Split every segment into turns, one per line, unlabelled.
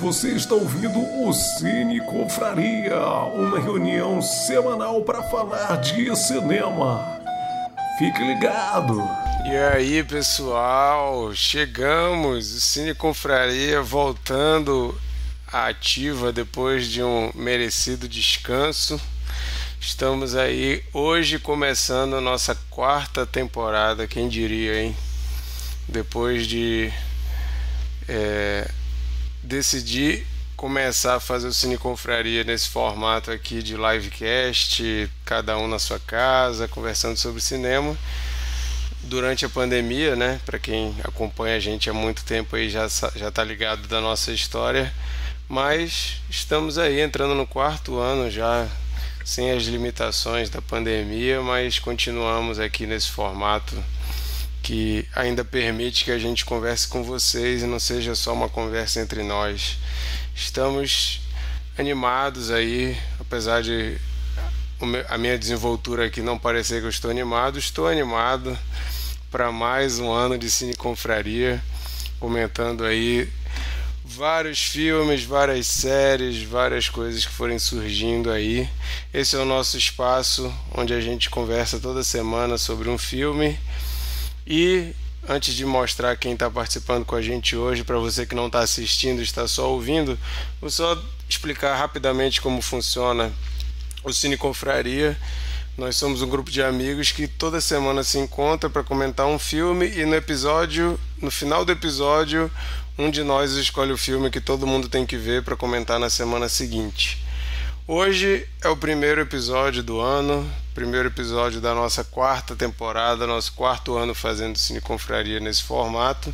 Você está ouvindo o Cine Confraria, uma reunião semanal para falar de cinema. Fique ligado!
E aí, pessoal, chegamos, o Cine Confraria voltando ativa depois de um merecido descanso. Estamos aí hoje começando a nossa quarta temporada, quem diria, hein? Depois de é, decidir começar a fazer o Cine Confraria nesse formato aqui de livecast, cada um na sua casa, conversando sobre cinema. Durante a pandemia, né? Para quem acompanha a gente há muito tempo aí já já tá ligado da nossa história, mas estamos aí entrando no quarto ano já sem as limitações da pandemia, mas continuamos aqui nesse formato que ainda permite que a gente converse com vocês e não seja só uma conversa entre nós. Estamos animados aí, apesar de a minha desenvoltura aqui não parecer que eu estou animado, estou animado para mais um ano de Cine Confraria, comentando aí vários filmes, várias séries, várias coisas que forem surgindo aí. Esse é o nosso espaço onde a gente conversa toda semana sobre um filme e antes de mostrar quem está participando com a gente hoje, para você que não está assistindo, está só ouvindo, vou só explicar rapidamente como funciona o Cine Confraria. Nós somos um grupo de amigos que toda semana se encontra para comentar um filme e no episódio, no final do episódio, um de nós escolhe o filme que todo mundo tem que ver para comentar na semana seguinte. Hoje é o primeiro episódio do ano, primeiro episódio da nossa quarta temporada, nosso quarto ano fazendo Cine Confraria nesse formato.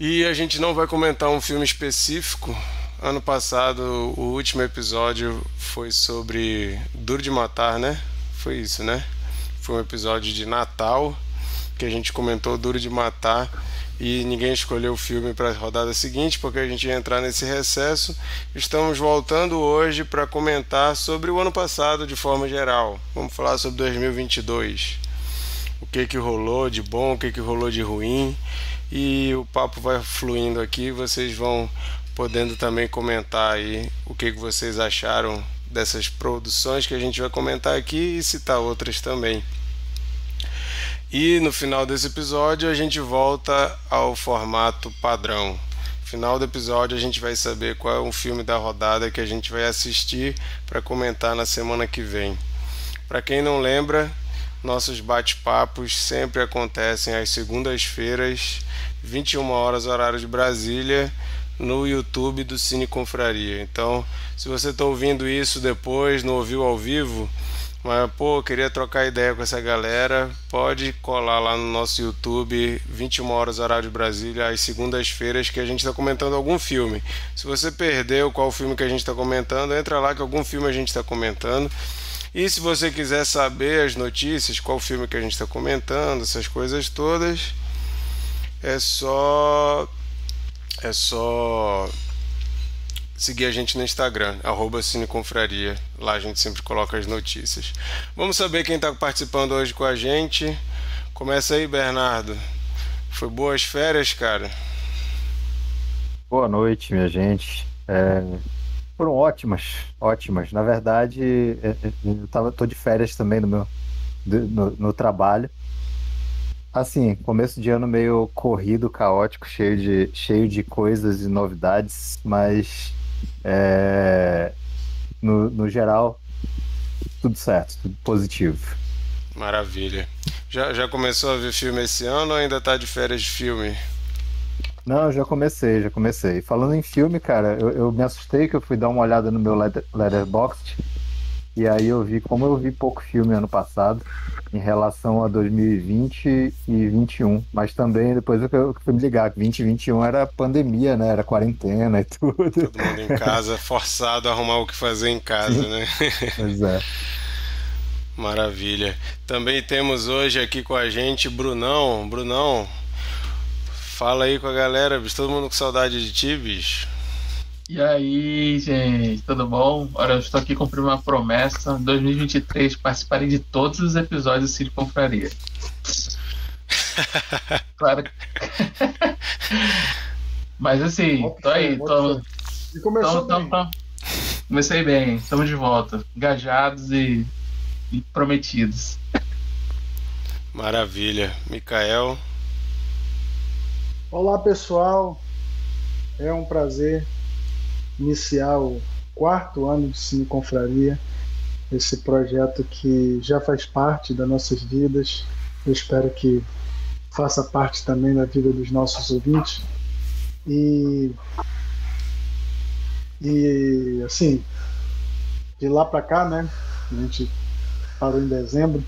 E a gente não vai comentar um filme específico. Ano passado, o último episódio foi sobre Duro de Matar, né? Foi isso, né? Foi um episódio de Natal que a gente comentou Duro de Matar e ninguém escolheu o filme para a rodada seguinte, porque a gente ia entrar nesse recesso. Estamos voltando hoje para comentar sobre o ano passado de forma geral. Vamos falar sobre 2022. O que que rolou de bom, o que que rolou de ruim. E o papo vai fluindo aqui, vocês vão podendo também comentar aí o que que vocês acharam dessas produções que a gente vai comentar aqui e citar outras também. E no final desse episódio a gente volta ao formato padrão. No final do episódio a gente vai saber qual é o filme da rodada que a gente vai assistir para comentar na semana que vem. Para quem não lembra, nossos bate-papos sempre acontecem às segundas-feiras, 21 horas horário de Brasília, no YouTube do Cine Confraria. Então, se você está ouvindo isso depois, não ouviu ao vivo, mas, pô, queria trocar ideia com essa galera. Pode colar lá no nosso YouTube, 21 horas horário de Brasília, às segundas-feiras, que a gente está comentando algum filme. Se você perdeu qual filme que a gente está comentando, entra lá que algum filme a gente está comentando. E se você quiser saber as notícias, qual filme que a gente está comentando, essas coisas todas, é só. É só seguir a gente no Instagram, arroba Cineconfraria. Lá a gente sempre coloca as notícias. Vamos saber quem está participando hoje com a gente. Começa aí, Bernardo. Foi boas férias, cara?
Boa noite, minha gente. É, foram ótimas, ótimas. Na verdade, é, é, eu tava, tô de férias também no meu no, no trabalho. Assim, começo de ano meio corrido, caótico, cheio de, cheio de coisas e novidades, mas é, no, no geral, tudo certo, tudo positivo.
Maravilha. Já, já começou a ver filme esse ano ou ainda tá de férias de filme?
Não, já comecei, já comecei. Falando em filme, cara, eu, eu me assustei que eu fui dar uma olhada no meu letter, Letterboxd e aí eu vi como eu vi pouco filme ano passado em relação a 2020 e 2021. Mas também depois eu fui me ligar que 2021 era pandemia, né? Era quarentena e tudo.
Todo mundo em casa, forçado a arrumar o que fazer em casa, Sim. né?
Pois é.
Maravilha. Também temos hoje aqui com a gente Brunão. Brunão, fala aí com a galera, bicho. Todo mundo com saudade de ti, bicho.
E aí, gente, tudo bom? Olha, eu estou aqui cumprindo uma promessa. Em 2023 participarei de todos os episódios do Cine Confraria. claro. Mas assim, tô aí, tô.
E começou
tô, tô, tô, Comecei bem, estamos de volta. Engajados e, e prometidos.
Maravilha. Mikael.
Olá, pessoal. É um prazer iniciar o quarto ano de Cine Confraria, esse projeto que já faz parte das nossas vidas. Eu espero que faça parte também da vida dos nossos ouvintes. E, e assim, de lá para cá, né? A gente parou em dezembro.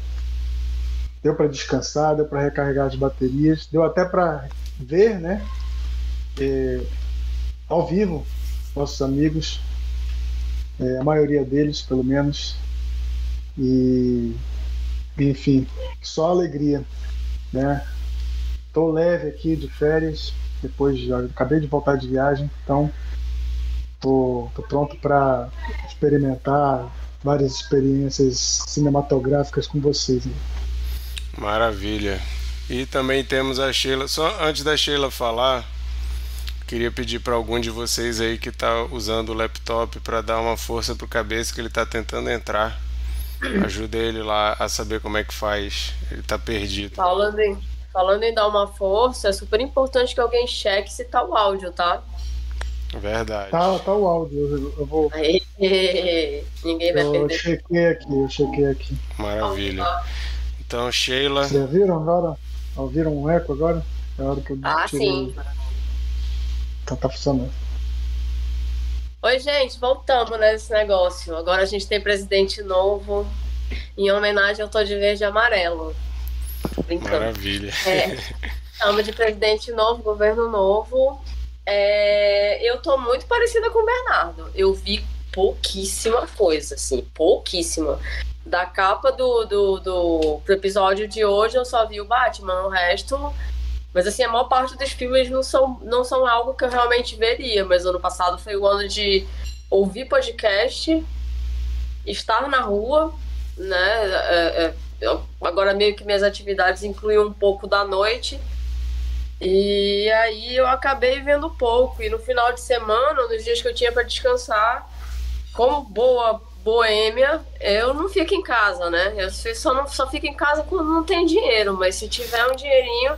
Deu para descansar, deu para recarregar as baterias, deu até para ver, né? É, ao vivo, nossos amigos, é, a maioria deles, pelo menos. E, enfim, só alegria, né? Tô leve aqui de férias, depois de, acabei de voltar de viagem, então tô, tô pronto para experimentar várias experiências cinematográficas com vocês. Né?
Maravilha. E também temos a Sheila. Só antes da Sheila falar, queria pedir para algum de vocês aí que está usando o laptop para dar uma força pro cabeça que ele está tentando entrar. Ajuda ele lá a saber como é que faz. Ele está perdido.
Falando em, falando em dar uma força, é super importante que alguém cheque se tá o áudio, tá?
Verdade.
Tá, tá o áudio. Eu vou.
Aê, ninguém vai
eu
perder.
chequei aqui, eu chequei aqui.
Maravilha. Então, Sheila.
Vocês viram agora? Ouviram um eco agora? É a hora que eu
Ah, sim.
Tá funcionando.
Oi, gente, voltamos nesse negócio. Agora a gente tem presidente novo. Em homenagem ao Tô de Verde e Amarelo. Brincando.
Maravilha.
É, estamos de presidente novo, governo novo. É, eu tô muito parecida com o Bernardo. Eu vi pouquíssima coisa, assim, pouquíssima. Da capa do, do, do episódio de hoje, eu só vi o Batman, o resto. Mas assim, a maior parte dos filmes não são, não são algo que eu realmente veria. Mas ano passado foi o ano de ouvir podcast, estar na rua, né? É, é, agora meio que minhas atividades incluem um pouco da noite. E aí eu acabei vendo pouco. E no final de semana, nos dias que eu tinha para descansar, como boa boêmia, eu não fico em casa, né? Eu só não só fico em casa quando não tem dinheiro, mas se tiver um dinheirinho,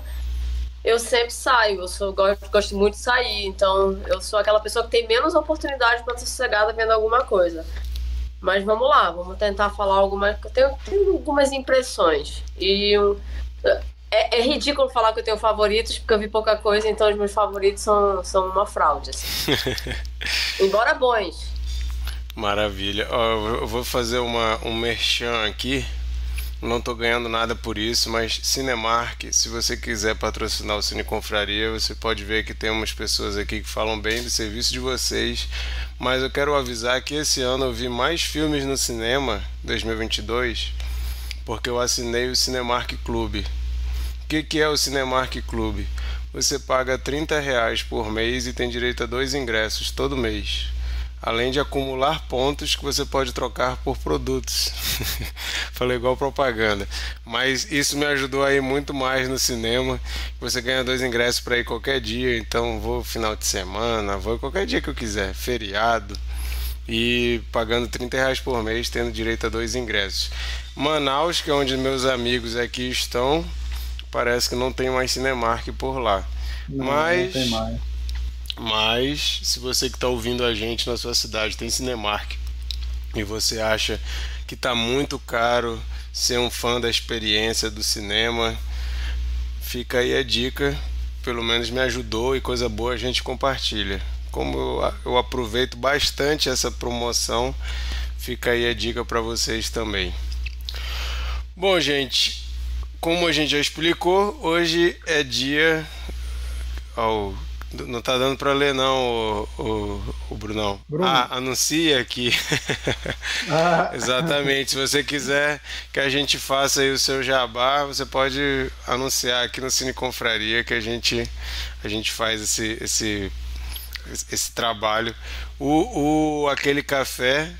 eu sempre saio. Eu sou gosto, gosto muito de sair, então eu sou aquela pessoa que tem menos oportunidade para estar sossegada vendo alguma coisa. Mas vamos lá, vamos tentar falar algumas. Eu tenho, tenho algumas impressões. E é, é ridículo falar que eu tenho favoritos, porque eu vi pouca coisa, então os meus favoritos são, são uma fraude. assim. Embora bons.
Maravilha. Ó, eu vou fazer uma, um merchan aqui. Não tô ganhando nada por isso, mas Cinemark, se você quiser patrocinar o Cine Confraria, você pode ver que tem umas pessoas aqui que falam bem do serviço de vocês. Mas eu quero avisar que esse ano eu vi mais filmes no cinema, 2022, porque eu assinei o Cinemark Clube. O que, que é o Cinemark Clube? Você paga 30 reais por mês e tem direito a dois ingressos todo mês além de acumular pontos que você pode trocar por produtos. Falei igual propaganda. Mas isso me ajudou a ir muito mais no cinema. Você ganha dois ingressos para ir qualquer dia, então vou final de semana, vou qualquer dia que eu quiser, feriado. E pagando 30 reais por mês, tendo direito a dois ingressos. Manaus, que é onde meus amigos aqui estão, parece que não tem mais Cinemark por lá.
Não,
Mas-
não tem mais.
Mas se você que está ouvindo a gente na sua cidade tem Cinemark e você acha que está muito caro ser um fã da experiência do cinema, fica aí a dica. Pelo menos me ajudou e coisa boa a gente compartilha. Como eu, aproveito bastante essa promoção, fica aí a dica para vocês também. Bom, gente, como a gente já explicou, hoje é dia. Ó, não tá dando para ler não, o, o, o Brunão.
Bruno.
Ah, anuncia aqui.
Ah,
Exatamente. Se você quiser que a gente faça aí o seu jabá, você pode anunciar aqui no Cine Confraria que a gente a gente faz esse esse esse trabalho. O, o aquele café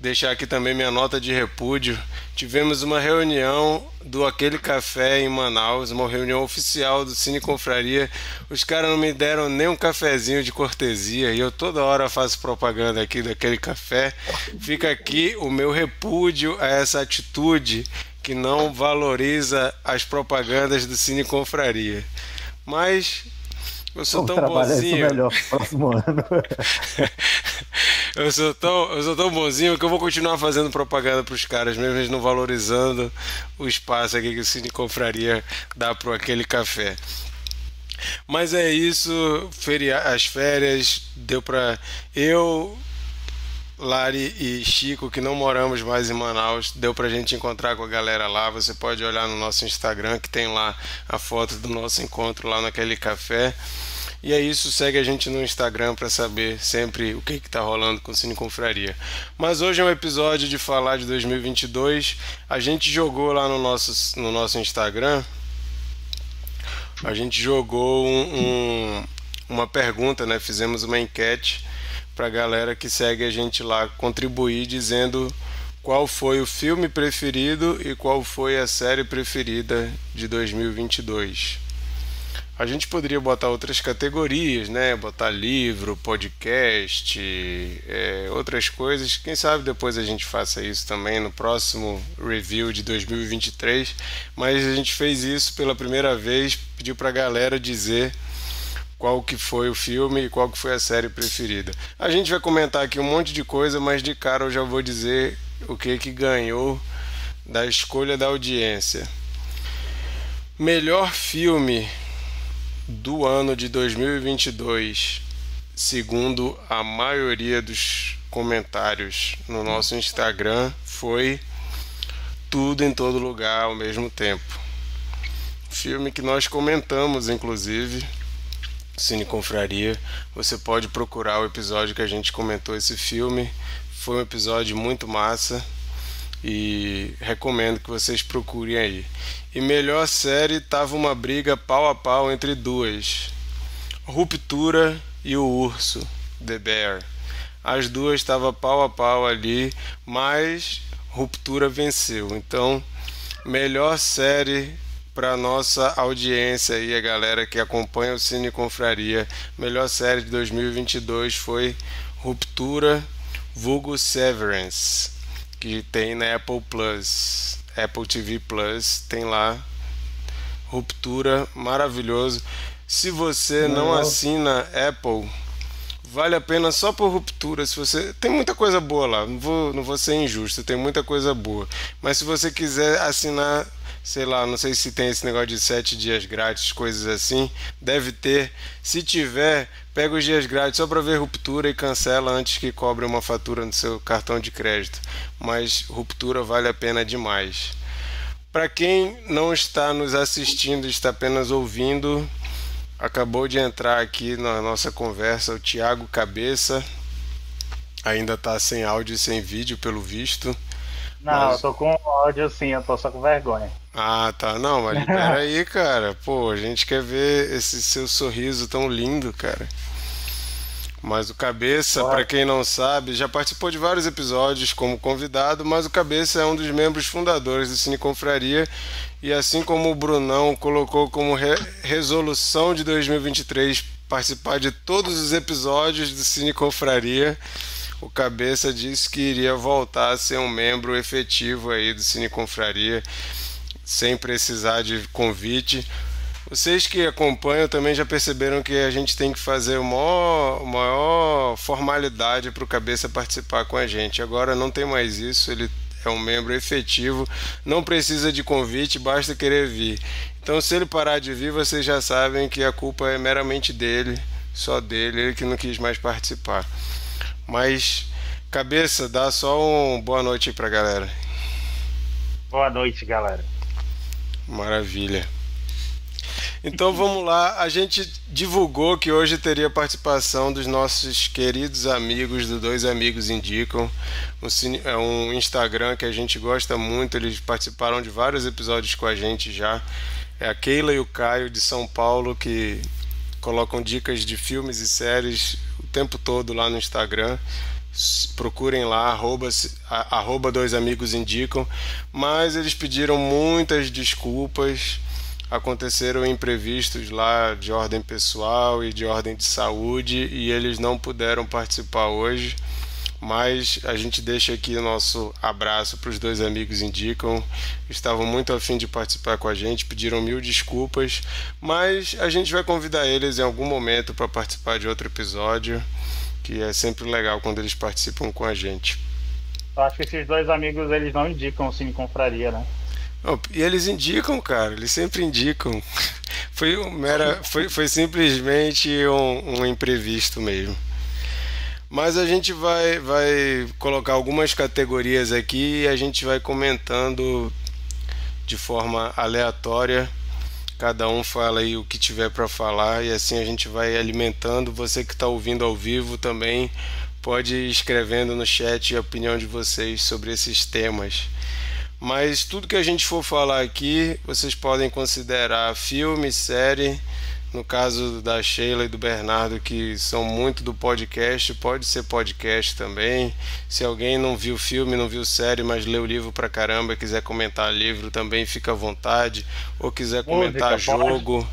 deixar aqui também minha nota de repúdio. Tivemos uma reunião do Aquele Café em Manaus, uma reunião oficial do Cine Confraria. Os caras não me deram nem um cafezinho de cortesia e eu toda hora faço propaganda aqui daquele café. Fica aqui o meu repúdio a essa atitude que não valoriza as propagandas do Cine Confraria. Mas eu sou
Vamos
tão
isso
bonzinho.
melhor no próximo ano.
Eu sou, tão, eu sou tão bonzinho que eu vou continuar fazendo propaganda para os caras, mesmo eles não valorizando o espaço aqui que o Cine Confraria dá para aquele café. Mas é isso, feria, as férias deu para eu, Lari e Chico, que não moramos mais em Manaus, deu pra gente encontrar com a galera lá. Você pode olhar no nosso Instagram que tem lá a foto do nosso encontro lá naquele café. E é isso, segue a gente no Instagram para saber sempre o que que tá rolando com o Cine Confraria. Mas hoje é um episódio de falar de 2022. A gente jogou lá no nosso, no nosso Instagram, a gente jogou um, um, uma pergunta, né? Fizemos uma enquete para a galera que segue a gente lá contribuir dizendo qual foi o filme preferido e qual foi a série preferida de 2022. A gente poderia botar outras categorias, né? Botar livro, podcast, é, outras coisas. Quem sabe depois a gente faça isso também no próximo review de 2023. Mas a gente fez isso pela primeira vez, pediu para a galera dizer qual que foi o filme e qual que foi a série preferida. A gente vai comentar aqui um monte de coisa, mas de cara eu já vou dizer o que que ganhou da escolha da audiência. Melhor filme do ano de 2022, segundo a maioria dos comentários no nosso Instagram, foi Tudo em Todo Lugar ao mesmo tempo. Filme que nós comentamos, inclusive, Cine Confraria. Você pode procurar o episódio que a gente comentou esse filme. Foi um episódio muito massa e recomendo que vocês procurem aí. E melhor série tava uma briga pau a pau entre duas: Ruptura e o Urso, The Bear. As duas estavam pau a pau ali, mas Ruptura venceu. Então, melhor série para nossa audiência e a galera que acompanha o Cine Confraria. Melhor série de 2022 foi Ruptura, vulgo Severance, que tem na Apple Plus, Apple TV Plus, tem lá Ruptura, maravilhoso. Se você não
Legal.
assina Apple, vale a pena só por ruptura. Se você tem muita coisa boa lá, não vou, não vou ser injusto, tem muita coisa boa. Mas se você quiser assinar, sei lá, não sei se tem esse negócio de sete dias grátis, coisas assim, deve ter. Se tiver, pega os dias grátis só para ver ruptura e cancela antes que cobre uma fatura no seu cartão de crédito. Mas ruptura vale a pena demais. Para quem não está nos assistindo, está apenas ouvindo, acabou de entrar aqui na nossa conversa o Thiago Cabeça. Ainda está sem áudio e sem vídeo, pelo visto.
Não,
Mas-
eu tô com áudio sim, eu tô só com vergonha.
Ah, tá. Não, mas libera aí, cara. Pô, a gente quer ver esse seu sorriso tão lindo, cara. Mas o Cabeça, pra quem não sabe, já participou de vários episódios como convidado, mas o Cabeça é um dos membros fundadores do Cine Confraria e assim como o Brunão colocou como re- resolução de 2023 participar de todos os episódios do Cine Confraria, o Cabeça disse que iria voltar a ser um membro efetivo aí do Cine Confraria sem precisar de convite. Vocês que acompanham também já perceberam que a gente tem que fazer a maior, maior formalidade para o Cabeça participar com a gente. Agora não tem mais isso, ele é um membro efetivo, não precisa de convite, basta querer vir. Então, se ele parar de vir, vocês já sabem que a culpa é meramente dele, só dele, ele que não quis mais participar. Mas, Cabeça, dá só um boa noite aí pra galera.
Boa noite, galera.
Maravilha. Então vamos lá. A gente divulgou que hoje teria participação dos nossos queridos amigos do Dois Amigos Indicam. Um É um Instagram que a gente gosta muito. Eles participaram de vários episódios com a gente já. É a Keila e o Caio de São Paulo que colocam dicas de filmes e séries tempo todo lá no Instagram. Procurem lá, arroba, arroba dois amigos indicam. Mas eles pediram muitas desculpas. Aconteceram imprevistos lá de ordem pessoal e de ordem de saúde e eles não puderam participar hoje. Mas a gente deixa aqui o nosso abraço para os dois amigos indicam. Estavam muito afim de participar com a gente, pediram mil desculpas, mas a gente vai convidar eles em algum momento para participar de outro episódio, que é sempre legal quando eles participam com a gente.
Eu acho que esses dois amigos eles não indicam o Cine Confraria, né?
E eles indicam, cara, eles sempre indicam. Foi, um mera, foi, foi simplesmente um, um imprevisto mesmo. Mas a gente vai, vai colocar algumas categorias aqui e a gente vai comentando de forma aleatória. Cada um fala aí o que tiver para falar e assim a gente vai alimentando. Você que está ouvindo ao vivo também pode ir escrevendo no chat a opinião de vocês sobre esses temas. Mas tudo que a gente for falar aqui, vocês podem considerar filme, série. No caso da Sheila e do Bernardo, que são muito do podcast, pode ser podcast também. Se alguém não viu filme, não viu série, mas leu livro pra caramba, quiser comentar livro também, fica à vontade. Ou quiser comentar
Música, pode?
jogo,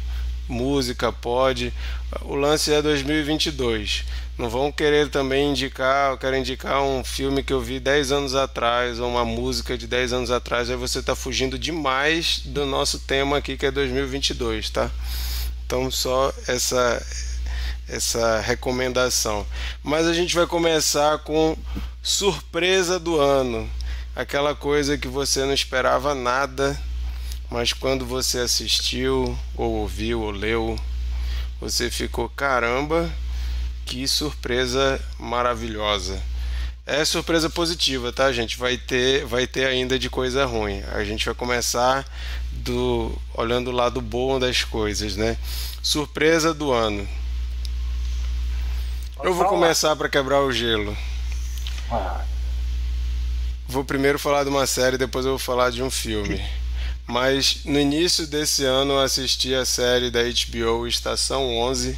música, pode. O lance é 2022. Não vão querer também indicar, eu quero indicar um filme que eu vi 10 anos atrás, ou uma música de 10 anos atrás, aí você está fugindo demais do nosso tema aqui que é 2022, tá? Então só essa essa recomendação. Mas a gente vai começar com surpresa do ano. Aquela coisa que você não esperava nada, mas quando você assistiu, ou ouviu, ou leu, você ficou caramba, que surpresa maravilhosa. É surpresa positiva, tá, gente? Vai ter, vai ter ainda de coisa ruim. A gente vai começar do olhando o lado bom das coisas, né? Surpresa do ano. Eu vou começar para quebrar o gelo. Vou primeiro falar de uma série, depois eu vou falar de um filme. Mas no início desse ano eu assisti a série da HBO Estação 11.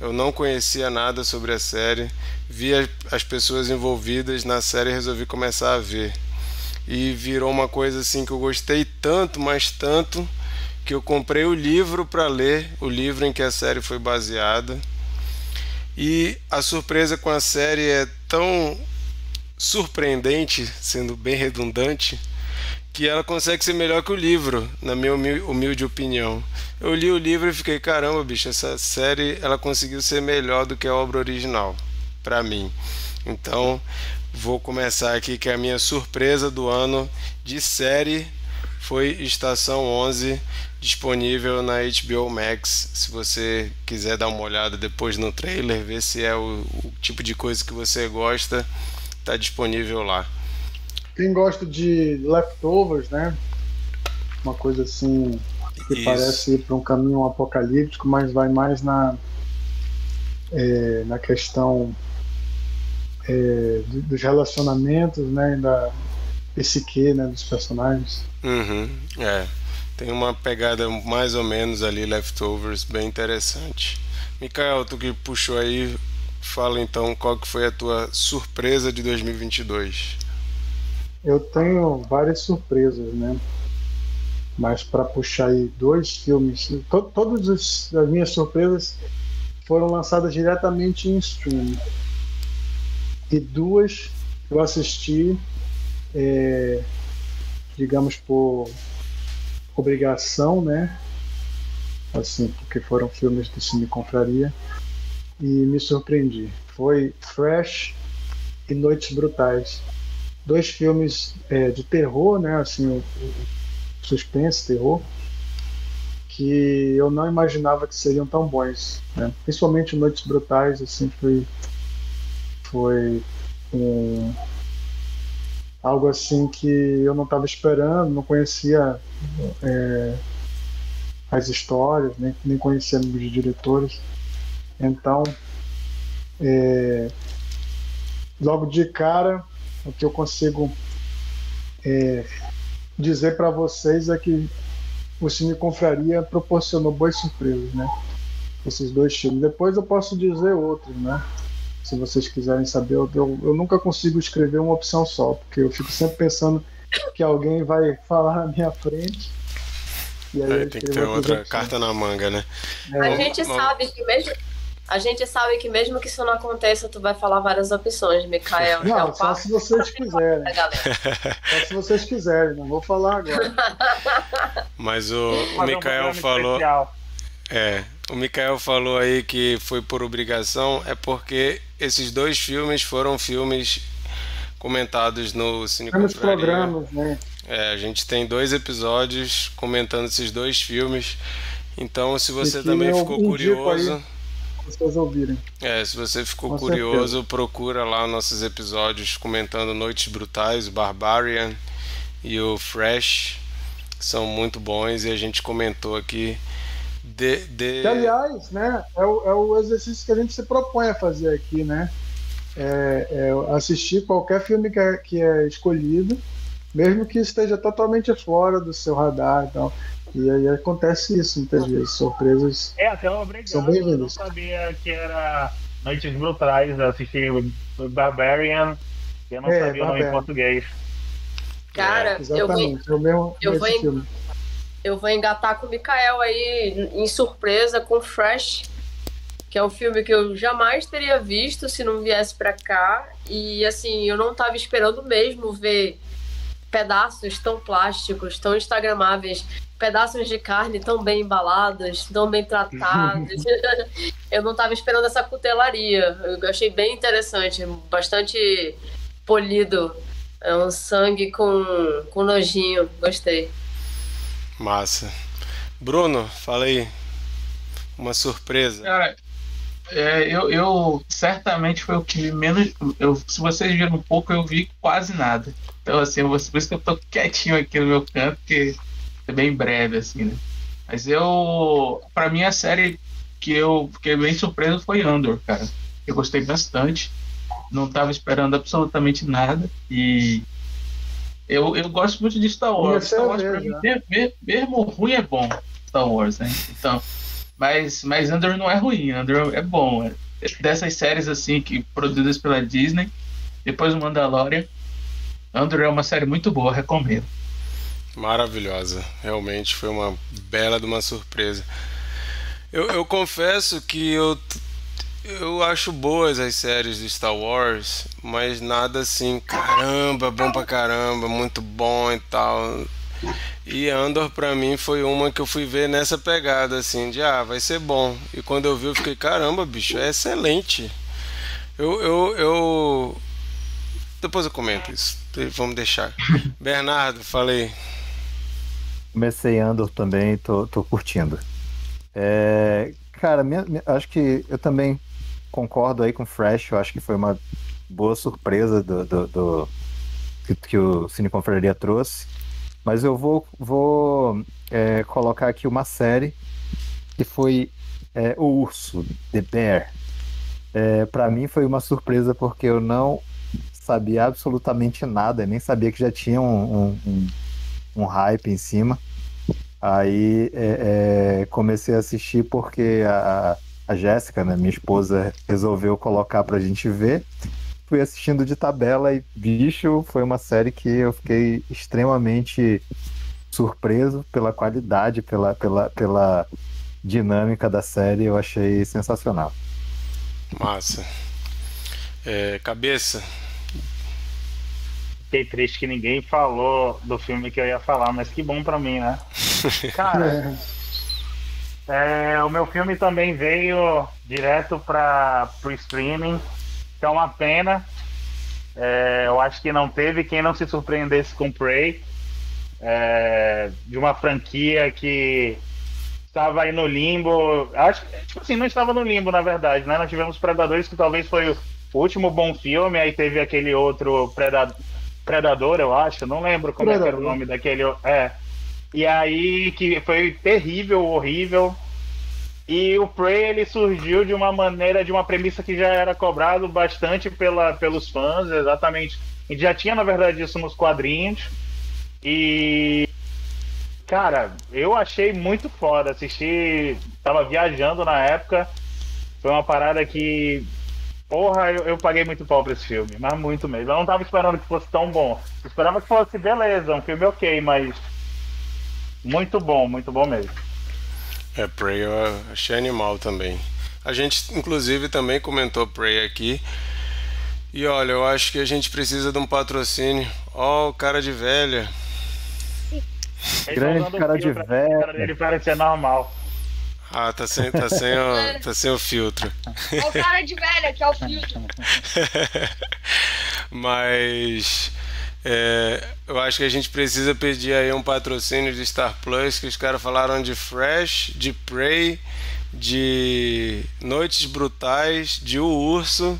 Eu não conhecia nada sobre a série, vi as pessoas envolvidas na série e resolvi começar a ver. E virou uma coisa assim que eu gostei tanto, mas tanto, que eu comprei o livro para ler, o livro em que a série foi baseada. E a surpresa com a série é tão surpreendente, sendo bem redundante, que ela consegue ser melhor que o livro, na minha humil- humilde opinião. Eu li o livro e fiquei, caramba, bicho, essa série ela conseguiu ser melhor do que a obra original, pra mim. Então, vou começar aqui que a minha surpresa do ano de série foi Estação 11, disponível na HBO Max. Se você quiser dar uma olhada depois no trailer, ver se é o, o tipo de coisa que você gosta, tá disponível lá.
Quem gosta de leftovers, né? Uma coisa assim que
Isso.
parece ir para um caminho apocalíptico, mas vai mais na é, na questão é, do- dos relacionamentos, né? Da psique, né? Dos personagens.
Uhum, é. Tem uma pegada mais ou menos ali, Leftovers, bem interessante. Mikael, tu que puxou aí, fala então qual que foi a tua surpresa de 2022.
Eu tenho várias surpresas, né? Mas para puxar aí dois filmes, to todas as as minhas surpresas foram lançadas diretamente em streaming. E duas eu assisti, é, digamos, por obrigação, né? Assim, porque foram filmes do Cine Confraria. E me surpreendi. Foi Fresh e Noites Brutais dois filmes é, de terror, né? Assim, suspense, terror, que eu não imaginava que seriam tão bons, né? Principalmente Noites Brutais, assim, foi foi um, algo assim que eu não estava esperando, não conhecia é, as histórias, nem, nem conhecia os diretores, então é, logo de cara o que eu consigo é, dizer para vocês é que o Cine Confraria proporcionou boas surpresas, né? Esses dois filmes. Depois eu posso dizer outros, né? Se vocês quiserem saber, eu, eu, eu nunca consigo escrever uma opção só, porque eu fico sempre pensando que alguém vai falar na minha frente.
E aí, aí tem que ter outra carta na manga, né?
É. A gente sabe que mesmo a gente sabe que mesmo que isso não aconteça, tu vai falar várias opções, Mikael.
Não, é só se vocês quiserem. só se vocês quiserem, não vou falar agora.
Mas o, o Mikael um falou. Especial. É, o Mikael falou aí que foi por obrigação, é porque esses dois filmes foram filmes comentados no Cine Nos
programas, né?
É, a gente tem dois episódios comentando esses dois filmes. Então, se você também ficou curioso,
vocês ouvirem.
É, se você ficou Com curioso, certeza. procura lá nossos episódios comentando Noites Brutais, o Barbarian e o Fresh. São muito bons e a gente comentou aqui. De, de...
Que, aliás, né, é o, é o exercício que a gente se propõe a fazer aqui, né? É, é assistir qualquer filme que é, que é escolhido, mesmo que esteja totalmente fora do seu radar e tal. E aí acontece isso muitas vezes, surpresas.
É, até obrigado. São bem Eu não sabia que era Noites Brutais, assisti Barbarian, eu não é, sabia o nome em português.
Cara,
é, eu vou, é
eu, vou. Eu vou engatar com o Mikael aí em surpresa com Fresh, que é um filme que eu jamais teria visto se não viesse para cá. E assim, eu não tava esperando mesmo ver pedaços tão plásticos, tão instagramáveis pedaços de carne tão bem embalados, tão bem tratados. eu não estava esperando essa cutelaria. Eu achei bem interessante, bastante polido. É um sangue com, com nojinho. Gostei.
Massa. Bruno, fala aí. Uma surpresa.
Cara, é, eu, eu, certamente foi o que menos. Eu, se vocês viram um pouco, eu vi quase nada. Então, assim, por isso que eu tô quietinho aqui no meu canto, porque é bem breve, assim, né? Mas eu. Pra mim, a série que eu fiquei bem surpreso foi Andor, cara. Eu gostei bastante. Não tava esperando absolutamente nada. E. Eu, eu gosto muito de Star Wars. Star Wars, pra mim, mesmo, mesmo ruim é bom. Star Wars, né? Então. Mas, mas Andor não é ruim, Andor é bom. É dessas séries assim que produzidas pela Disney, depois o Mandalorian. Andor é uma série muito boa, recomendo.
Maravilhosa. Realmente foi uma bela de uma surpresa. Eu, eu confesso que eu, eu acho boas as séries de Star Wars, mas nada assim, caramba, bom pra caramba, muito bom e tal. E Andor pra mim foi uma que eu fui ver nessa pegada assim, de ah, vai ser bom. E quando eu vi eu fiquei, caramba, bicho, é excelente. Eu, eu, eu... Depois eu comento isso. Vamos deixar. Bernardo, falei.
Comecei Andor também, tô, tô curtindo. É, cara, minha, minha, acho que eu também concordo aí com o Fresh, eu acho que foi uma boa surpresa do, do, do que, que, o Cine Confraria trouxe. Mas eu vou, vou é, colocar aqui uma série que foi é, O Urso, The Bear. É, para mim foi uma surpresa porque eu não sabia absolutamente nada, nem sabia que já tinha um, um, um hype em cima. Aí é, é, comecei a assistir porque a, a Jéssica, né, minha esposa, resolveu colocar pra gente ver. Fui assistindo de tabela e, bicho, foi uma série que eu fiquei extremamente surpreso pela qualidade, pela, pela, pela dinâmica da série. Eu achei sensacional.
Massa. É, cabeça,
Fiquei triste que ninguém falou do filme que eu ia falar, mas que bom pra mim, né? Cara, é, o meu filme também veio direto para o streaming, que é uma pena. É, eu acho que não teve quem não se surpreendesse com Prey, é, de uma franquia que estava aí no limbo. Acho que, tipo assim, não estava no limbo, na verdade, né? Nós tivemos Predadores, que talvez foi o último bom filme, aí teve aquele outro Predador Predador, eu acho, não lembro como é era o nome daquele. É. E aí que foi terrível, horrível. E o Prey ele surgiu de uma maneira, de uma premissa que já era cobrado bastante pela, pelos fãs, exatamente. Gente já tinha, na verdade, isso nos quadrinhos. E. Cara, eu achei muito foda. Assisti. Tava viajando na época. Foi uma parada que Porra, eu, eu paguei muito pau pra esse filme, mas muito mesmo. Eu não tava esperando que fosse tão bom. Eu esperava que fosse beleza, um filme ok, mas. Muito bom, muito bom mesmo.
É, Prey eu achei animal também. A gente, inclusive, também comentou Prey aqui. E olha, eu acho que a gente precisa de um patrocínio. Ó, oh, o cara de velha.
Grande cara de velha.
Ele parece normal.
Ah, tá sem, tá sem, o, tá sem o filtro.
É o cara de velha que é o filtro.
Mas é, eu acho que a gente precisa pedir aí um patrocínio de Star Plus, que os caras falaram de Fresh, de Prey, de Noites Brutais, de O Urso.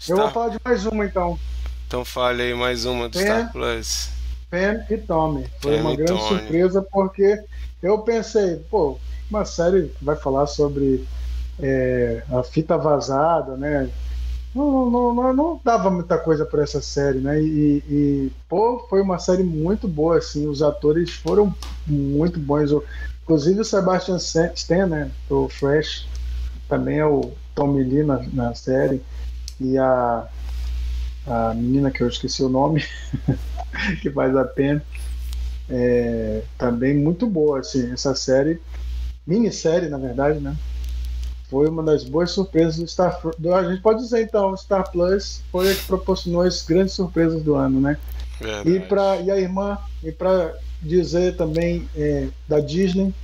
Star... Eu vou falar de mais uma então.
Então fale aí mais uma do Pen, Star Plus.
Pen e Tommy. Foi Pen uma grande surpresa porque eu pensei, pô, uma série que vai falar sobre é, a fita vazada, né? Não, não, não, não, dava muita coisa para essa série, né? E, e, pô, foi uma série muito boa, assim. Os atores foram muito bons. Inclusive o Sebastian Stan, né? O Fresh, também é o Tommy Lee na, na série. E a, a menina que eu esqueci o nome, que faz a pena. É, também muito boa, assim. Essa série minissérie, na verdade, né? Foi uma das boas surpresas do Star do, A gente pode dizer então, Star Plus foi a que proporcionou as grandes surpresas do ano, né? Verdade. E, pra, e a irmã, e para dizer também é, da Disney,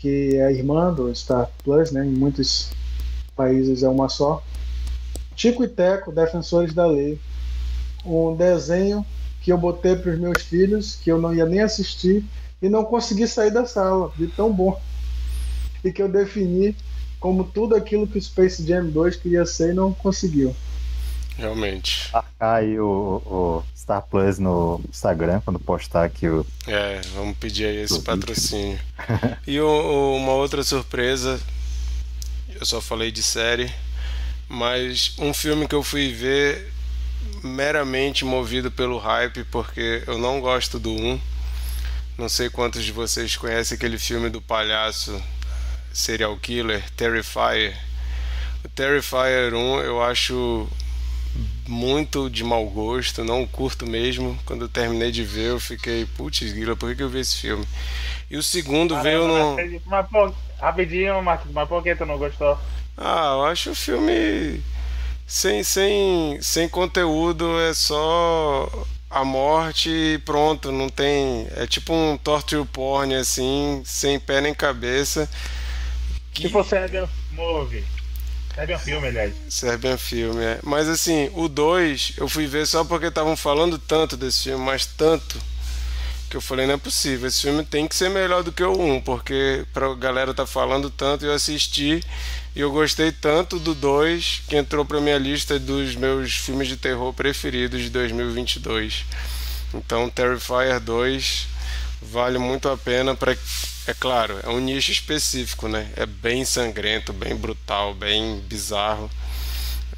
que é a irmã do Star Plus, né? Em muitos países é uma só. Tico e Teco, Defensores da Lei. Um desenho que eu botei para os meus filhos, que eu não ia nem assistir, e não consegui sair da sala, de tão bom e que eu defini como tudo aquilo que o Space Jam 2 queria ser e não conseguiu.
Realmente.
Marcar aí o, o, Star Plus no Instagram quando postar aqui o.
É, vamos pedir aí esse patrocínio. e o, uma outra surpresa, eu só falei de série, mas um filme que eu fui ver meramente movido pelo hype, porque eu não gosto do 1. Não sei quantos de vocês conhecem aquele filme do palhaço serial killer, Terrifier. O Terrifier 1 eu acho muito de mau gosto, não curto mesmo. Quando eu terminei de ver, eu fiquei, putz, grila, por que eu vi esse filme? E o segundo Caramba, veio no.
Mas, pô, rapidinho, Marcos, mas por que tu não gostou?
Ah, eu acho o filme sem, sem, sem conteúdo, é só a morte e pronto, não tem. É tipo um torture porn assim, sem pé nem cabeça.
Que... Tipo Serbian Movie. Serbian Filme, aliás.
Serbian Filme, é. Mas assim, o 2 eu fui ver só porque estavam falando tanto desse filme, mas tanto, que eu falei, não é possível, esse filme tem que ser melhor do que o 1, um, porque pra galera tá falando tanto, eu assisti e eu gostei tanto do 2 que entrou pra minha lista dos meus filmes de terror preferidos de 2022. Então, Terrifier 2 vale muito a pena para é claro, é um nicho específico, né? É bem sangrento, bem brutal, bem bizarro.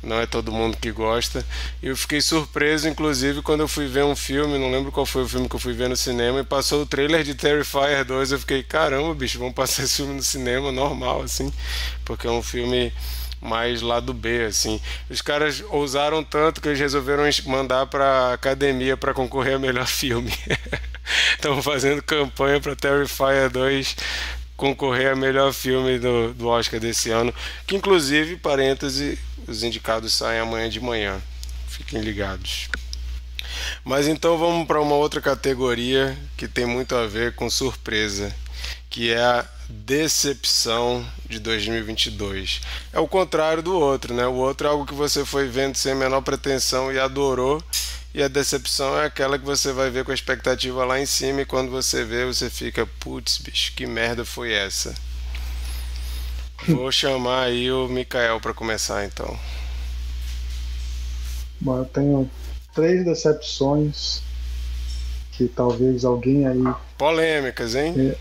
Não é todo mundo que gosta. E eu fiquei surpreso, inclusive, quando eu fui ver um filme, não lembro qual foi o filme que eu fui ver no cinema, e passou o trailer de Terrifier 2. Eu fiquei, caramba, bicho, vamos passar esse filme no cinema normal, assim, porque é um filme mais lado B, assim. Os caras ousaram tanto que eles resolveram mandar para academia para concorrer a melhor filme. Estão fazendo campanha para Terrifier 2 concorrer a melhor filme do, do Oscar desse ano, que inclusive, parêntese, os indicados saem amanhã de manhã. Fiquem ligados. Mas então vamos para uma outra categoria que tem muito a ver com surpresa, que é a decepção de 2022. É o contrário do outro, né? O outro é algo que você foi vendo sem a menor pretensão e adorou, e a decepção é aquela que você vai ver com a expectativa lá em cima e quando você vê, você fica, putz, bicho, que merda foi essa? Vou chamar aí o Mikael para começar então.
Bom, eu tenho três decepções que talvez alguém aí.
Polêmicas, hein?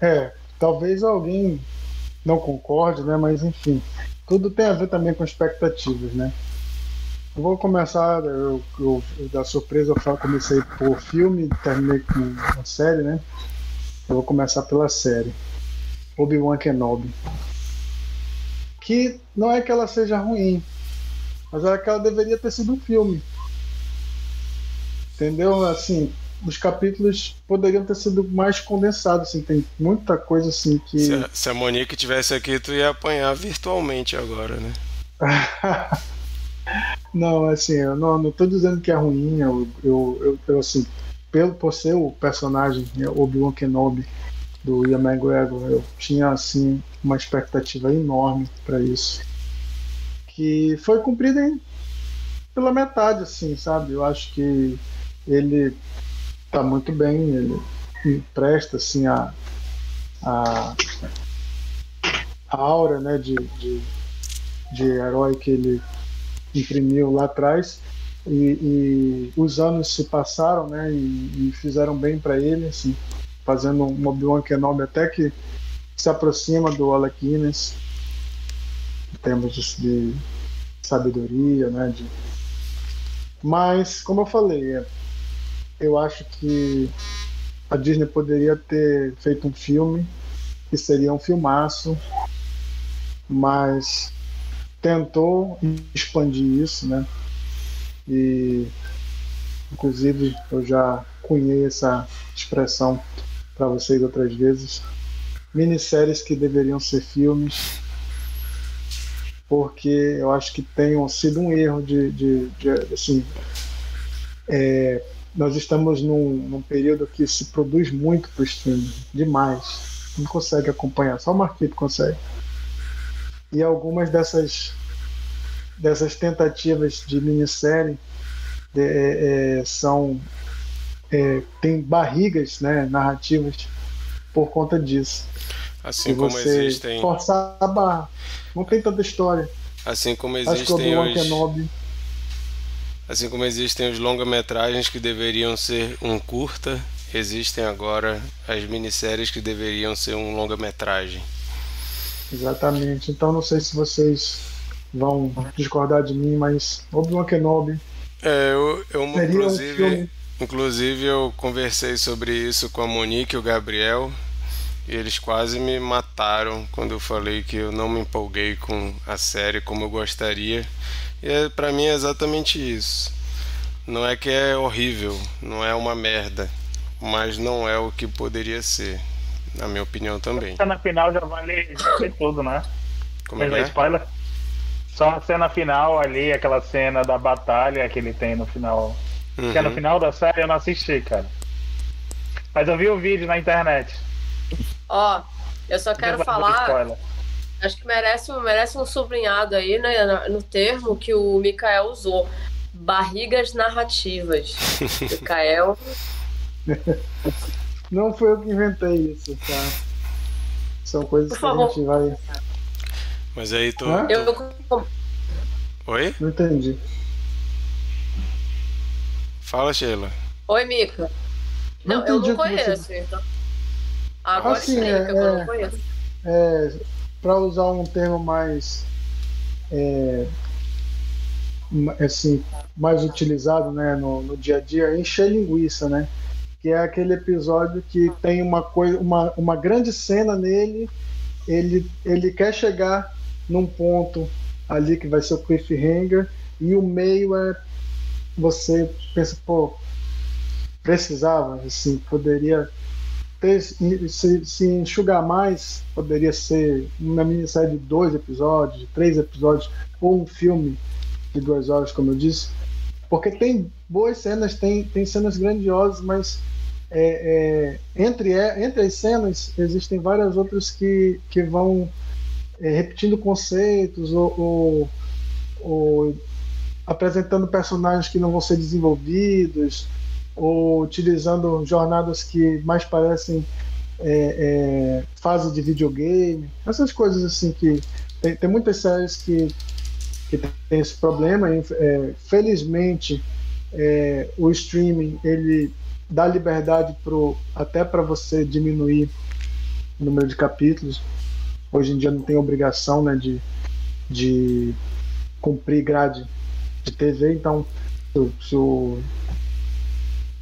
É, é talvez alguém não concorde, né? Mas enfim, tudo tem a ver também com expectativas, né? Eu vou começar, eu, eu, da surpresa eu comecei por filme, terminei com uma série, né? Eu vou começar pela série. Obi-Wan Kenobi. Que não é que ela seja ruim, mas era que ela deveria ter sido um filme. Entendeu? Assim, os capítulos poderiam ter sido mais condensados, assim, tem muita coisa assim que.
Se a, se a Monique tivesse aqui, tu ia apanhar virtualmente agora, né?
não, assim, eu não, não tô dizendo que é ruim, eu, eu, eu, eu assim, pelo, por ser o personagem né, Obi-Wan Kenobi do Ian McGregor, eu tinha assim uma expectativa enorme para isso. Que foi cumprida em, pela metade, assim, sabe? Eu acho que ele tá muito bem, ele empresta assim a, a, a aura né, de, de, de herói que ele imprimiu lá atrás. E, e, os anos se passaram né, e, e fizeram bem para ele, assim, fazendo um Obi-Wan Kenobi até que se aproxima do Alec Guinness em termos de, de sabedoria, né, de... mas como eu falei, é, eu acho que a Disney poderia ter feito um filme que seria um filmaço, mas tentou expandir isso, né? E inclusive eu já cunhei essa expressão para vocês outras vezes. Minisséries que deveriam ser filmes, porque eu acho que tenham sido um erro de, de, de assim, é, nós estamos num, num período que se produz muito para o streaming, demais. Não consegue acompanhar, só o Marquito consegue. E algumas dessas, dessas tentativas de minissérie de, é, é, são é, tem barrigas né, narrativas por conta disso.
Assim como você existem.
Forçar a barra. Não tem tanta história.
Assim como existem
Acho que os... Kenobi
Assim como existem os longa-metragens que deveriam ser um curta, existem agora as minisséries que deveriam ser um longa-metragem.
Exatamente. Então não sei se vocês vão discordar de mim, mas Obi-Wan Kenobi.
É, eu, eu inclusive, um inclusive eu conversei sobre isso com a Monique e o Gabriel. E eles quase me mataram quando eu falei que eu não me empolguei com a série como eu gostaria. E é, para mim é exatamente isso. Não é que é horrível, não é uma merda, mas não é o que poderia ser, na minha opinião também.
A cena final já vale, tudo, né?
Como é que é?
spoiler? Só a cena final ali, aquela cena da batalha que ele tem no final. Uhum. Que é no final da série eu não assisti, cara. Mas eu vi o vídeo na internet.
Ó, eu só quero falar. Acho que merece, merece um sublinhado aí né, no termo que o Mikael usou. Barrigas narrativas. Mikael.
Não foi eu que inventei isso, tá? São coisas Por que favor. a gente vai.
Mas aí tu.
Eu...
Oi?
Não entendi.
Fala, Sheila.
Oi, Mika. Não, não eu não conheço. Você... Então... Agora assim, sim, é, eu não é, conheço.
É, para usar um termo mais é, assim, mais utilizado né, no, no, dia a dia, encher linguiça, né? Que é aquele episódio que tem uma coisa, uma, uma grande cena nele, ele, ele quer chegar num ponto ali que vai ser o cliffhanger e o meio é você pensa, pô, precisava, assim, poderia ter, se, se enxugar mais, poderia ser uma minissérie de dois episódios, de três episódios, ou um filme de duas horas, como eu disse. Porque tem boas cenas, tem, tem cenas grandiosas, mas é, é, entre, é, entre as cenas existem várias outras que, que vão é, repetindo conceitos ou, ou, ou apresentando personagens que não vão ser desenvolvidos ou utilizando jornadas que mais parecem é, é, fase de videogame, essas coisas assim que tem, tem muitas séries que, que tem esse problema. É, felizmente, é, o streaming ele dá liberdade pro, até para você diminuir o número de capítulos. Hoje em dia não tem obrigação né, de, de cumprir grade de TV, então se, se o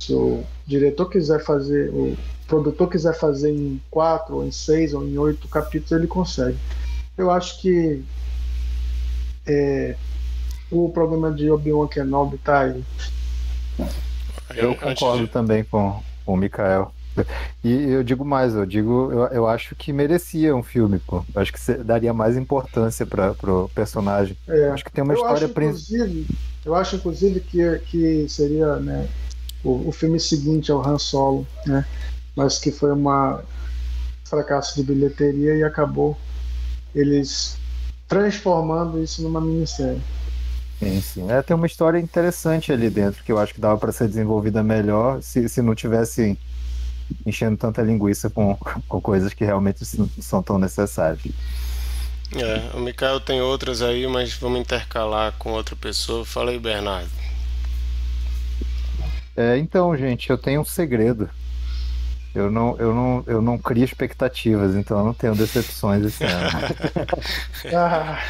se o diretor quiser fazer, o produtor quiser fazer em quatro, ou em seis, ou em oito capítulos, ele consegue. Eu acho que é, o problema de Obi-Wan Kenobi tá aí.
Eu concordo também com, com o Mikael. E eu digo mais, eu digo, eu, eu acho que merecia um filme, pô. Eu acho que cê- daria mais importância para pro personagem.
É.
Acho que tem uma
eu
história
acho, eu acho inclusive que, que seria né, o, o filme seguinte ao Han Solo, né? Mas que foi uma fracasso de bilheteria e acabou eles transformando isso numa minissérie.
Sim, sim. É, tem uma história interessante ali dentro que eu acho que dava para ser desenvolvida melhor se, se não tivesse enchendo tanta linguiça com, com coisas que realmente não são tão necessárias.
É, o Mikael tem outras aí, mas vamos intercalar com outra pessoa. Fala aí, Bernardo.
É, então, gente, eu tenho um segredo. Eu não, eu não, eu não crio expectativas, então eu não tenho decepções esse ano.
Ah,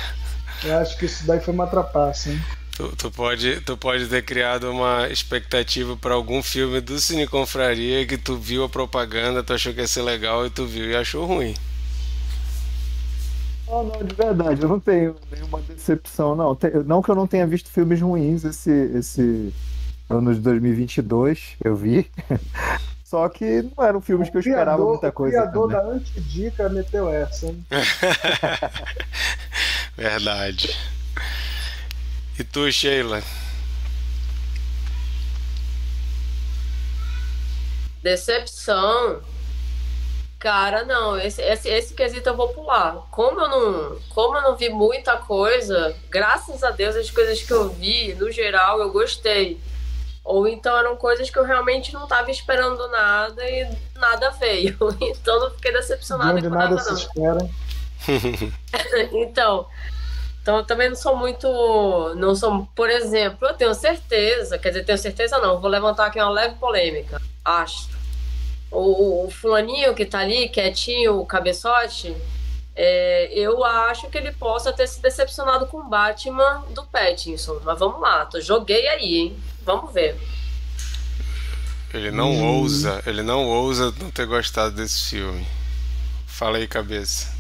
eu acho que isso daí foi uma trapaça, hein?
Tu, tu pode, tu pode ter criado uma expectativa para algum filme do Cine Confraria que tu viu a propaganda, tu achou que ia ser legal e tu viu e achou ruim.
Não, não, de verdade, eu não tenho nenhuma decepção, não. Não que eu não tenha visto filmes ruins esse, esse ano de 2022, eu vi. Só que não eram filmes que eu esperava
criador-
muita
o
coisa.
criador
também.
da antidica meteu essa, hein?
Verdade. E tu, Sheila?
Decepção. Cara, não, esse, esse, esse quesito eu vou pular. Como eu não, como eu não vi muita coisa, graças a Deus as coisas que eu vi, no geral, eu gostei. Ou então eram coisas que eu realmente não estava esperando nada e nada veio. Então não fiquei
De
decepcionada com
nada
nada,
se
não.
espera.
então, então eu também não sou muito, não sou, por exemplo, eu tenho certeza, quer dizer, tenho certeza não, vou levantar aqui uma leve polêmica, acho. O, o fulaninho que tá ali, quietinho, o cabeçote, é, eu acho que ele possa ter se decepcionado com o Batman do Pattinson, mas vamos lá, tô, joguei aí, hein, vamos ver.
Ele não ousa, ele não ousa não ter gostado desse filme. Fala aí, cabeça.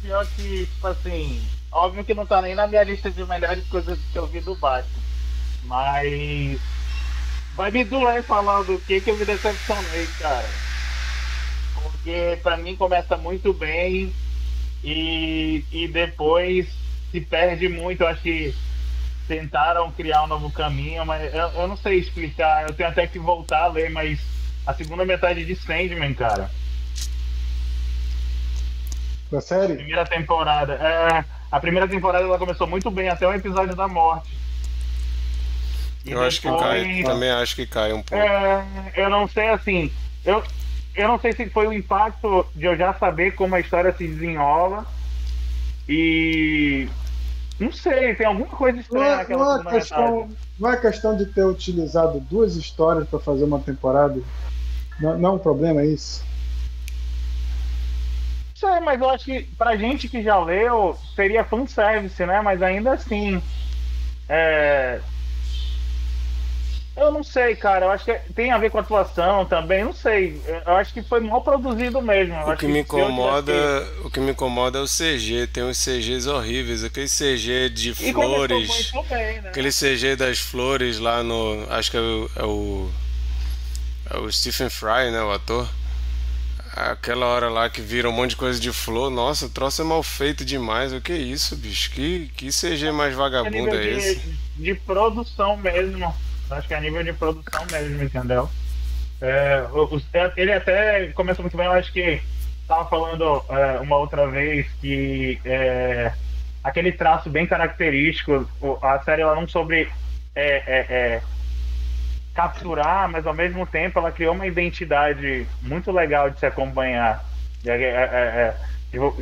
Pior que, tipo assim, óbvio que não tá nem na minha lista de melhores coisas que eu vi do Batman. Mas vai me doer falar do que que eu me decepcionei, cara. Porque pra mim começa muito bem e, e depois se perde muito. Eu acho que tentaram criar um novo caminho, mas eu, eu não sei explicar. Eu tenho até que voltar a ler, mas a segunda metade de Sandman, cara.
Da série?
Primeira temporada. É, a primeira temporada ela começou muito bem, até o episódio da morte. E
Eu acho que
depois-
cai, também acho que cai um pouco.
É, eu não sei assim. Eu, eu não sei se foi o impacto de eu já saber como a história se desenrola. E. Não sei, tem alguma coisa
Não
estranha
é,
naquela
não, é questão, não é questão de ter utilizado duas histórias para fazer uma temporada. Não, não é um problema isso.
Não sei, mas eu acho que pra gente que já leu, seria fanservice, né? Mas ainda assim. É. Eu não sei, cara. Eu acho que tem a ver com a atuação também. Não sei. Eu acho que foi mal produzido mesmo. Eu
O que me incomoda,
tivesse-
o que me incomoda é o CG. Tem uns CGs horríveis, aquele CG de flores,
bem, né?
aquele CG das flores lá no, acho que é o, é o, é o Stephen Fry, né, o ator. Aquela hora lá que vira um monte de coisa de flor, nossa, o troço é mal feito demais. O que é isso, bicho? Que, que CG mais
É
vagabundo é
de,
esse?
de produção mesmo. Acho que é nível de produção mesmo, entendeu? É, ele até começa muito bem, eu acho que tava falando é, uma outra vez que é, aquele traço bem característico, a série ela não soube é, é, capturar, mas ao mesmo tempo ela criou uma identidade muito legal de se acompanhar. É, eu,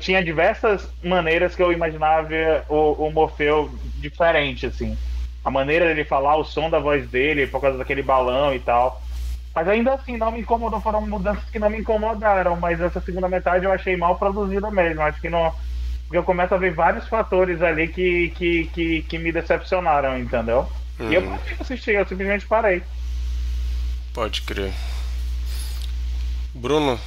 tinha diversas maneiras que eu imaginava o, o Morfeu diferente, assim. A maneira dele falar, o som da voz dele, por causa daquele balão e tal. Mas ainda assim, não me incomodou, foram mudanças que não me incomodaram, mas essa segunda metade eu achei mal produzida mesmo. Acho que não. Porque eu começo a ver vários fatores ali que, que, que, que me decepcionaram, entendeu? E eu
Hum,
parei de assistir, eu simplesmente parei.
pode crer. Bruno,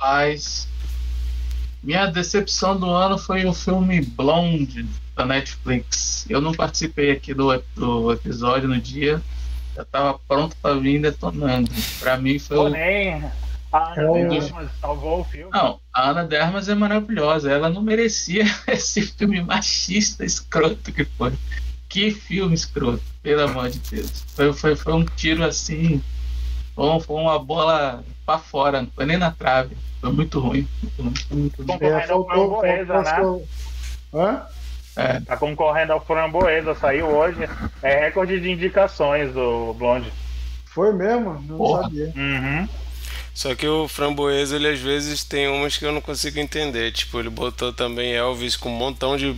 Mas Minha decepção do ano foi o filme Blonde da Netflix. Eu não participei aqui do, do episódio no dia. Eu tava pronto para vir detonando. Para mim foi o.
Porém, a Ana
É o-
Dermas salvou o filme.
Não, a Ana Dermas é maravilhosa. Ela não merecia esse filme machista, escroto que foi. Que filme escroto, pelo amor de Deus. Foi, foi, foi um tiro assim. Foi, foi uma bola pra fora, não foi nem na trave. Foi muito ruim. Muito ruim, muito ruim.
Concorrendo ao Framboesa, né?
faltou- Hã?
Tá concorrendo ao Framboesa, saiu hoje. É recorde de indicações do Blonde.
Foi mesmo? Não
Porra.
sabia.
Uhum.
Só que o Framboesa, ele às vezes tem umas que eu não consigo entender. Tipo, ele botou também Elvis com um montão de.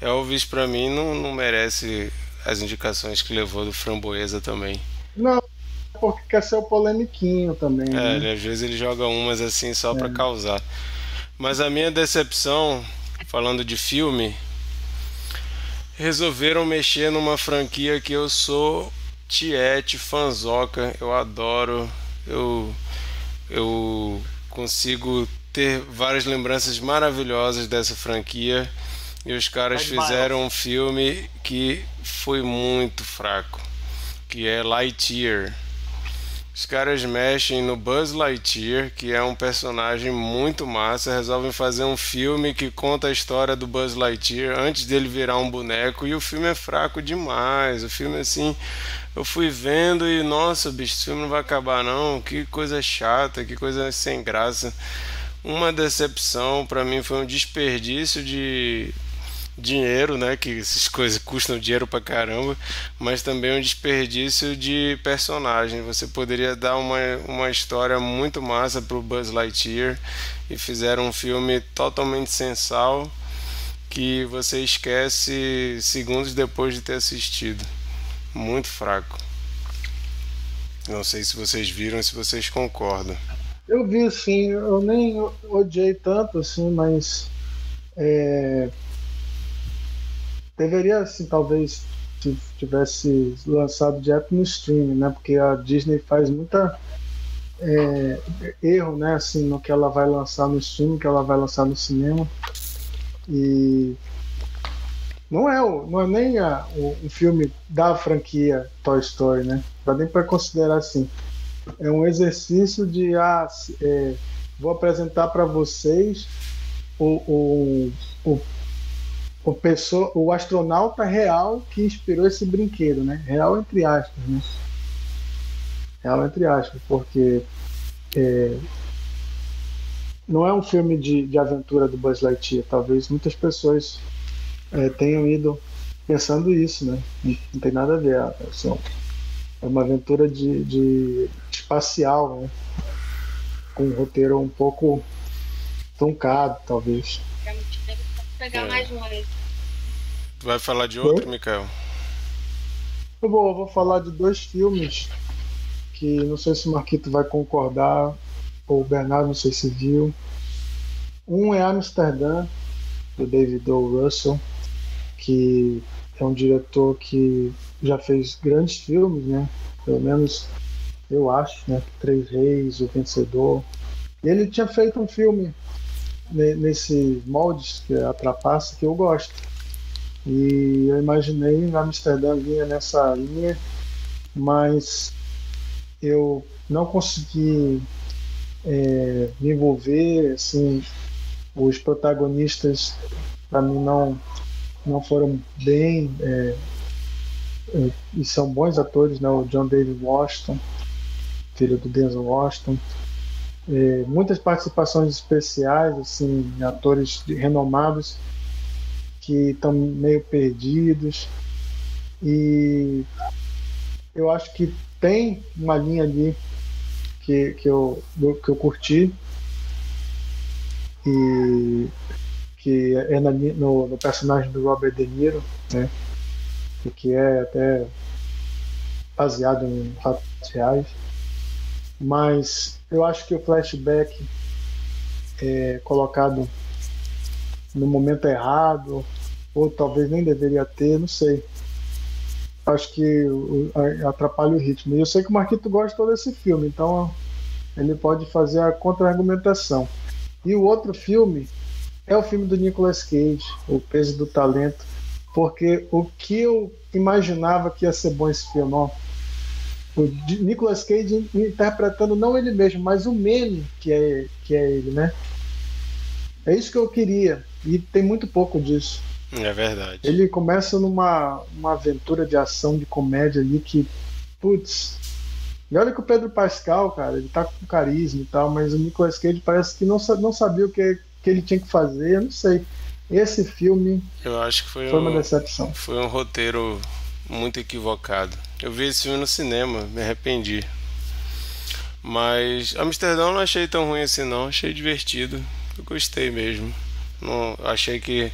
Elvis, pra mim, não, não merece as indicações que levou do Framboesa também.
Não, porque quer ser o polemiquinho também.
É,
né?
ele, às vezes ele joga umas assim só pra causar. Mas a minha decepção, falando de filme, resolveram mexer numa franquia que eu sou tiete, fanzoca, eu adoro, eu, eu consigo ter várias lembranças maravilhosas dessa franquia. E os caras fizeram um filme que foi muito fraco, que é Lightyear. Os caras mexem no Buzz Lightyear, que é um personagem muito massa, resolvem fazer um filme que conta a história do Buzz Lightyear antes dele virar um boneco, e o filme é fraco demais. O filme assim, eu fui vendo e nossa, bicho, esse filme não vai acabar não. Que coisa chata, que coisa sem graça. Uma decepção para mim foi um desperdício de dinheiro, né? Que essas coisas custam dinheiro pra caramba, mas também um desperdício de personagem. Você poderia dar uma, uma história muito massa pro Buzz Lightyear e fizeram um filme totalmente sensal que você esquece segundos depois de ter assistido. Muito fraco. Não sei se vocês viram, se vocês concordam.
Eu vi sim, eu nem odiei tanto assim, mas é, deveria assim, talvez se tivesse lançado direto no streaming, né? Porque a Disney faz muita é, erro, né? Assim, no que ela vai lançar no streaming, que ela vai lançar no cinema e não é, o, não é nem a, o, um filme da franquia Toy Story, né? Dá nem para considerar assim é um exercício de ah, é, vou apresentar para vocês o, o, o, o, pessoa, o astronauta real que inspirou esse brinquedo, né? Real entre aspas, né? Real entre aspas, porque é, não é um filme de, de aventura do Buzz Lightyear. Talvez muitas pessoas é, tenham ido pensando isso, né? Não, tem nada a ver. É, são- é uma aventura de, de espacial, né? Com um roteiro um pouco truncado, talvez.
Vou pegar
É.
mais um aí.
Tu vai falar de outro, Mikael?
Eu vou, eu vou falar de dois filmes que não sei se o Marquito vai concordar, ou o Bernardo, não sei se viu. Um é Amsterdã, do David O. Russell, que é um diretor que já fez grandes filmes, né? Pelo menos eu acho, né? Três Reis, O Vencedor. E ele tinha feito um filme ne- nesse moldes, que é a Trapaça, que eu gosto. E eu imaginei Amsterdã vinha nessa linha, mas eu não consegui é, me envolver, assim, os protagonistas para mim não não foram bem é, é, e são bons atores, né? O John David Washington, filho do Denzel Washington, É, muitas participações especiais, assim, atores renomados que estão meio perdidos e eu acho que tem uma linha ali que, que, eu, que eu curti e que é na no, no personagem do Robert De Niro, né? E que é até baseado em fatos reais. Mas eu acho que o flashback é colocado no momento errado, ou talvez nem deveria ter, não sei. Acho que atrapalha o ritmo. E eu sei que o Marquito gosta desse filme, então ele pode fazer a contra-argumentação. E o outro filme é o filme do Nicolas Cage, O Peso do Talento, porque o que eu imaginava que ia ser bom esse filme, ó, o Nicolas Cage interpretando não ele mesmo, mas o meme que é, que é ele, né? É isso que eu queria, e tem muito pouco disso.
É verdade.
Ele começa numa uma aventura de ação, de comédia ali que, putz. E olha que o Pedro Pascal, cara, ele tá com carisma e tal, mas o Nicolas Cage parece que não, não sabia o que, que ele tinha que fazer, eu não sei. Esse filme
eu acho que foi,
foi
um,
uma decepção.
Foi um roteiro muito equivocado. Eu vi esse filme no cinema, me arrependi. Mas Amsterdão não achei tão ruim assim não, achei divertido. Eu gostei mesmo. Não, achei que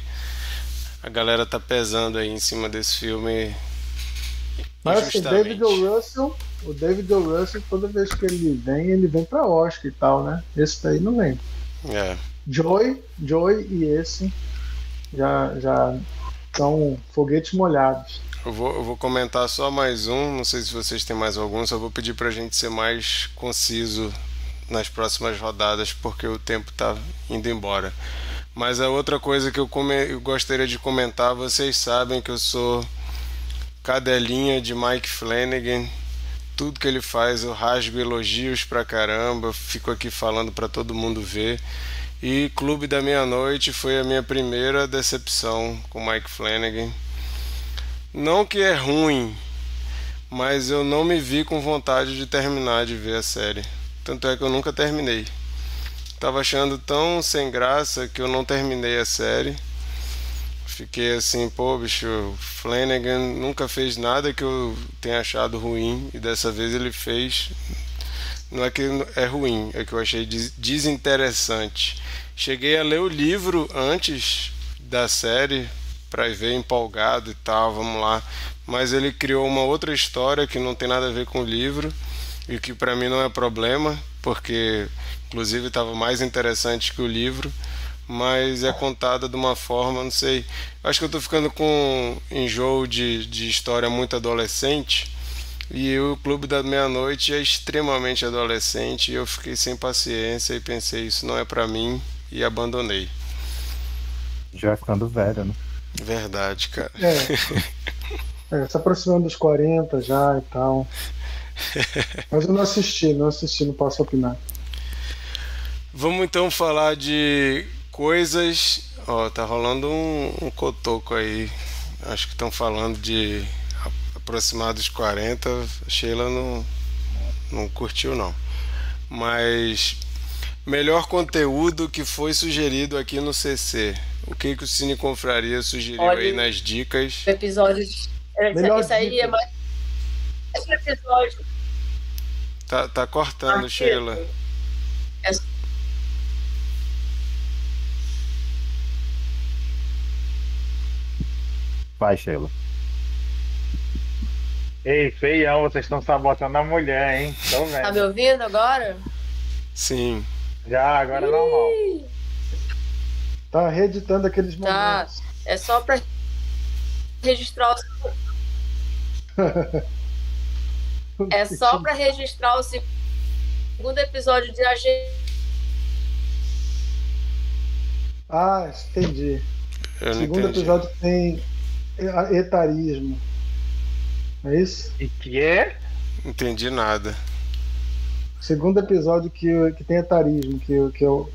a galera tá pesando aí em cima desse filme.
Mas assim, David o. Russell, o David o. Russell, toda vez que ele vem, ele vem pra Oscar e tal, né? Esse daí não vem.
É.
Joy, Joy e esse já, já são foguetes molhados.
Eu vou, eu vou comentar só mais um, não sei se vocês têm mais algum, só vou pedir pra gente ser mais conciso nas próximas rodadas, porque o tempo tá indo embora. Mas a outra coisa que eu, come... eu gostaria de comentar, vocês sabem que eu sou cadelinha de Mike Flanagan. Tudo que ele faz eu rasgo elogios pra caramba, fico aqui falando para todo mundo ver. E Clube da Meia-Noite foi a minha primeira decepção com Mike Flanagan. Não que é ruim, mas eu não me vi com vontade de terminar de ver a série. Tanto é que eu nunca terminei. Tava achando tão sem graça que eu não terminei a série. Fiquei assim, pô, bicho, Flanagan nunca fez nada que eu tenha achado ruim e dessa vez ele fez. Não é que é ruim, é que eu achei desinteressante. Cheguei a ler o livro antes da série para ver empolgado e tal, vamos lá. Mas ele criou uma outra história que não tem nada a ver com o livro e que para mim não é problema, porque inclusive estava mais interessante que o livro, mas é contada de uma forma, não sei. Acho que eu estou ficando com enjoo de, de história muito adolescente. E o Clube da Meia-Noite é extremamente adolescente e eu fiquei sem paciência e pensei, isso não é para mim e abandonei.
Já ficando velho, né?
Verdade, cara.
É, é, se aproximando dos 40 já e tal. Mas eu não assisti, não assisti, não posso opinar.
Vamos então falar de coisas. Ó, tá rolando um, um cotoco aí. Acho que estão falando de aproximados 40. Sheila não, não curtiu não. Mas melhor conteúdo que foi sugerido aqui no CC. O que, que o Cine Confraria sugeriu Olha, aí nas dicas?
Episódios. Melhor isso aí é mais. Esse episódio.
Tá, tá cortando, Sheila. É
Vai, Sheila.
Ei, feião, vocês estão sabotando a mulher, hein?
Tá me ouvindo agora?
Sim.
Já, agora é normal.
Tá reeditando aqueles
tá.
momentos.
É só pra registrar o. é só pra registrar o segundo episódio de Agente.
Ah, entendi.
Eu
segundo
entendi.
episódio tem etarismo. É isso?
E que é?
Entendi nada.
Segundo episódio que, que tem etarismo, que, que eu,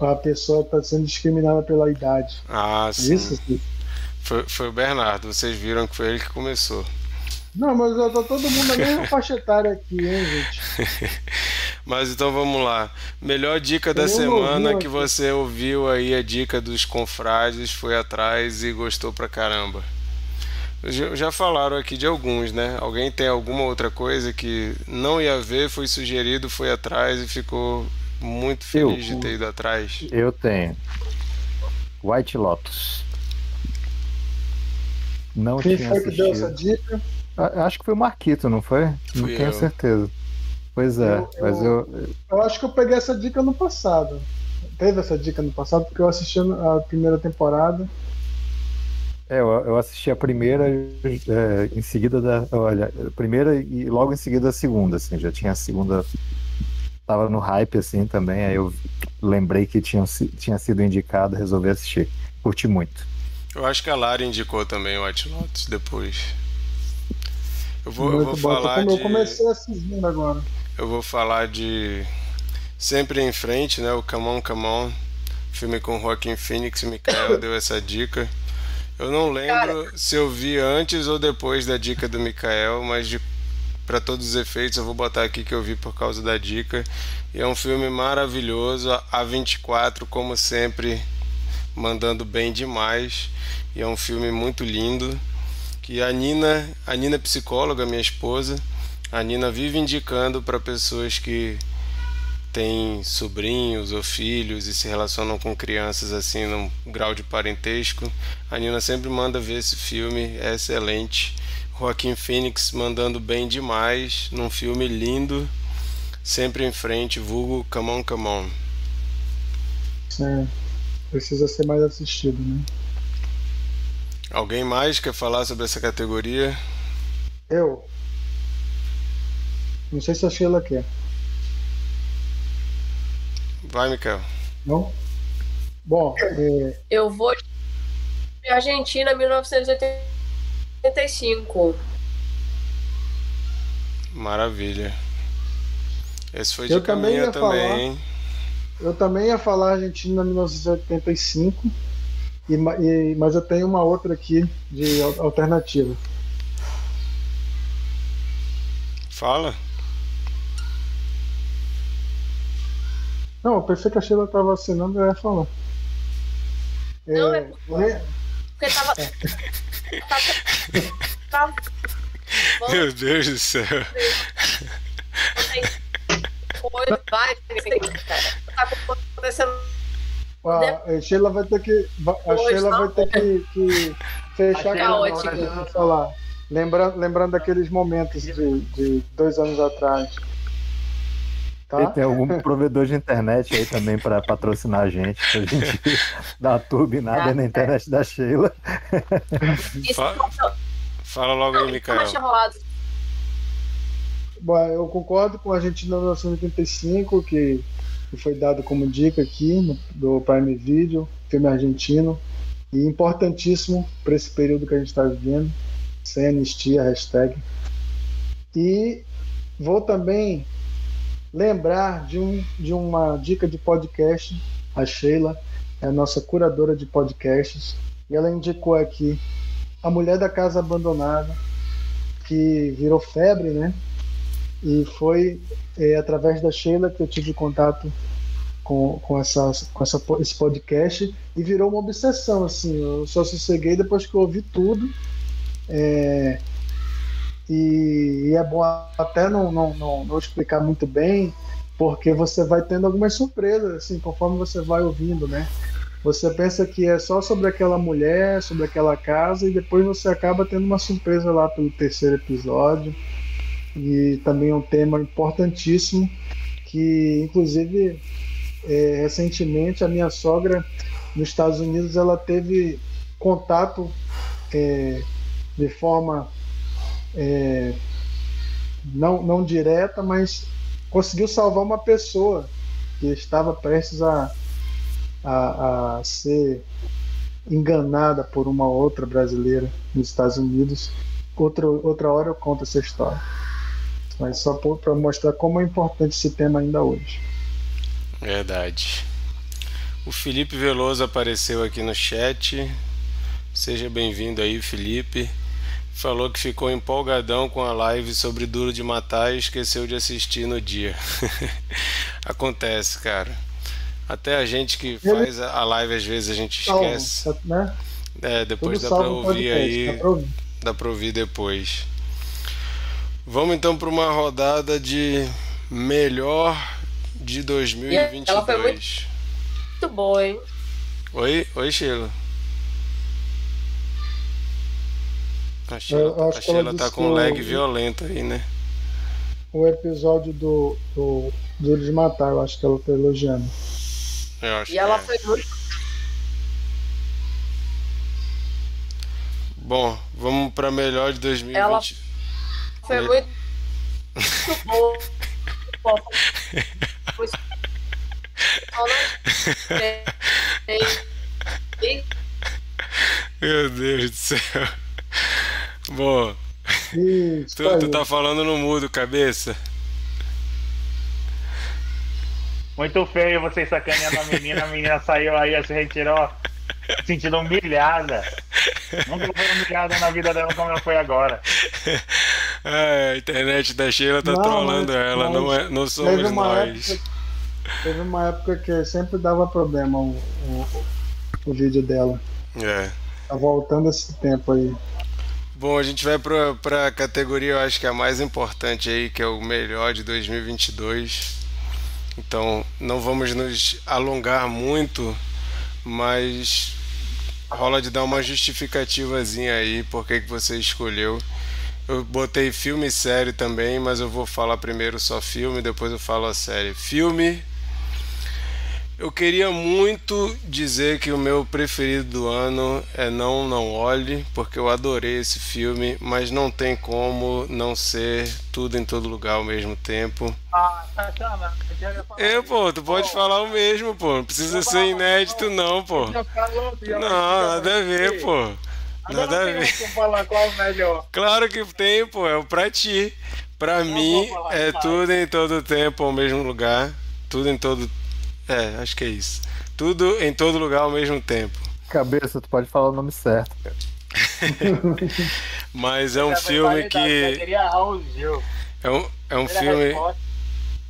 a pessoa está sendo discriminada pela idade.
Ah,
É
sim.
isso?
Foi, foi o Bernardo, vocês viram que foi ele que começou.
Não, mas eu tô todo mundo na mesma faixa etária aqui, hein, gente?
Mas então vamos lá. Melhor dica da
Eu não
semana
ouvi
que você ouviu aí a dica dos confrades, foi atrás e gostou pra caramba. Já falaram aqui de alguns, né? Alguém tem alguma outra coisa que não ia ver, foi sugerido, foi atrás e ficou muito feliz
Eu.
de ter ido atrás?
Eu tenho. White Lotus. Não
Quem
tinha
foi que deu
assistido.
essa dica?
A- Acho que foi o Marquito, não foi? não
Fui
tenho
eu.
certeza. Pois é,
Eu-
mas
eu-
eu,
Eu acho que eu peguei essa dica no passado. Teve essa dica no passado, porque eu assisti a primeira temporada.
É, eu, eu assisti a primeira é, em seguida da. Olha, a primeira e logo em seguida a segunda, assim, já tinha a segunda tava no hype assim também, aí eu lembrei que tinha, tinha sido indicado, resolvi assistir. Curti muito.
Eu acho que a Lara indicou também o White Lotus depois. Eu vou, eu vou falar
como
de.
Eu comecei assistindo agora.
Eu vou falar de Sempre em Frente, né? O Come On, Come On. Filme com Joaquim Phoenix e Mikael deu essa dica. Eu não lembro Cara. se eu vi antes ou depois da dica do Mikael, mas de para todos os efeitos, eu vou botar aqui que eu vi por causa da dica. E é um filme maravilhoso, A24, como sempre, mandando bem demais. E é um filme muito lindo. Que a Nina, a Nina psicóloga, minha esposa, a Nina vive indicando para pessoas que têm sobrinhos ou filhos e se relacionam com crianças assim num grau de parentesco. A Nina sempre manda ver esse filme, é excelente. Joaquim Phoenix mandando bem demais num filme lindo, sempre em frente, vulgo Come On, Come On.
É, precisa ser mais assistido, né?
Alguém mais quer falar sobre essa categoria?
Eu. Não sei se a Sheila quer.
Vai, Mikael.
Não? Bom, é...
eu vou de Argentina 1980 75.
Maravilha. Esse foi de eu também ia também.
Falar, eu também ia falar Argentina 1985, e, e, mas eu tenho uma outra aqui de alternativa.
Fala.
Não, eu pensei que a Sheila estava assinando e eu ia falar.
Não, é, é porque tava.
Meu Deus do céu.
Vai, tá acontecendo.
A Sheila vai ter que. A Sheila vai ter que, que fechar
a
falar. Lembrando, lembrando daqueles momentos de, de dois anos atrás.
Tá? Tem algum provedor de internet aí também para patrocinar a gente, pra gente dar turbinada ah, na internet da Sheila.
Fala, fala logo aí, Micael.
Bom, eu concordo com a Argentina 1985, que, que foi dado como dica aqui no, do Prime Video, filme argentino, e importantíssimo para esse período que a gente está vivendo, sem anistia, hashtag. E vou também lembrar de, um, de uma dica de podcast. A Sheila é a nossa curadora de podcasts e ela indicou aqui A Mulher da Casa Abandonada, que virou febre, né? E foi é, através da Sheila que eu tive contato com, com, essa, com essa, esse podcast e virou uma obsessão. Assim, eu só sosseguei depois que eu ouvi tudo. É, e, e é bom até não, não, não, não, explicar muito bem, porque você vai tendo algumas surpresas, assim, conforme você vai ouvindo, né? Você pensa que é só sobre aquela mulher, sobre aquela casa, e depois você acaba tendo uma surpresa lá pelo terceiro episódio. E também é um tema importantíssimo, que inclusive é, recentemente a minha sogra nos Estados Unidos ela teve contato é, de forma é, não, não direta, mas conseguiu salvar uma pessoa que estava prestes a, a, a ser enganada por uma outra brasileira nos Estados Unidos. Outra, outra hora eu conto essa história. Mas só para mostrar como é importante esse tema ainda hoje.
Verdade. O Felipe Veloso apareceu aqui no chat. Seja bem-vindo aí, Felipe falou que ficou empolgadão com a live sobre Duro de Matar e esqueceu de assistir no dia. Acontece, cara. Até a gente que faz a live às vezes a gente esquece. Né? É, depois Tudo dá pra ouvir aí. Dá pra ouvir. dá pra ouvir depois. Vamos então para uma rodada de melhor de 2022. Ela foi muito,
muito boa, hein?
Oi, oi, Sheila. A Sheila, a Sheila tá com um lag violento aí, né?
O episódio do, do Duro de Matar, eu acho que ela tá elogiando.
Eu acho
e ela é. foi muito.
Bom, vamos pra melhor de 2020.
Ela foi muito. muito boa.
Meu Deus do céu. Bom,
Isso,
tu, tu tá falando no mudo, cabeça.
Muito feio vocês sacaneando a menina, a menina saiu aí, se retirou, sentindo humilhada. Nunca foi humilhada na vida dela como ela foi agora.
Ah, a internet da Sheila tá
Não,
trolando
mas-
ela, não, é, não
teve
somos
uma
nós.
época, teve uma época que sempre dava problema o, o, o vídeo dela.
É.
Tá voltando esse tempo aí.
Bom, a gente vai pra, pra categoria, eu acho que é a mais importante aí, que é o melhor de 2022. Então, não vamos nos alongar muito, mas rola de dar uma justificativazinha aí, por que você escolheu. Eu botei filme e série também, mas eu vou falar primeiro só filme, depois eu falo a série. Filme, eu queria muito dizer que o meu preferido do ano é Não Não Olhe, porque eu adorei esse filme, mas não tem como não ser tudo em todo lugar ao mesmo tempo.
Ah, Tatiana, eu
É, pô, tu pode falar o mesmo, pô. Não precisa ser inédito, não, pô. Não, nada a ver, pô. Nada a ver.
falar qual é o melhor.
Claro que tem, pô, é o pra ti. Pra mim, é tudo em todo tempo ao mesmo lugar. Tudo em todo. É, acho que é isso. Tudo em todo lugar ao mesmo tempo.
Cabeça, tu pode falar o nome certo, cara.
Mas é um filme que.
Seria Raul Gil.
É um, é um filme.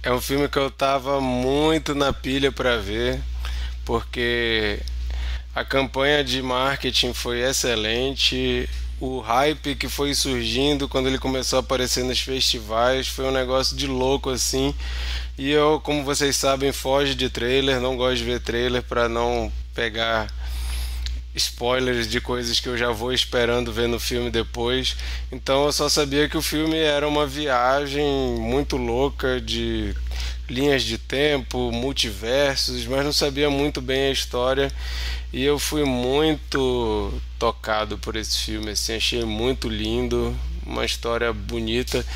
É um filme que eu tava muito na pilha pra ver, porque a campanha de marketing foi excelente, o hype que foi surgindo quando ele começou a aparecer nos festivais foi um negócio de louco assim. E eu, como vocês sabem, foge de trailer, não gosto de ver trailer pra não pegar spoilers de coisas que eu já vou esperando ver no filme depois. Então eu só sabia que o filme era uma viagem muito louca de linhas de tempo, multiversos, mas não sabia muito bem a história. E eu fui muito tocado por esse filme, assim, achei muito lindo, uma história bonita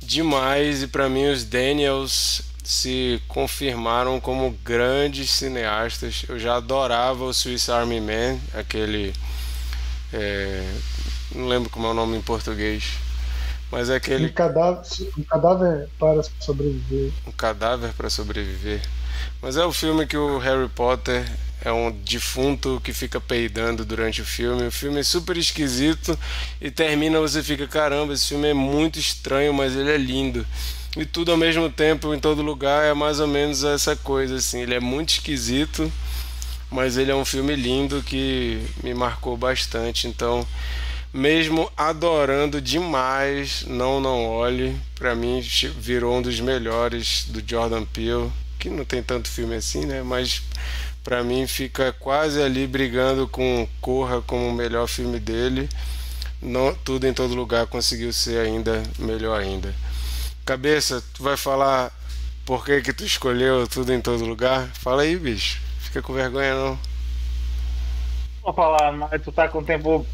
demais e para mim os Daniels se confirmaram como grandes cineastas. Eu já adorava o Swiss Army Man, aquele. é, não lembro como é o nome em português. Mas é
Um
aquele
cadáver, um cadáver para sobreviver.
um cadáver para sobreviver. Mas é o filme que o Harry Potter é um defunto que fica peidando durante o filme. O filme é super esquisito e termina você fica caramba, esse filme é muito estranho, mas ele é lindo. E tudo ao mesmo tempo em todo lugar é mais ou menos essa coisa assim. Ele é muito esquisito, mas ele é um filme lindo que me marcou bastante. Então, mesmo adorando demais Não Não Olhe, pra mim virou um dos melhores do Jordan Peele, que não tem tanto filme assim, né? Mas pra mim fica quase ali brigando com Corra como o melhor filme dele. Não, tudo em todo lugar conseguiu ser ainda melhor ainda. Cabeça, tu vai falar por que que tu escolheu tudo em todo lugar? Fala aí, bicho. Fica com vergonha não.
Vou falar, mas tu tá com tempo,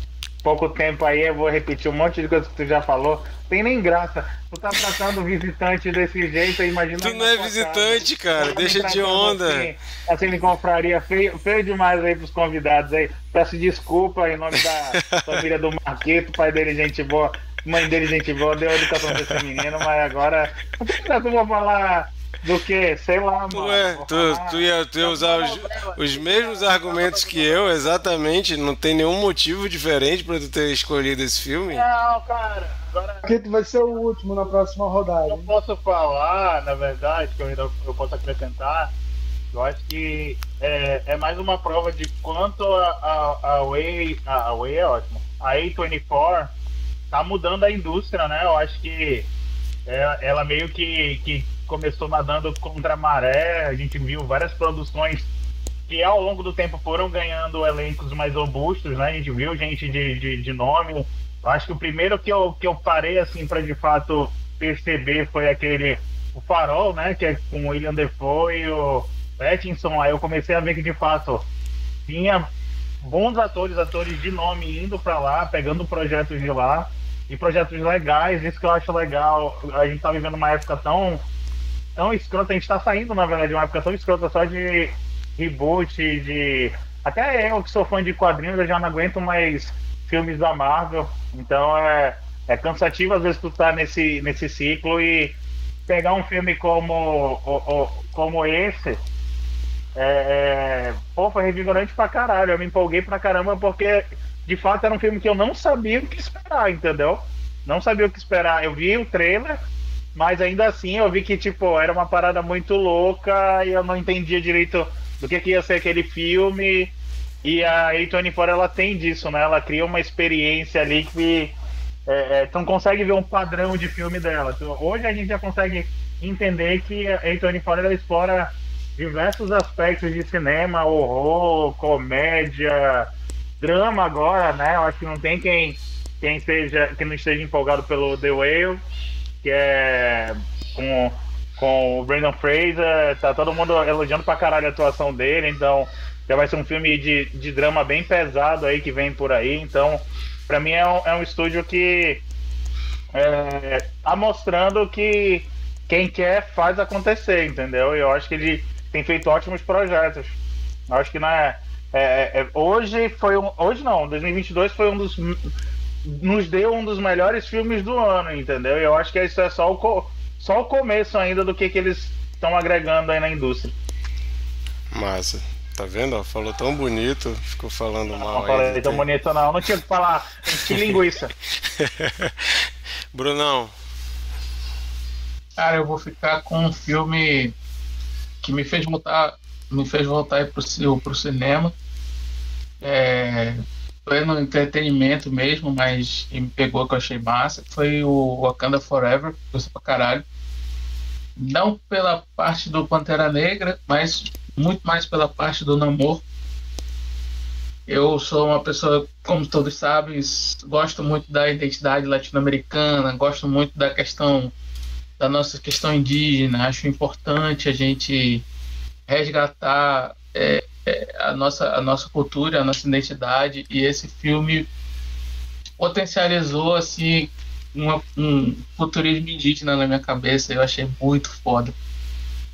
pouco tempo aí, eu vou repetir um monte de coisa que tu já falou. Tem nem graça. Tu tá tratando visitante desse jeito, imagina.
Tu não é visitante, cara.
Tu tá
Deixa de onda.
Assim, assim me confraria feio, feio demais aí pros convidados aí. Peço desculpa em nome da família do Marquito, pai dele, gente boa. Mãe dele, gente boa, deu educação pra esse menino, mas agora. Por que tu vai falar do que? Sei lá, mano.
Ué,
Vou
tu, tu ia tu ia usar os, os mesmos argumentos que eu, exatamente. Não tem nenhum motivo diferente pra tu ter escolhido esse filme.
Não, cara. Agora.
Porque vai ser o último na próxima rodada.
Eu posso falar, na verdade, que eu ainda eu posso acrescentar. Eu acho que é, é mais uma prova de quanto a, a, a Way. A, a Way é ótimo. A A24 tá mudando a indústria, né? Eu acho que é- ela meio que, que começou nadando contra a maré. A gente viu várias produções que ao longo do tempo foram ganhando elencos mais robustos, né? A gente viu gente de, de, de nome. Eu acho que o primeiro que eu, que eu parei assim para de fato perceber foi aquele o Farol, né? Que é com o William Defoe e o Pattinson. Aí eu comecei a ver que de fato tinha bons atores, atores de nome indo para lá, pegando projetos de lá e projetos legais. Isso que eu acho legal. A gente tá vivendo uma época tão tão escrota, a gente tá saindo, na verdade, de uma época tão escrota só de reboot, de. Até eu que sou fã de quadrinhos, eu já não aguento mais filmes da Marvel. Então é, é cansativo às vezes tu tá nesse, nesse ciclo e pegar um filme como, como esse. É, é, pô, foi revigorante pra caralho. Eu me empolguei pra caramba porque de fato era um filme que eu não sabia o que esperar, entendeu? Não sabia o que esperar. Eu vi o trailer, mas ainda assim eu vi que, tipo, era uma parada muito louca e eu não entendia direito do que, que ia ser aquele filme. E a A24 ela tem disso, né? Ela cria uma experiência ali que é, é, tu não consegue ver um padrão de filme dela. Hoje a gente já consegue entender que a A24 ela explora diversos aspectos de cinema, horror, comédia, drama agora, né? Eu acho que não tem quem, quem, seja, quem não esteja empolgado pelo The Whale, que é com, com o Brandon Fraser, tá todo mundo elogiando pra caralho a atuação dele, então já vai ser um filme de, de drama bem pesado aí que vem por aí, então para mim é um, é um estúdio que é, tá mostrando que quem quer faz acontecer, entendeu? Eu acho que ele tem feito ótimos projetos. Acho que não é, é, é, hoje foi um, hoje não, 2022 foi um dos nos deu um dos melhores filmes do ano, entendeu? Eu acho que isso é só o só o começo ainda do que, que eles estão agregando aí na indústria.
Massa. Tá vendo? Falou tão bonito, ficou falando
não,
mal.
Não falei tão bonito, não. Não tinha que falar. Que linguiça.
Brunão.
Cara, eu vou ficar com um filme que me fez voltar, me fez voltar pro, pro cinema. É, foi no entretenimento mesmo, mas me pegou que eu achei massa. Foi o Wakanda Forever, gostei pra caralho. Não pela parte do Pantera Negra, mas muito mais pela parte do namoro. Eu sou uma pessoa, como todos sabem, gosto muito da identidade latino-americana, gosto muito da questão da nossa questão indígena. Acho importante a gente resgatar é, é, a, nossa, a nossa cultura, a nossa identidade. E esse filme potencializou assim uma, um futurismo indígena na minha cabeça. Eu achei muito foda.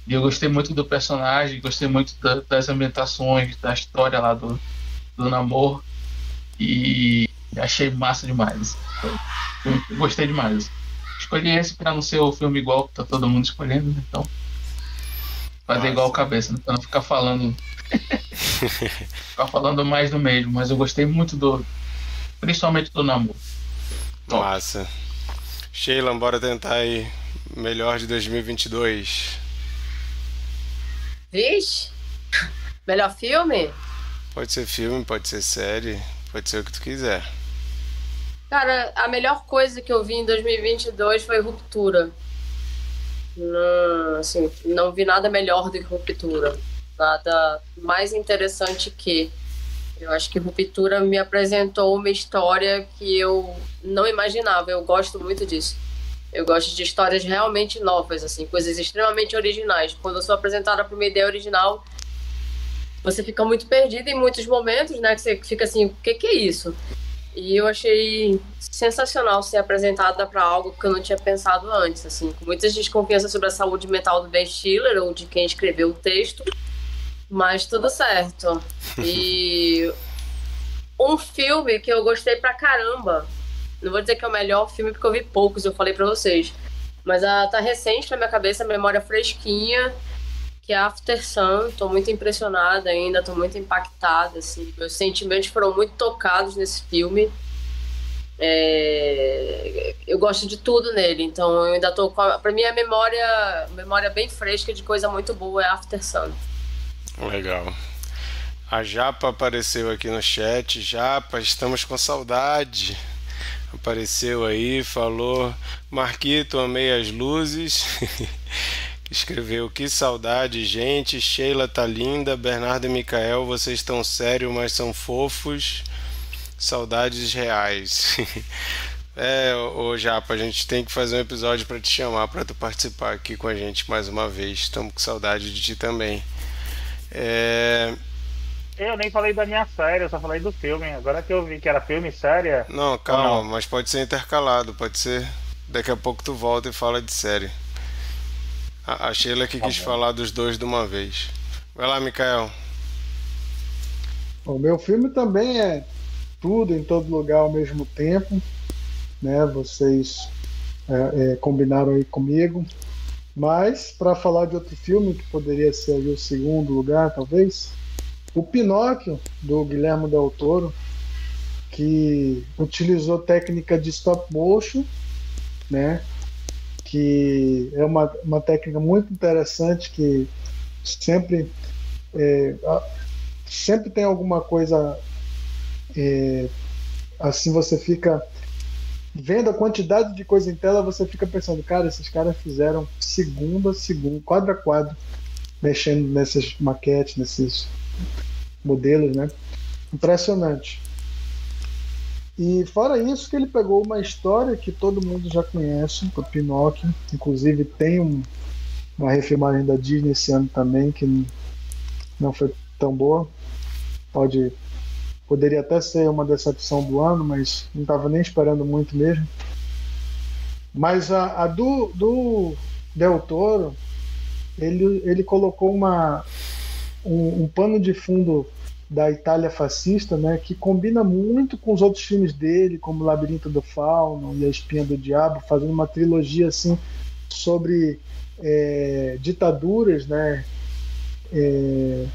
E eu gostei muito do personagem, gostei muito da, das ambientações, da história lá do, do namoro. E achei massa demais. Gostei demais. Escolhi esse para não ser o filme igual que tá todo mundo escolhendo, né? então. Fazer Nossa. igual cabeça, né? pra não ficar falando. ficar falando mais do mesmo, mas eu gostei muito do. Principalmente do namoro.
Massa. Sheila, bora tentar aí. Melhor de 2022.
Vixe! Melhor filme?
Pode ser filme, pode ser série, pode ser o que tu quiser.
Cara, a melhor coisa que eu vi em 2022 foi Ruptura. Não, assim, não vi nada melhor do que Ruptura. Nada mais interessante que. Eu acho que Ruptura me apresentou uma história que eu não imaginava. Eu gosto muito disso. Eu gosto de histórias realmente novas, assim, coisas extremamente originais. Quando eu sou apresentada por uma ideia original, você fica muito perdido em muitos momentos, né? Que você fica assim, o que, que é isso? E eu achei sensacional ser apresentada para algo que eu não tinha pensado antes, assim, com muitas desconfianças sobre a saúde mental do Ben Stiller ou de quem escreveu o texto, mas tudo certo. E um filme que eu gostei pra caramba, não vou dizer que é o melhor filme porque eu vi poucos, eu falei para vocês. Mas a, tá recente na minha cabeça, memória fresquinha, que é After Sun. Tô muito impressionada ainda, tô muito impactada, assim. Meus sentimentos foram muito tocados nesse filme. É... Eu gosto de tudo nele, então eu ainda tô com. Pra mim, a memória, memória bem fresca de coisa muito boa é After Sun.
Legal. A Japa apareceu aqui no chat. Japa, estamos com saudade apareceu aí, falou: Marquito, amei as luzes. Escreveu: Que saudade, gente. Sheila tá linda. Bernardo e Micael, vocês estão sérios, mas são fofos. Saudades reais. é, ô Japa, a gente tem que fazer um episódio para te chamar, para tu participar aqui com a gente mais uma vez. Estamos com saudade de ti também. É.
Eu nem falei da minha série, eu só falei do filme. Agora que eu vi que era filme e série.
Não, calma, não? mas pode ser intercalado, pode ser. Daqui a pouco tu volta e fala de série. A, a Sheila que quis falar dos dois de uma vez. Vai lá, Mikael.
O meu filme também é tudo em todo lugar ao mesmo tempo, né? Vocês é, é, combinaram aí comigo. Mas para falar de outro filme que poderia ser o segundo lugar, talvez, o Pinóquio do Guilherme Del Toro, que utilizou técnica de stop motion, né? Que é uma, uma técnica muito interessante que sempre é, sempre tem alguma coisa é, assim você fica vendo a quantidade de coisa em tela você fica pensando cara esses caras fizeram segunda segunda quadro a quadro mexendo nessas maquetes nesses modelos né? Impressionante e fora isso que ele pegou uma história que todo mundo já conhece o Pinóquio inclusive tem um, uma refilmagem da Disney esse ano também que não foi tão boa. Pode, poderia até ser uma decepção do ano, mas não estava nem esperando muito mesmo. Mas a, a do, do Del Toro, ele, ele colocou uma, um, um, pano de fundo da Itália fascista, né, que combina muito com os outros filmes dele, como Labirinto do Fauno e A Espinha do Diabo, fazendo uma trilogia assim sobre é, ditaduras, né, é,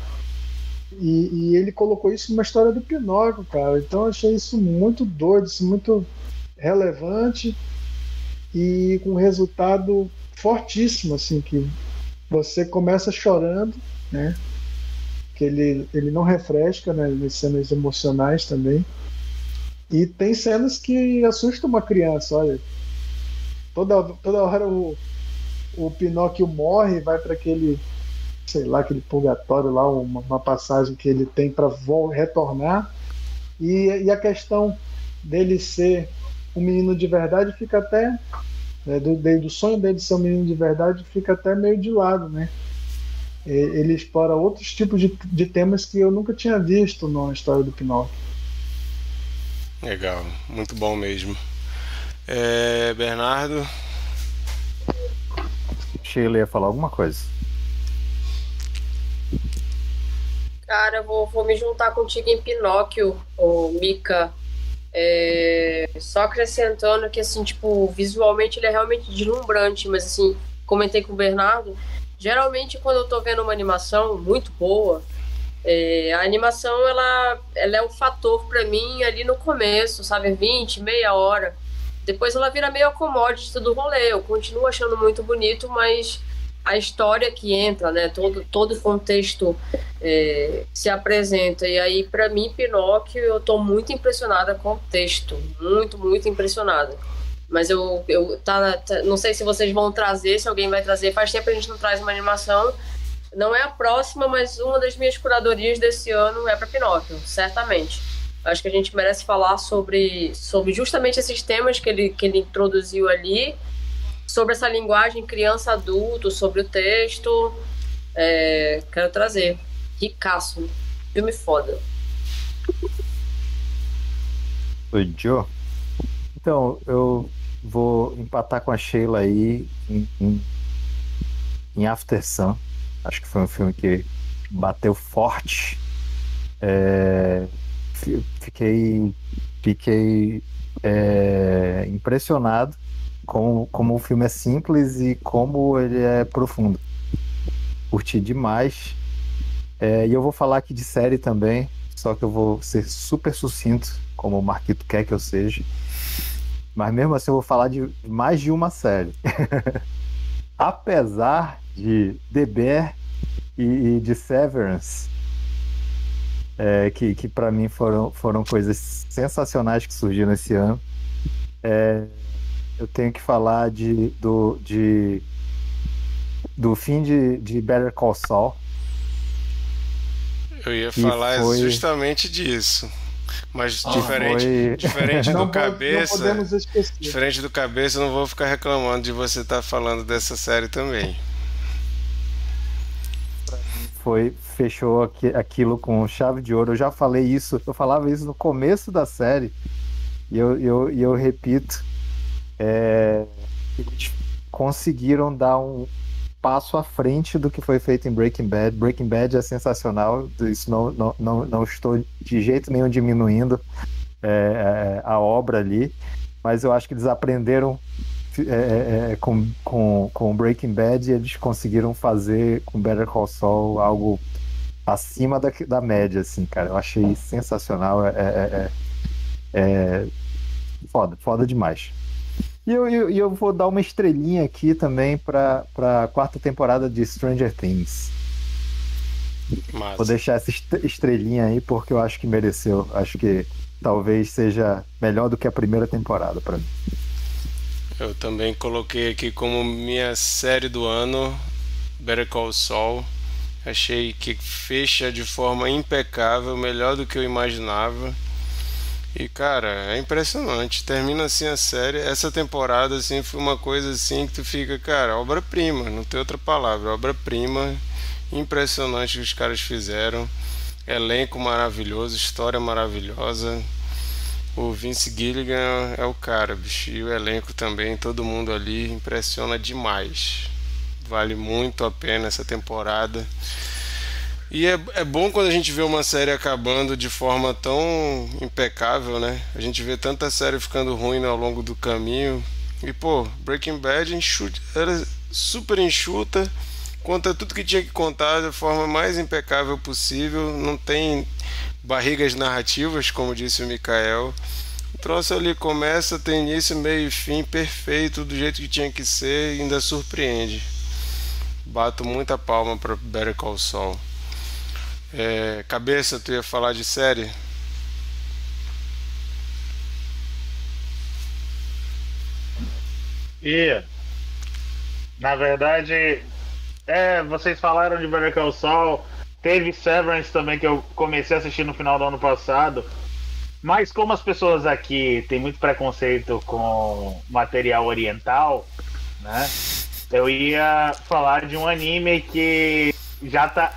e, e, ele colocou isso numa história do Pinóquio, cara. Então eu achei isso muito doido, isso muito relevante e com um resultado fortíssimo, assim, que você começa chorando, né? Que ele, ele não refresca, né? Nas cenas emocionais também. E tem cenas que assustam uma criança, olha. Toda, toda hora o, o Pinóquio morre, vai para aquele sei lá, aquele purgatório lá, uma, uma passagem que ele tem para retornar. E, e, a questão dele ser um menino de verdade fica até. Né, do, do sonho dele ser um menino de verdade fica até meio de lado, né? Ele explora outros tipos de, de temas que eu nunca tinha visto na história do Pinóquio.
Legal, muito bom mesmo. É, Bernardo?
Sheila ia falar alguma coisa.
Cara, vou, vou me juntar contigo em Pinóquio, o Mika. É, só acrescentando que, assim, tipo, visualmente ele é realmente deslumbrante, mas, assim, comentei com o Bernardo, geralmente quando eu tô vendo uma animação muito boa, é, a animação, ela, ela é um fator para mim ali no começo, sabe, 20, meia hora. Depois ela vira meio a commodity do rolê, eu continuo achando muito bonito, mas a história que entra, né? Todo, todo o contexto é, se apresenta. E aí, para mim, Pinóquio, eu tô muito impressionada com o texto. Muito, muito impressionada. Mas eu, eu tá, tá, não sei se vocês vão trazer, se alguém vai trazer. Faz tempo que a gente não traz uma animação. Não é a próxima, mas uma das minhas curadorias desse ano é para Pinóquio, certamente. Acho que a gente merece falar sobre, sobre justamente esses temas que ele, que ele introduziu ali sobre essa linguagem criança-adulto, sobre o texto. É, quero trazer. Ricaço. Filme foda.
Oi, Joe. Então, eu vou empatar com a Sheila aí em, em, em After Sun. Acho que foi um filme que bateu forte. É, fiquei fiquei é, impressionado como, como o filme é simples e como ele é profundo. Curti demais. É, e eu vou falar aqui de série também, só que eu vou ser super sucinto, como o Marquito quer que eu seja. Mas mesmo assim eu vou falar de mais de uma série. Apesar de The Bear e, e de Severance, é, que, que para mim foram, foram coisas sensacionais que surgiram esse ano. É, eu tenho que falar de, do, de, do fim de, de Better Call Saul.
Eu ia falar foi... justamente disso. Mas ah, diferente, foi... diferente do cabeça. Diferente do cabeça, eu não vou ficar reclamando de você estar tá falando dessa série também.
Foi, fechou aquilo com chave de ouro. Eu já falei isso, eu falava isso no começo da série. E eu, eu, eu repito é, eles conseguiram dar um, passo à frente do que foi feito em Breaking Bad. Breaking Bad é sensacional, isso não, não, não, não estou de jeito nenhum diminuindo é, é a obra ali, mas eu acho que eles aprenderam é, é, é, com, com, com Breaking Bad e eles conseguiram fazer com Better Call Saul algo acima da, da média, assim, cara. Eu achei sensacional. É, é, é, foda, foda demais. E eu, eu, eu, vou dar uma estrelinha aqui também para a quarta temporada de Stranger Things. Massa. Vou deixar essa estrelinha aí porque eu acho que mereceu. Acho que talvez seja melhor do que a primeira temporada para mim.
Eu também coloquei aqui como minha série do ano Better Call Saul. Achei que fecha de forma impecável, melhor do que eu imaginava. E cara, é impressionante. Termina assim a série. Essa temporada assim foi uma coisa assim que tu fica, cara, obra-prima, não tem outra palavra, obra-prima. Impressionante que os caras fizeram. Elenco maravilhoso, história maravilhosa. O Vince Gilligan é o cara, bicho. E o elenco também, todo mundo ali impressiona demais. Vale muito a pena essa temporada. E é, é bom quando a gente vê uma série acabando de forma tão impecável, né? A gente vê tanta série ficando ruim ao longo do caminho. E pô, Breaking Bad enxuta, era super enxuta, conta tudo que tinha que contar da forma mais impecável possível. Não tem barrigas narrativas, como disse o Mikael. O troço ali começa, tem início, meio e fim perfeito, do jeito que tinha que ser e ainda surpreende. Bato muita palma para Better Call Saul. É, cabeça, tu ia falar de série?
E, na verdade, é, vocês falaram de Better Call Saul, Teve Severance também que eu comecei a assistir no final do ano passado. Mas como as pessoas aqui têm muito preconceito com material oriental, né? Eu ia falar de um anime que já tá,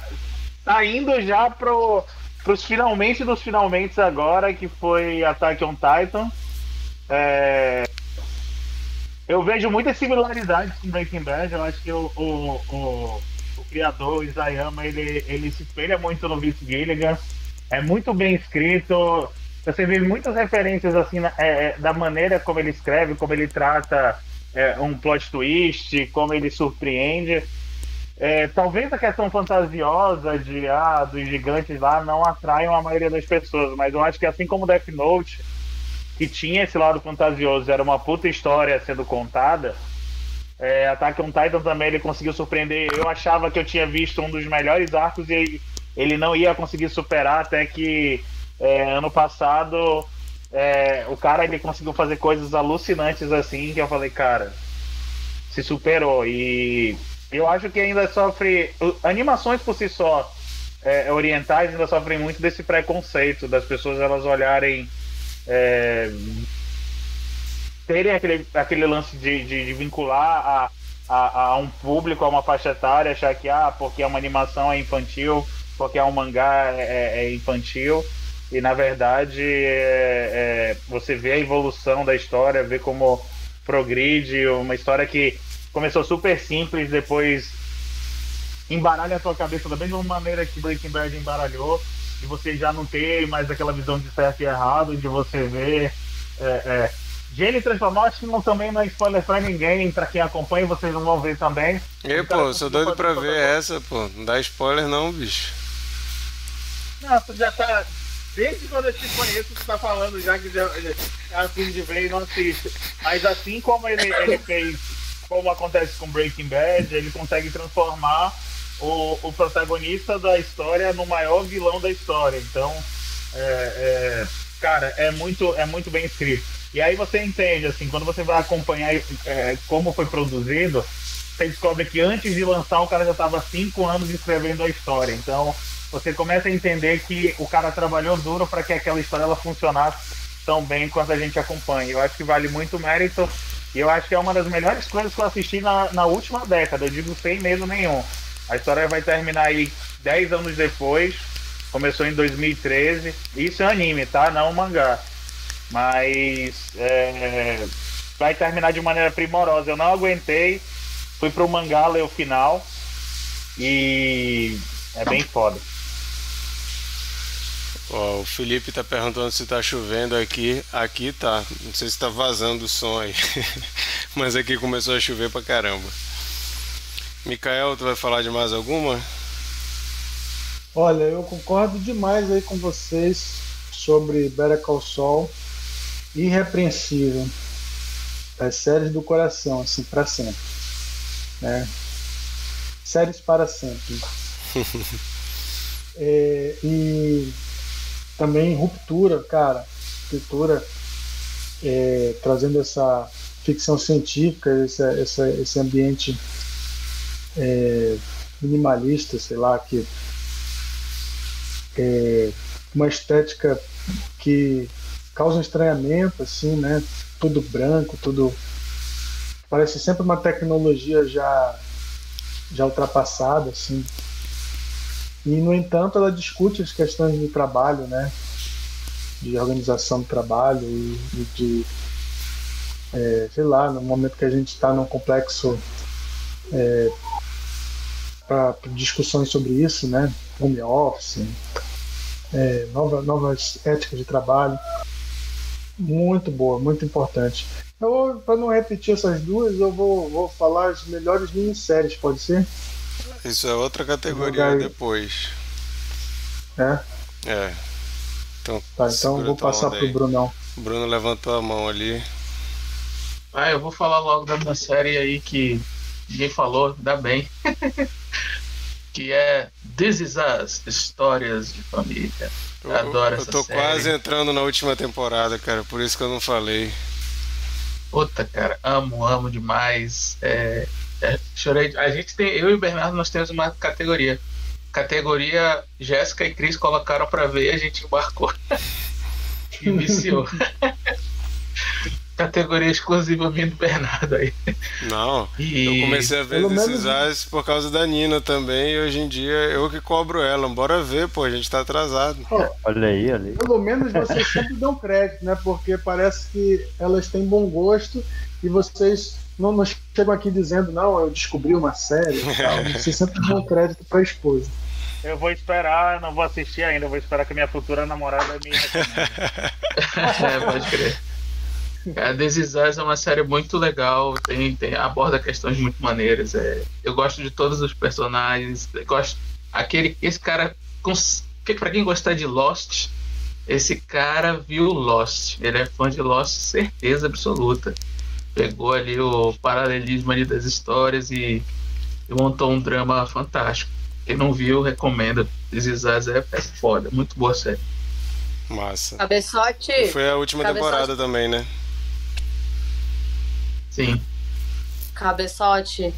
tá indo já pro, pros finalmente dos finalmente agora, que foi Attack on Titan. É, eu vejo muitas similaridades com Breaking Bad. Eu acho que o, o, o o criador, o Isayama, ele, ele se espelha muito no Vince Gilligan. É muito bem escrito. Você vê muitas referências assim é, é, da maneira como ele escreve, como ele trata é, um plot twist, como ele surpreende. É, talvez a questão fantasiosa de ah, dos gigantes lá não atraiam a maioria das pessoas, mas eu acho que assim como Death Note, que tinha esse lado fantasioso, era uma puta história sendo contada, é, Attack on Titan também ele conseguiu surpreender. Eu achava que eu tinha visto um dos melhores arcos e ele não ia conseguir superar até que é, ano passado é, o cara ele conseguiu fazer coisas alucinantes assim que eu falei, cara, se superou. E eu acho que ainda sofre. Animações por si só é, orientais ainda sofrem muito desse preconceito das pessoas elas olharem. É, terem aquele, aquele lance de, de, de vincular a, a, a, um público, a uma faixa etária, achar que ah, porque é uma animação é infantil, porque é um mangá é, é, é infantil. E na verdade é, é, você vê a evolução da história, vê como progride, uma história que começou super simples, depois embaralha a tua cabeça da mesma maneira que Breaking Bad embaralhou, e você já não tem mais aquela visão de certo e errado, de você ver é, é, Gene transformou, acho que não, também não é spoiler pra ninguém, pra quem acompanha, vocês não vão ver também.
E, pô, sou doido pra ver essa, pô. Não dá spoiler não, bicho.
Não, tu já tá. Desde quando eu te conheço, tu tá falando já que já, já é fim de ver e não assiste. Mas assim como ele, ele fez, como acontece com Breaking Bad, ele consegue transformar o, o protagonista da história no maior vilão da história. Então, é, é, cara, é muito, é muito bem escrito. E aí você entende, assim, quando você vai acompanhar é, como foi produzido, você descobre que antes de lançar o cara já estava cinco anos escrevendo a história. Então você começa a entender que o cara trabalhou duro para que aquela história ela funcionasse tão bem quanto a gente acompanha. Eu acho que vale muito mérito e eu acho que é uma das melhores coisas que eu assisti na, na última década, eu digo sem medo nenhum. A história vai terminar aí dez anos depois, começou em 2013. Isso é anime, tá? Não mangá. Mas é, vai terminar de maneira primorosa. Eu não aguentei fui pro mangá ler o final e é bem foda.
Ó, o Felipe tá perguntando se tá chovendo aqui. Aqui tá. Não sei se tá vazando o som aí. Mas aqui começou a chover pra caramba. Mikael, tu vai falar de mais alguma?
Olha, eu concordo demais aí com vocês sobre Better Call Saul. Irrepreensível. As séries do coração, assim, para sempre. Né? Séries para sempre. é, e também Ruptura, cara. Ruptura é, trazendo essa ficção científica, esse, esse, ambiente é, minimalista, sei lá, que é, uma estética que causa um estranhamento, assim, né? Tudo branco, tudo parece sempre uma tecnologia já já ultrapassada, assim. E no entanto, ela discute as questões de trabalho, né? De organização do trabalho e, e de é, sei lá, no momento que a gente está num complexo é, para discussões sobre isso, né? Home office, é, nova, novas éticas de trabalho. Muito boa, muito importante. Para não repetir essas duas, eu vou, vou falar as melhores minisséries, pode ser?
Isso é outra categoria depois.
É?
É.
Então, tá, então eu vou passar pro Brunão.
Bruno levantou a mão ali.
Ah, eu vou falar logo da minha série aí que ninguém falou, ainda bem. que é This Is Us, Histórias de Família. Eu, adoro essa série.
Eu tô quase entrando na última temporada, cara, por isso que eu não falei.
Puta, cara, amo, amo demais. É, chorei. A gente tem, eu e o Bernardo, nós temos uma categoria. Categoria Jéssica e Cris colocaram pra ver a gente embarcou. viciou. categoria exclusiva do Bernardo aí.
Não, e... eu comecei a ver esses menos... por causa da Nina também, e hoje em dia eu que cobro ela. Bora ver, pô, a gente tá atrasado.
Oh, olha aí, olha aí.
Pelo menos vocês sempre dão crédito, né? Porque parece que elas têm bom gosto e vocês não, não chegam aqui dizendo, não, eu descobri uma série e tal. Vocês sempre dão crédito pra esposa.
Eu vou esperar, não vou assistir ainda, vou esperar que minha futura namorada me
é, pode crer. A This Is Us é uma série muito legal, tem, tem, aborda questões muito maneiras. É, eu gosto de todos os personagens. gosto aquele esse cara que para quem gostar de Lost, esse cara viu Lost. Ele é fã de Lost, certeza absoluta. Pegou ali o paralelismo ali das histórias e, e montou um drama fantástico. Quem não viu, recomenda. This Is Us é, é foda, muito boa série.
Massa.
Cabeçote.
Foi a última Cabeçote. temporada também, né?
Sim.
Cabeçote,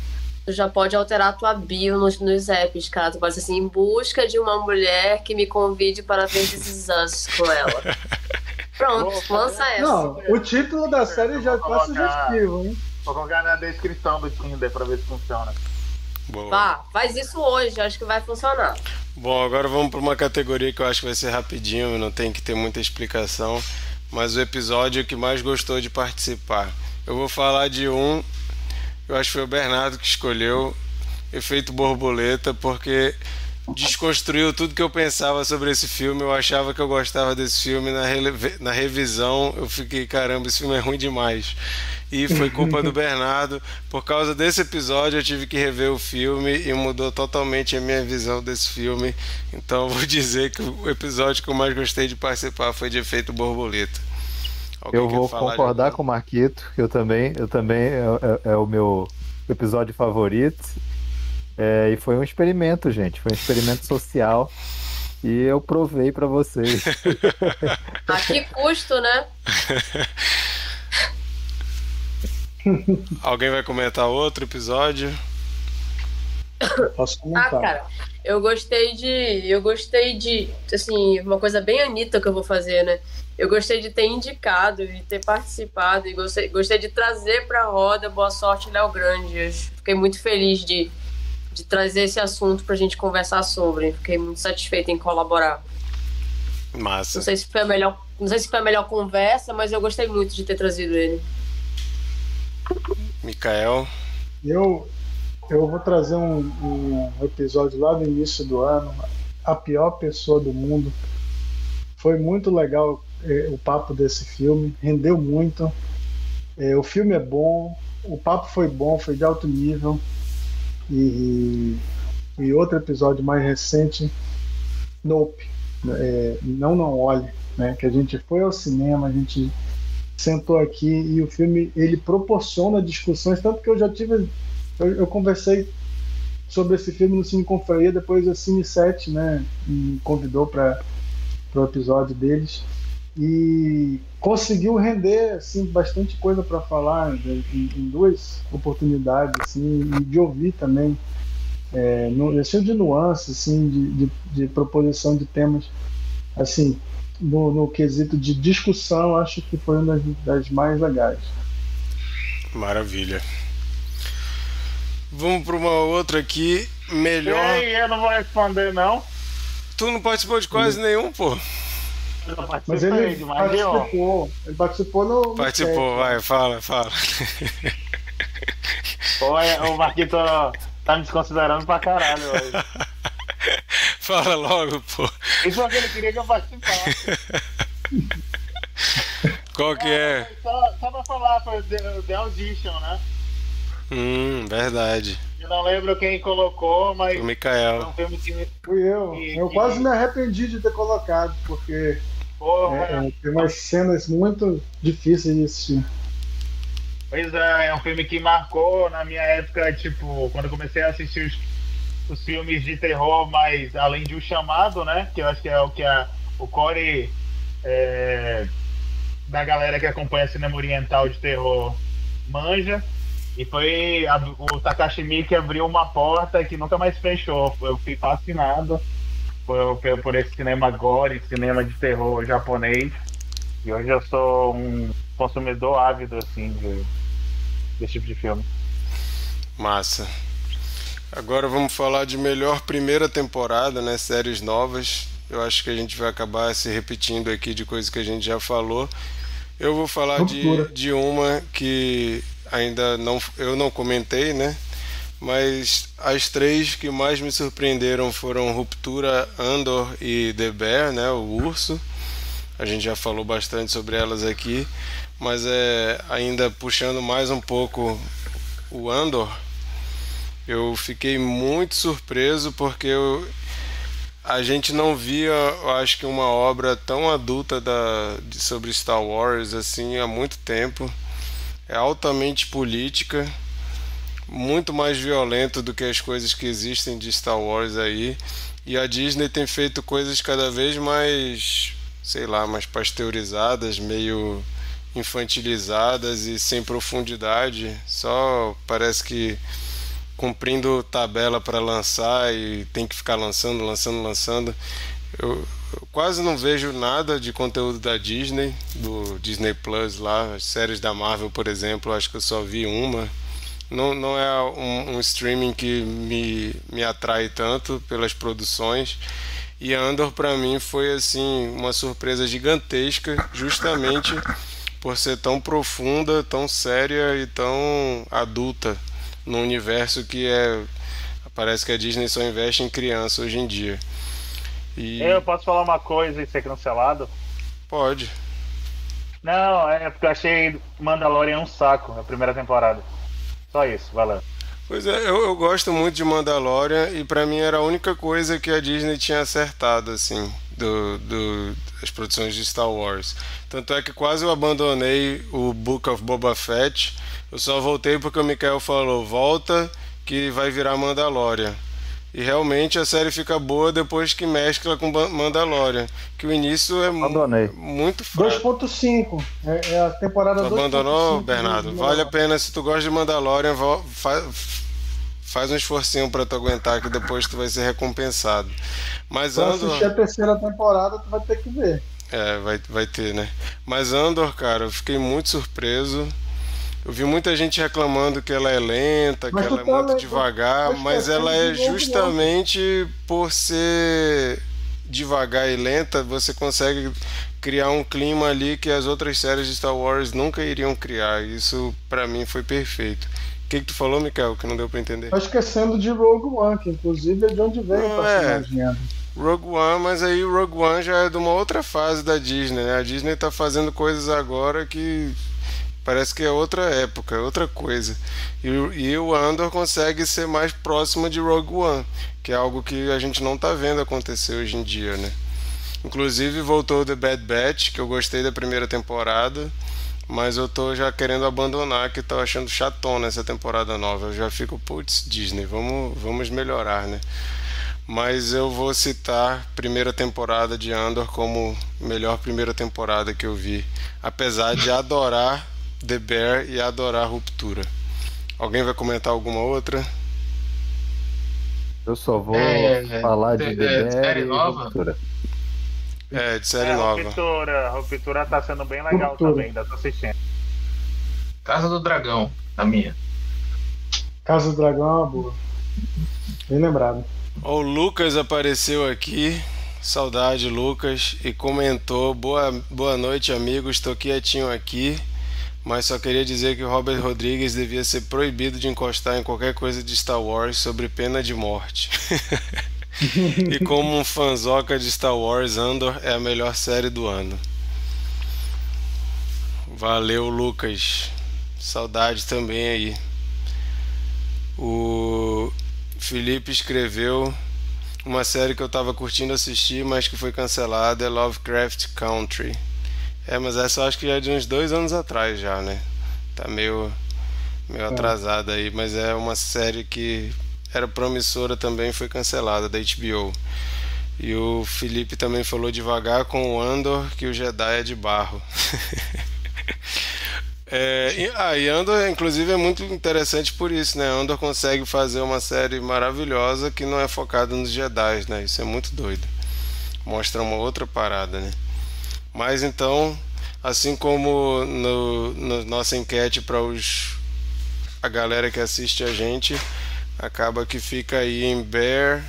tu já pode alterar a tua bio nos, nos apps, cara. Tu pode ser assim, em busca de uma mulher que me convide para ver esses Us com ela. Pronto, lança essa.
Não, o título da série já tá sugestivo, hein?
Vou colocar na descrição do Tinder pra ver se funciona.
Boa. Vá, faz isso hoje, acho que vai funcionar.
Bom, agora vamos para uma categoria que eu acho que vai ser rapidinho, não tem que ter muita explicação, mas o episódio que mais gostou de participar. Eu vou falar de um, eu acho que foi o Bernardo que escolheu, Efeito Borboleta, porque desconstruiu tudo que eu pensava sobre esse filme. Eu achava que eu gostava desse filme. Na, na revisão, eu fiquei, caramba, esse filme é ruim demais. E foi culpa do Bernardo. Por causa desse episódio, eu tive que rever o filme e mudou totalmente a minha visão desse filme. Então, vou dizer que o episódio que eu mais gostei de participar foi de Efeito Borboleta.
Alguém eu vou concordar com o Marquito, eu também, eu também é, é, é o meu episódio favorito. É, e foi um experimento, gente. Foi um experimento social. E eu provei para vocês.
A que custo, né?
Alguém vai comentar outro episódio?
Posso comentar.
Ah, cara, eu gostei de. Eu gostei de. Assim, uma coisa bem Anitta que eu vou fazer, né? Eu gostei de ter indicado e ter participado e gostei, gostei de trazer para a roda Boa Sorte Léo Grande. Eu fiquei muito feliz de, de trazer esse assunto para a gente conversar sobre. Fiquei muito satisfeita em colaborar.
Massa.
Não sei se foi a melhor, não sei se foi a melhor conversa, mas eu gostei muito de ter trazido ele.
Mikael.
Eu eu vou trazer um, um episódio lá do início do ano, a pior pessoa do mundo. Foi muito legal eh, o papo desse filme, rendeu muito. Eh, o filme é bom, o papo foi bom, foi de alto nível. E, e outro episódio mais recente, Nope, é, Não Não Olhe, né, que a gente foi ao cinema, a gente sentou aqui e o filme ele proporciona discussões, tanto que eu já tive, eu, eu conversei sobre esse filme no Cine Confraria, depois a Cine 7 né, me convidou para o episódio deles. E conseguiu render assim bastante coisa para falar né, em, em, duas oportunidades assim e de ouvir também é, no, cheio de nuances assim de, de, de, proposição de temas. Assim no, no, quesito de discussão acho que foi uma das, das mais legais.
Maravilha vamos para uma outra aqui melhor
Ei, eu não vou responder não
tu não participou de quase nenhum pô
mas ele participou, ele participou no.
Participou, vai, fala, fala.
Oi, o Marquito tá me desconsiderando pra caralho hoje.
Fala logo, pô.
Isso é o que ele queria que eu participasse.
Qual que é?
Só, só pra falar, foi The, The Audition, né?
Hum, verdade.
Eu não lembro quem colocou, mas.
O Mikael.
É um filme que...
Fui eu. eu quase me arrependi de ter colocado, porque
Porra.
É, é, tem umas cenas muito difíceis de assistir.
Pois é, é um filme que marcou na minha época, tipo, quando eu comecei a assistir os, os filmes de terror, mas além de O Chamado, né? Que eu acho que é o que a, o core é, da galera que acompanha cinema oriental de terror manja. E foi a, o Takashi Miike abriu uma porta que nunca mais fechou. Eu fui fascinado por, por esse cinema gore, cinema de terror japonês. E hoje eu sou um consumidor ávido, assim, de, desse tipo de filme.
Massa. Agora vamos falar de melhor primeira temporada, né? Séries novas. Eu acho que a gente vai acabar se repetindo aqui de coisas que a gente já falou. Eu vou falar de, de uma que ainda não eu não comentei, né? mas as três que mais me surpreenderam foram Ruptura, Andor e The Bear, né, o urso. A gente já falou bastante sobre elas aqui, mas é ainda puxando mais um pouco o Andor. Eu fiquei muito surpreso porque eu, a gente não via, acho que uma obra tão adulta da, de, sobre Star Wars assim há muito tempo. É altamente política muito mais violento do que as coisas que existem de Star Wars aí. E a Disney tem feito coisas cada vez mais, sei lá, mais pasteurizadas, meio infantilizadas e sem profundidade. Só parece que cumprindo tabela para lançar e tem que ficar lançando, lançando, lançando. Eu, quase não vejo nada de conteúdo da Disney, do Disney Plus lá, as séries da Marvel, por exemplo, acho que eu só vi uma não, não é um, um, streaming que me, me atrai tanto pelas produções. E Andor para mim foi assim uma surpresa gigantesca, justamente por ser tão profunda, tão séria e tão adulta no universo que é parece que a Disney só investe em criança hoje em dia.
E... Eu posso falar uma coisa e ser cancelado?
Pode.
Não, é porque eu achei Mandalorian um saco na primeira temporada. Só isso, valeu.
Pois é, eu, eu gosto muito de Mandalorian e para mim era a única coisa que a Disney tinha acertado, assim, do, do, das produções de Star Wars. Tanto é que quase eu abandonei o Book of Boba Fett. Eu só voltei porque o Mikael falou: volta que vai virar Mandalorian. E realmente a série fica boa depois que mescla com Mandalorian. Que o início é
Abandonei.
muito fraco.
2.5. É, é, a temporada 2.5.
Abandonou, Bernardo? Vale a pena se tu gosta de Mandalorian, faz, faz um esforcinho para tu aguentar que depois tu vai ser recompensado. Mas
Pra
Andor...
assistir a terceira temporada, tu vai ter que ver.
É, vai, vai ter, né? Mas Andor, cara, eu fiquei muito surpreso. Eu vi muita gente reclamando que ela é lenta,
Mas
que ela é muito
lendo-
devagar,
que
mas
é
ela é justamente por ser devagar e lenta, você consegue criar um clima ali que as outras séries de Star Wars nunca iriam criar. Isso para mim foi perfeito. O que, que tu falou, Mikael, que não deu para entender?
Tá esquecendo de Rogue One, que inclusive é de onde veio
Não,
o personagem. É.
Rogue One, mas aí o Rogue One já é de uma outra fase da Disney, né? A Disney tá fazendo coisas agora que parece que é outra época, é outra coisa. E, e o Andor consegue ser mais próximo de Rogue One, que é algo que a gente não tá vendo acontecer hoje em dia, né? Inclusive voltou The Bad Batch, que eu gostei da primeira temporada, mas eu tô já querendo abandonar, que tô achando chatona essa temporada nova. Eu já fico, putz, Disney, vamos, vamos melhorar, né? Mas eu vou citar primeira temporada de Andor como melhor primeira temporada que eu vi, apesar de adorar The Bear e adorar Ruptura. Alguém vai comentar alguma outra?
Eu só vou
É,
falar de
é,
DDR
série
e
nova?
Ruptura.
É, de série
É,
nova.
Ruptura, Ruptura tá sendo bem legal
Ruptura.
também, ainda tô assistindo.
Casa do Dragão, a minha.
Casa do Dragão é uma boa. Bem lembrado.
O Lucas apareceu aqui, saudade Lucas, e comentou: boa, boa noite, amigos, estou quietinho aqui, mas só queria dizer que o Robert Rodrigues devia ser proibido de encostar em qualquer coisa de Star Wars sobre pena de morte. e como um fanzoca de Star Wars, Andor é a melhor série do ano. Valeu, Lucas. Saudade também aí. O Felipe escreveu uma série que eu tava curtindo assistir, mas que foi cancelada, é Lovecraft Country. É, mas essa eu acho que já é de uns dois anos atrás já, né? Tá meio, meio atrasada aí, mas é uma série que era promissora também, foi cancelada da HBO. E o Felipe também falou devagar com o Andor que o Jedi é de barro. É, e, ah, e Andor, inclusive, é muito interessante por isso, né? Andor consegue fazer uma série maravilhosa que não é focada nos Jedi, né? Isso é muito doido. Mostra uma outra parada, né? Mas então, assim como no, no nossa enquete para os a galera que assiste a gente, acaba que fica aí em Bear,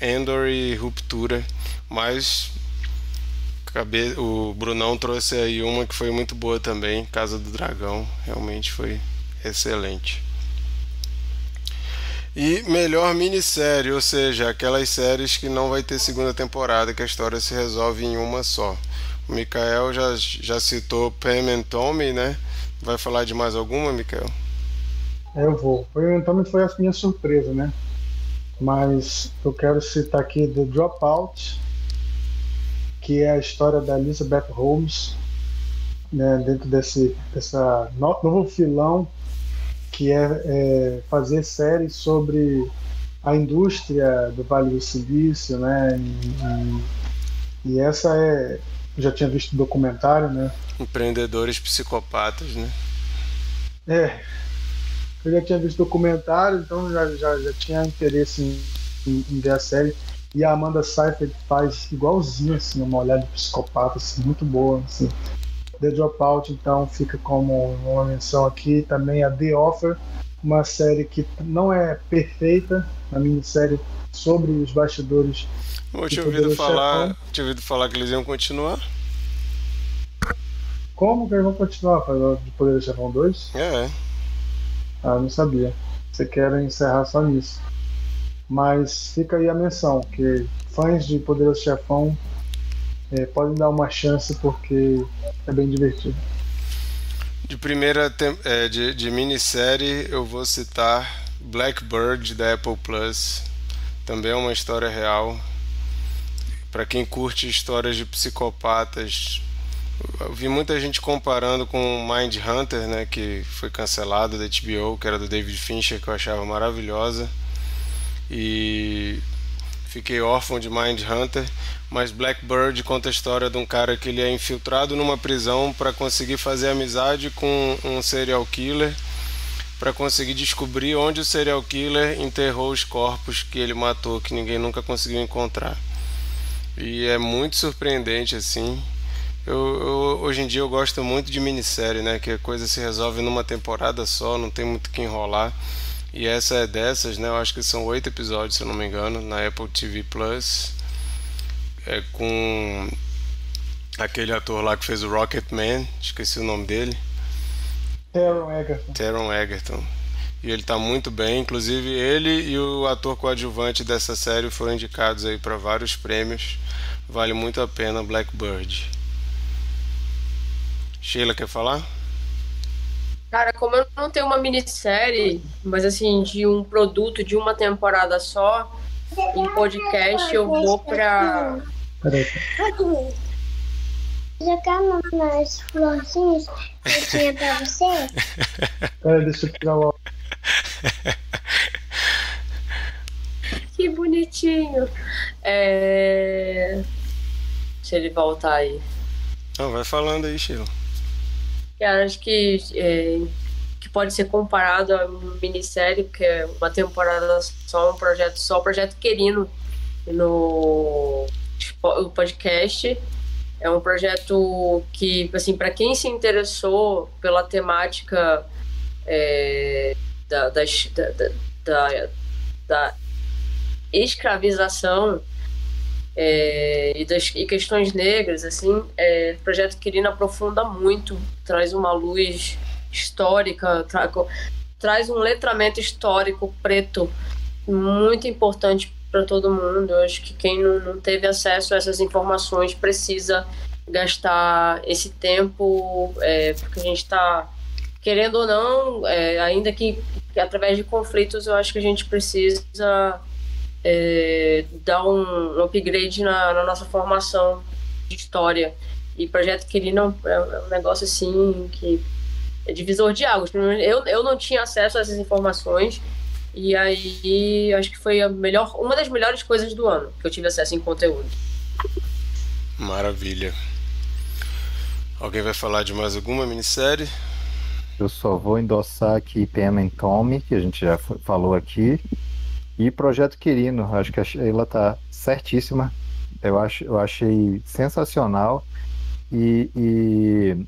Endor e Ruptura, mas O Brunão trouxe aí uma que foi muito boa também, Casa do Dragão, realmente foi excelente. E melhor minissérie, ou seja, aquelas séries que não vai ter segunda temporada, que a história se resolve em uma só. O Mikael já, já citou Pam and Tommy, né? Vai falar de mais alguma, Mikael?
É, Eu vou. Foi, então foi a minha surpresa, né? Mas eu quero citar aqui The Dropout, que é a história da Elizabeth Holmes, né, dentro desse dessa no- novo filão que é, é fazer séries sobre a indústria do Vale do Silício, né? E, e- e essa é, eu já tinha visto o documentário, né?
Empreendedores psicopatas, né?
É, eu já tinha visto documentário, então já, já, já tinha interesse em, em, em ver a série. E a Amanda Seyfried faz igualzinho, assim, uma olhada de psicopata, assim, muito boa, assim. The Dropout, então, fica como uma menção aqui. Também a The Offer, uma série que não é perfeita, uma minissérie sobre os bastidores.
Eu tinha ouvido falar, tinha ouvido falar que eles iam continuar.
Como que eles vão continuar de Poder Chefão 2?
É,
Ah, não sabia. Você quer encerrar só nisso. Mas fica aí a menção, que fãs de Poderoso Chefão eh, podem dar uma chance porque é bem divertido.
De primeira é, de, de minissérie eu vou citar Blackbird da Apple Plus. Também é uma história real. Para quem curte histórias de psicopatas, eu vi muita gente comparando com Mind Hunter, né, que foi cancelado da HBO, que era do David Fincher, que eu achava maravilhosa. E fiquei órfão de Mind Hunter, mas Blackbird conta a história de um cara que ele é infiltrado numa prisão para conseguir fazer amizade com um serial killer, para conseguir descobrir onde o serial killer enterrou os corpos que ele matou, que ninguém nunca conseguiu encontrar. E é muito surpreendente assim. Eu, eu- hoje em dia eu gosto muito de minissérie, né? Que a coisa se resolve numa temporada só, não tem muito que enrolar. E essa é dessas, né? Eu acho que são oito episódios, se eu não me engano, na Apple TV Plus. É com aquele ator lá que fez o Rocket Man, esqueci o nome dele.
Taron Egerton.
Taron Egerton. E ele tá muito bem, inclusive ele e o ator coadjuvante dessa série foram indicados aí para vários prêmios. Vale muito a pena Blackbird. Sheila quer falar?
Cara, como eu não tenho uma minissérie, mas assim, de um produto de uma temporada só, em podcast eu vou pra.
Peraí.
Jogar nas florzinhas que eu tinha pra você?
Peraí, deixa eu tirar o
Que bonitinho. É... Deixa ele voltar aí.
Não, vai falando aí, Sheila.
Eu acho que, é, que pode ser comparado a uma minissérie, porque é uma temporada só, um projeto só, o projeto Querino no o podcast. É um projeto que, assim, para quem se interessou pela temática é, da, das- da, da, da, da escravização é, e das e questões negras, assim, é, o projeto Quirino aprofunda muito, traz uma luz histórica, tra- traz um letramento histórico preto muito importante para todo mundo. Eu acho que quem não, não teve acesso a essas informações precisa gastar esse tempo, é, porque a gente está querendo ou não, é, ainda que, que através de conflitos, eu acho que a gente precisa é, dar um, um upgrade na, na nossa formação de história. E Projeto Quirino é um, é um negócio assim que é divisor de águas. Eu, eu não tinha acesso a essas informações. E aí, acho que foi a melhor, uma das melhores coisas do ano que eu tive acesso em conteúdo.
Maravilha. Alguém vai falar de mais alguma minissérie?
Eu só vou endossar aqui Pam and Tommy, que a gente já falou aqui. E Projeto Quirino, acho que a Sheila tá certíssima. Eu, acho, eu achei sensacional. E, e,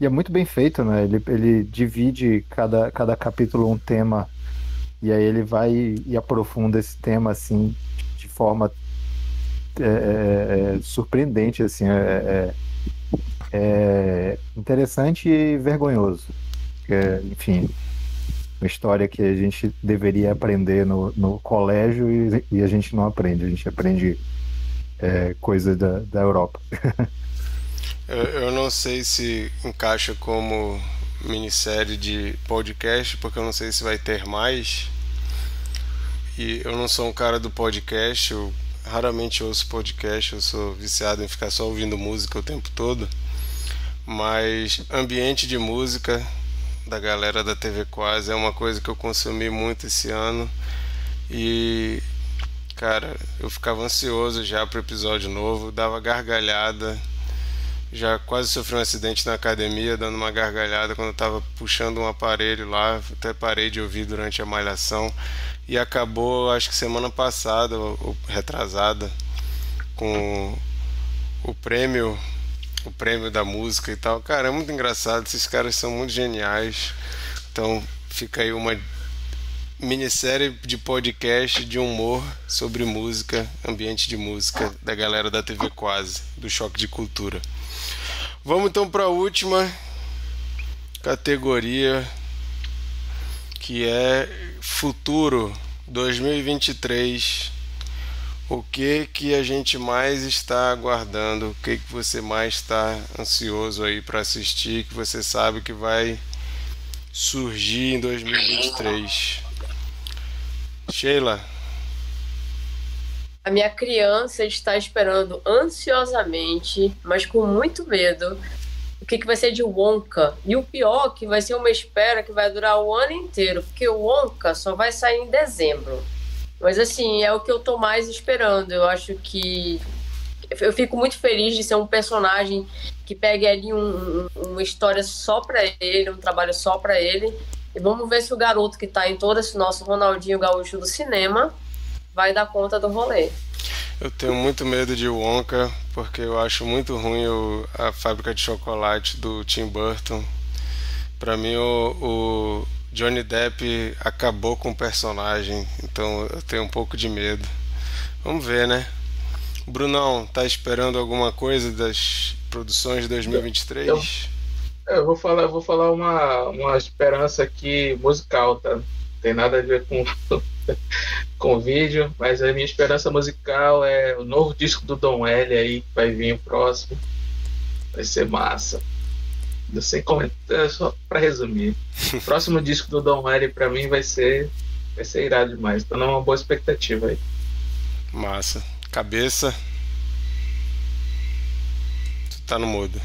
e é muito bem feito, né? Ele, ele divide cada, cada capítulo um tema. E aí ele vai e aprofunda esse tema assim de forma é, é, é, surpreendente, assim. É, é, é interessante e vergonhoso. É, enfim, uma história que a gente deveria aprender no, no colégio e, e a gente não aprende. A gente aprende é, coisas da, da Europa.
Eu, eu não sei se encaixa como minissérie de podcast, porque eu não sei se vai ter mais. E eu não sou um cara do podcast, eu raramente ouço podcast, eu sou viciado em ficar só ouvindo música o tempo todo. Mas ambiente de música da galera da TV Quase é uma coisa que eu consumi muito esse ano. E cara, eu ficava ansioso já pro episódio novo, dava gargalhada. Já quase sofri um acidente na academia, dando uma gargalhada quando eu tava puxando um aparelho lá, até parei de ouvir durante a malhação. E acabou, acho que semana passada, ou retrasada, com o prêmio, o prêmio da música e tal. Cara, é muito engraçado, esses caras são muito geniais. Então fica aí uma minissérie de podcast de humor sobre música, ambiente de música da galera da TV Quase, do Choque de Cultura. Vamos então para a última categoria que é futuro 2023. O que que a gente mais está aguardando? O que que você mais está ansioso aí para assistir que você sabe que vai surgir em 2023? Sheila,
A minha criança está esperando ansiosamente, mas com muito medo, o que, que vai ser de Wonka. E o pior que vai ser uma espera que vai durar o ano inteiro, porque o Wonka só vai sair em dezembro. Mas assim, é o que eu tô mais esperando. Eu acho que eu fico muito feliz de ser um personagem que pegue ali um- um- uma história só pra ele, um trabalho só pra ele. E vamos ver se o garoto que tá em todo esse nosso Ronaldinho Gaúcho do cinema vai dar conta do rolê.
eu tenho muito medo de Wonka porque eu acho muito ruim o- a fábrica de chocolate do Tim Burton. Pra mim, o, o Johnny Depp acabou com o personagem, então eu tenho um pouco de medo. Vamos ver, né? Brunão, tá esperando alguma coisa das produções de 2023?
Eu, eu vou falar, vou falar uma, uma esperança aqui musical, tá? Tem nada a ver com, com vídeo, mas a minha esperança musical é o novo disco do Dom L aí, que vai vir o próximo. Vai ser massa. Não sei comentar, só para resumir. O próximo disco do Dom L para mim vai ser vai ser irado demais. Tô numa boa expectativa aí.
Massa. Cabeça. Tu tá no mudo.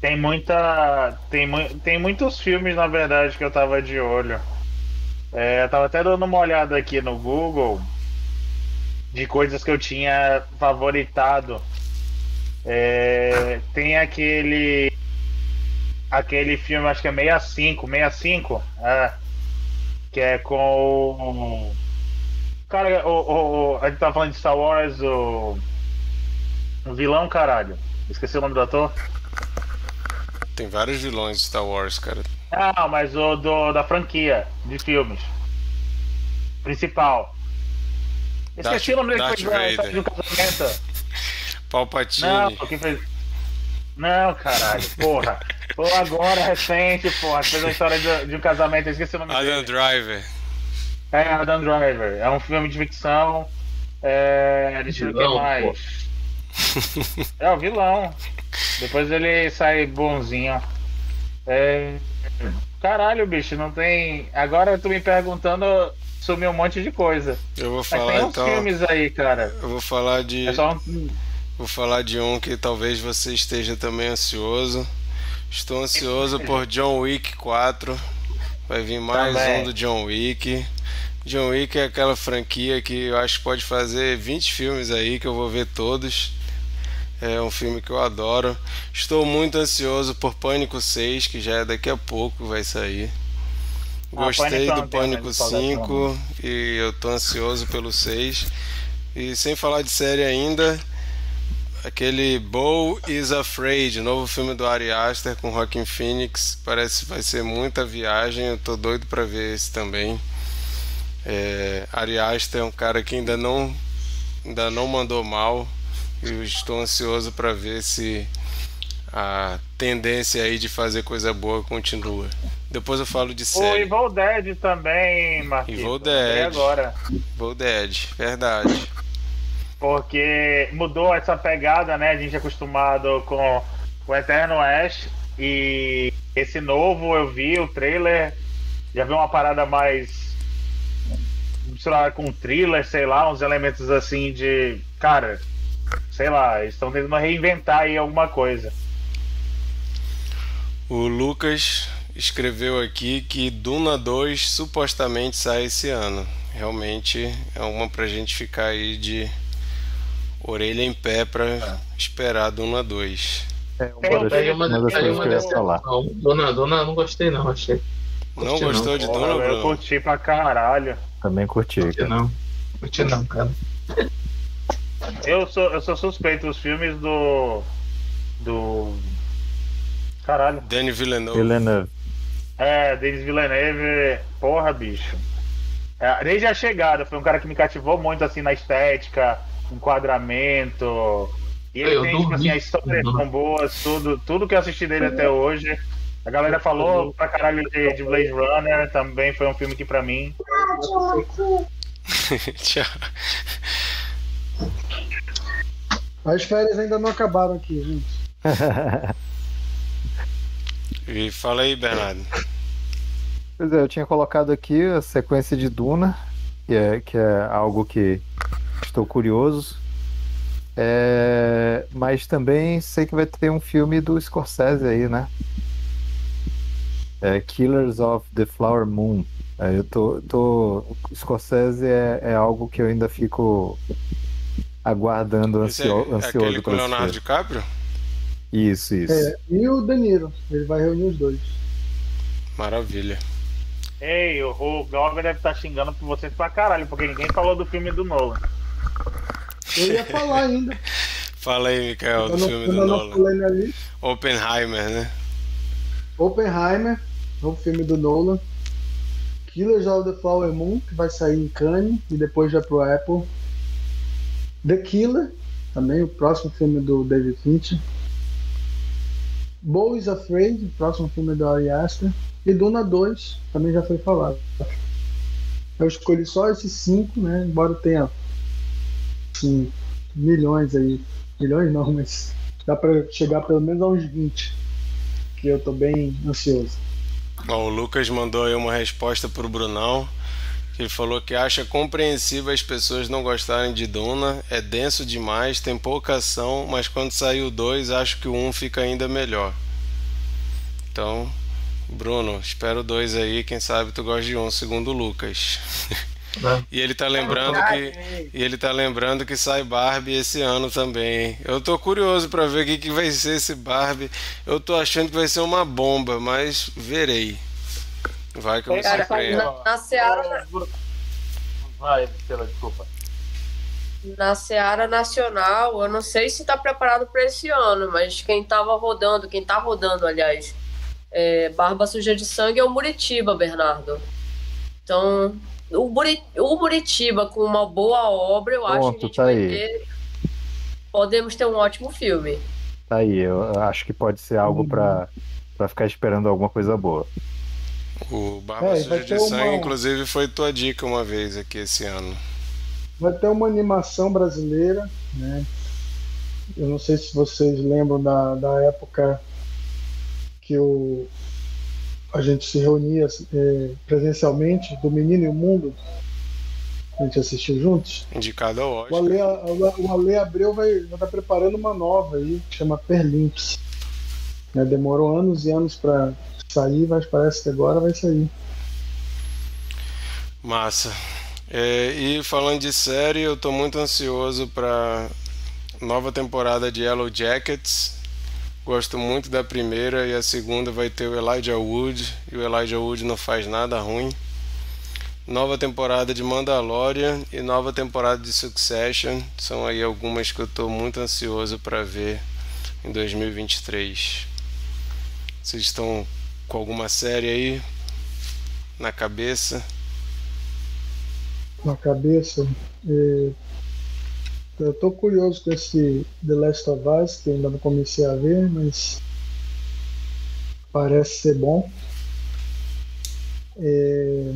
Tem muita. Tem, mu tem muitos filmes, na verdade, que eu tava de olho. É, eu tava até dando uma olhada aqui no Google de coisas que eu tinha favoritado. É, tem aquele. Aquele filme, acho que é 65, 65, é, que é com Cara, o, o, a gente tava falando de Star Wars, o. O vilão, caralho. Esqueci o nome do ator.
Tem vários vilões de Star Wars, cara.
Ah, mas o do, da franquia de filmes. Principal. Esqueci
Darth,
o nome dele que
Vader.
de um casamento.
Palpatine.
Não, quem fez. Não, caralho, porra. Pô, agora recente, porra. Fez a história de, de um casamento, eu esqueci o nome
Adam
dele.
Driver.
É, Adam Driver. É um filme de ficção. É. Deixa eu ver o que mais. É o vilão. Depois ele sai bonzinho. É... Caralho, bicho, não tem. Agora tu me perguntando, sumiu um monte de coisa.
Eu vou
Mas
falar
tem uns
então.
filmes aí, cara.
Eu vou falar de.
É só um.
Vou falar de um que talvez você esteja também ansioso. Estou ansioso por John Wick 4. Vai vir mais
Também.
um do John Wick. John Wick é aquela franquia que eu acho que pode fazer 20 filmes aí que eu vou ver todos. É um filme que eu adoro. Estou muito ansioso por Pânico 6, que já é daqui a pouco vai sair.
Ah,
Gostei
Pânico eu
do Pânico
muita empolgação,
5 e eu tô ansioso pelo 6. E sem falar de série ainda, aquele Bo is Afraid, novo filme do Ari Aster com Joaquin Phoenix, parece que vai ser muita viagem, eu tô doido pra ver esse também. É, Ari Aster é um cara que ainda não ainda não mandou mal. e Eu estou ansioso pra ver se a tendência aí de fazer coisa boa continua. Depois eu falo de
O
série.
Evil Dead também, Marquinhos.
Evil Dead.
agora.
Evil Dead, verdade.
Porque mudou essa pegada, né? A gente é acostumado com o Eterno Ash. E esse novo eu vi, o trailer. Já vi uma parada mais. misturada com thriller, sei lá, uns elementos assim de. Cara, sei lá, estão tentando reinventar aí alguma coisa.
O Lucas escreveu aqui que Duna 2 supostamente sai esse ano. Realmente é uma pra gente ficar aí de orelha em pé pra esperar Duna 2.
É uma das,
Daí uma,
uma das
daí
coisas
uma
que eu ia falar.
Dona, dona, não gostei não, achei.
Não
Curti
gostou de
Porra,
Duna,
eu
Bruno?
curti pra caralho.
Também curti.
Curti
cara.
não. Curti não, cara.
Eu sou, eu sou suspeito, os filmes do. Do. Caralho.
Danny Villeneuve.
Villeneuve.
É, Denis Villeneuve, porra, bicho. É, desde a chegada, foi um cara que me cativou muito assim na estética, enquadramento. E ele
Eu
tem, tipo assim, as histórias são boas, tudo, tudo que eu assisti dele até hoje. A galera falou pra caralho de, de Blade Runner, também foi um filme que pra mim.
Tchau.
As férias ainda não acabaram aqui, gente.
E fala aí, Bernardo.
Pois é, eu tinha colocado aqui a sequência de Duna, que é, que é algo que estou curioso. É, mas também sei que vai ter um filme do Scorsese aí, né? É Killers of the Flower Moon. É, eu tô, tô... Scorsese é, é algo que eu ainda fico aguardando
Esse
ansio,
é
ansioso
aquele com Leonardo. DiCaprio?
Isso, isso.
É, e o Danilo, ele vai reunir os dois.
Maravilha.
Ei, o, o Glauber deve estar xingando por vocês pra caralho, porque ninguém falou do filme do Nolan.
Eu ia falar ainda.
Fala aí, Mikael, do
não,
filme do Nolan. Oppenheimer, né?
Oppenheimer, novo filme do Nolan. Killers of the Flower Moon, que vai sair em Cannes e depois já pro Apple. The Killer, também o próximo filme do David Fincher. Bo is Afraid, o próximo filme do Ari Aster. E Duna 2, também já foi falado. Eu escolhi só esses cinco, né? Embora tenha assim, milhões aí. Milhões não, mas dá para chegar pelo menos a uns 20. Que eu tô bem ansioso.
Bom, o Lucas mandou aí uma resposta pro Brunão. Ele falou que acha compreensível as pessoas não gostarem de Duna, é denso demais, tem pouca ação, mas quando sair o 2, acho que o 1 um fica ainda melhor. Então, Bruno, espero 2 aí, quem sabe tu gosta de um, segundo o Lucas. É. e ele tá lembrando que e ele tá lembrando que sai Barbie esse ano também. Eu tô curioso para ver o que, que vai ser esse Barbie. Eu tô achando que vai ser uma bomba, mas verei. Vai que eu me surpreendo.
na, na Seara.
Vai, pela desculpa.
Na Seara Nacional, eu não sei se está preparado para esse ano, mas quem estava rodando, quem está rodando, aliás, é, Barba Suja de Sangue é o Muritiba, Bernardo. Então, o, o Muritiba com uma boa obra, eu acho
Pronto,
que a gente
tá
vai
aí.
ter. Podemos ter um ótimo filme.
Tá aí, eu acho que pode ser algo pra, pra ficar esperando alguma coisa boa.
O Barba
É,
Suja de Sangue,
uma-
inclusive, foi tua dica uma vez aqui esse ano.
Vai ter uma animação brasileira, né? Eu não sei se vocês lembram da, da época que o, a gente se reunia eh, presencialmente, do Menino e o Mundo. A gente assistiu juntos.
Indicado ao
O
Oscar.
Ale, o Ale Abreu vai estar preparando uma nova aí, que chama Perlinks. Né, demorou anos e anos para sair, mas parece que agora vai sair.
Massa. É, e falando de série, eu tô muito ansioso pra nova temporada de Yellow Jackets. Gosto muito da primeira e a segunda vai ter o Elijah Wood e o Elijah Wood não faz nada ruim. Nova temporada de Mandalorian e nova temporada de Succession são aí algumas que eu tô muito ansioso para ver em 2023. Vocês estão com alguma série aí na cabeça?
na cabeça. É, eu tô curioso com esse The Last of Us, que ainda não comecei a ver, mas parece ser bom. É,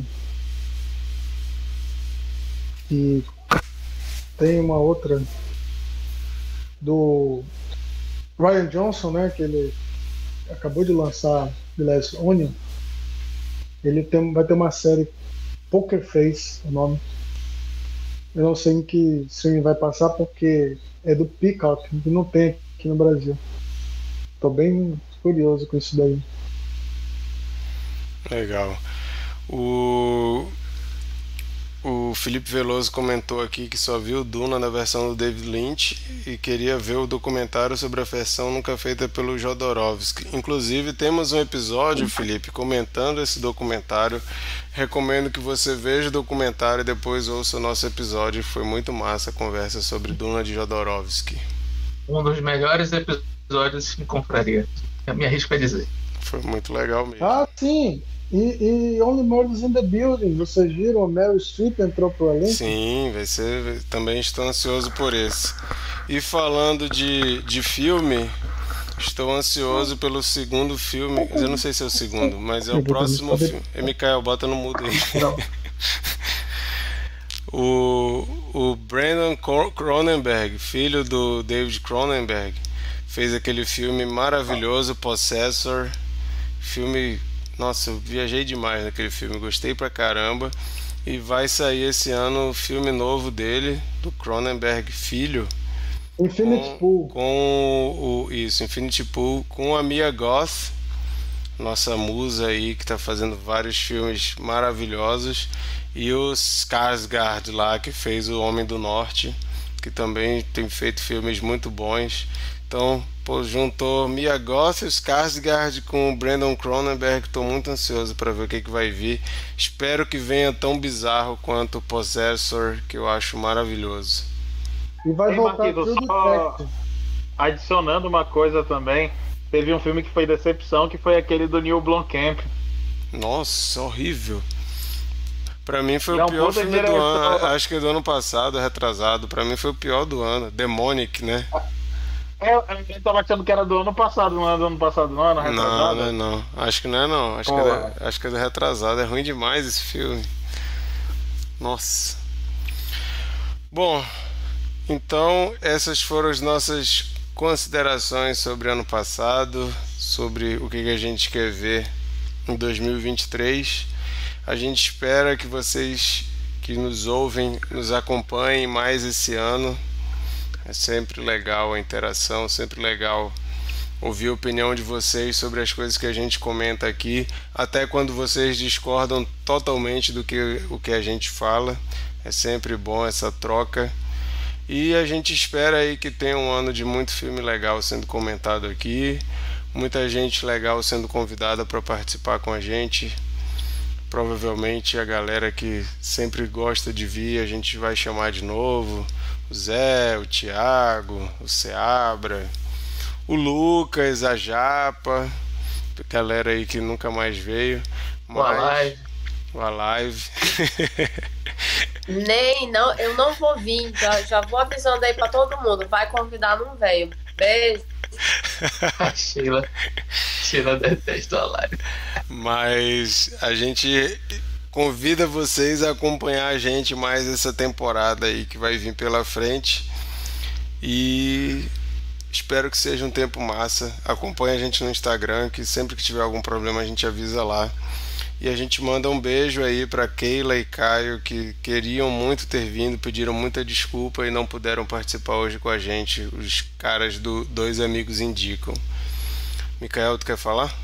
e tem uma outra do Ryan Johnson, né? Que ele acabou de lançar The Last Onion. Ele tem, vai ter uma série Poker Face, o nome. Eu não sei em que streaming vai passar porque é do Peacock, que não tem aqui no Brasil. Tô bem curioso com isso daí.
Legal. O, o Felipe Veloso comentou aqui que só viu Duna na versão do David Lynch e queria ver o documentário sobre a versão nunca feita pelo Jodorowsky. Inclusive, temos um episódio, Felipe, comentando esse documentário. Recomendo que você veja o documentário e depois ouça o nosso episódio. Foi muito massa a conversa sobre Duna de Jodorowsky.
Um dos melhores episódios em Confraria. Eu me arrisco a dizer.
Foi muito legal mesmo.
Ah, sim! E, e Only Murders in the Building, vocês viram? Meryl Streep entrou pro elenco?
Sim, vai ser. Também estou ansioso por esse. E falando de, de filme, estou ansioso pelo segundo filme. Eu não sei se é o segundo, mas é o próximo filme. É Mikael, bota no mudo aí.
Não.
O, o Brandon Cro- Cronenberg, filho do David Cronenberg, fez aquele filme maravilhoso, Possessor. Filme. Nossa, eu viajei demais naquele filme, gostei pra caramba. E vai sair esse ano o filme novo dele, do Cronenberg Filho,
Infinity
com,
Pool.
com o isso, Infinity Pool, com a Mia Goth, nossa musa aí que tá fazendo vários filmes maravilhosos, e o Skarsgård lá que fez o Homem do Norte, que também tem feito filmes muito bons. Então, pô, juntou Mia Goth e Skarsgård com o Brandon Cronenberg. Tô muito ansioso para ver o que, que vai vir. Espero que venha tão bizarro quanto o Possessor, que eu acho maravilhoso.
E vai
Ei,
voltar
Marquito,
tudo
só-. Adicionando uma coisa também, teve um filme que foi decepção, que foi aquele do Neil Blomkamp.
Nossa, horrível. Pra mim foi
é
o pior filme do ano. Acho que é do ano passado, retrasado. Pra mim foi o pior do ano. Demonic, né?
Eu, eu tava achando que era do ano passado, não é do ano passado, não? Era
Não,
retrasado?
não é não. Acho que não é não. Acho, que é, do- acho que é do retrasado. É ruim demais esse filme. Nossa. Bom, então essas foram as nossas considerações sobre ano passado, sobre o que a gente quer ver em 2023. A gente espera que vocês que nos ouvem nos acompanhem mais esse ano. É sempre legal a interação, sempre legal ouvir a opinião de vocês sobre as coisas que a gente comenta aqui, até quando vocês discordam totalmente do que o que a gente fala. É sempre bom essa troca. E a gente espera aí que tenha um ano de muito filme legal sendo comentado aqui, muita gente legal sendo convidada para participar com a gente. Provavelmente a galera que sempre gosta de vir, a gente vai chamar de novo. O Zé, o Thiago, o Seabra, o Lucas, a Japa, galera aí que nunca mais veio.
O Alive.
O Alive.
Nem, não, eu não vou vir. Já, já vou avisando aí pra todo mundo. Vai convidar, não veio. Beijo.
A Sheila. Sheila detesta a live.
Mas a gente convida vocês a acompanhar a gente mais essa temporada aí que vai vir pela frente. E espero que seja um tempo massa. Acompanhe a gente no Instagram, que sempre que tiver algum problema a gente avisa lá. E a gente manda um beijo aí para Keila e Caio que queriam muito ter vindo, pediram muita desculpa e não puderam participar hoje com a gente. Os caras do Dois Amigos Indicam. Micael, tu quer falar?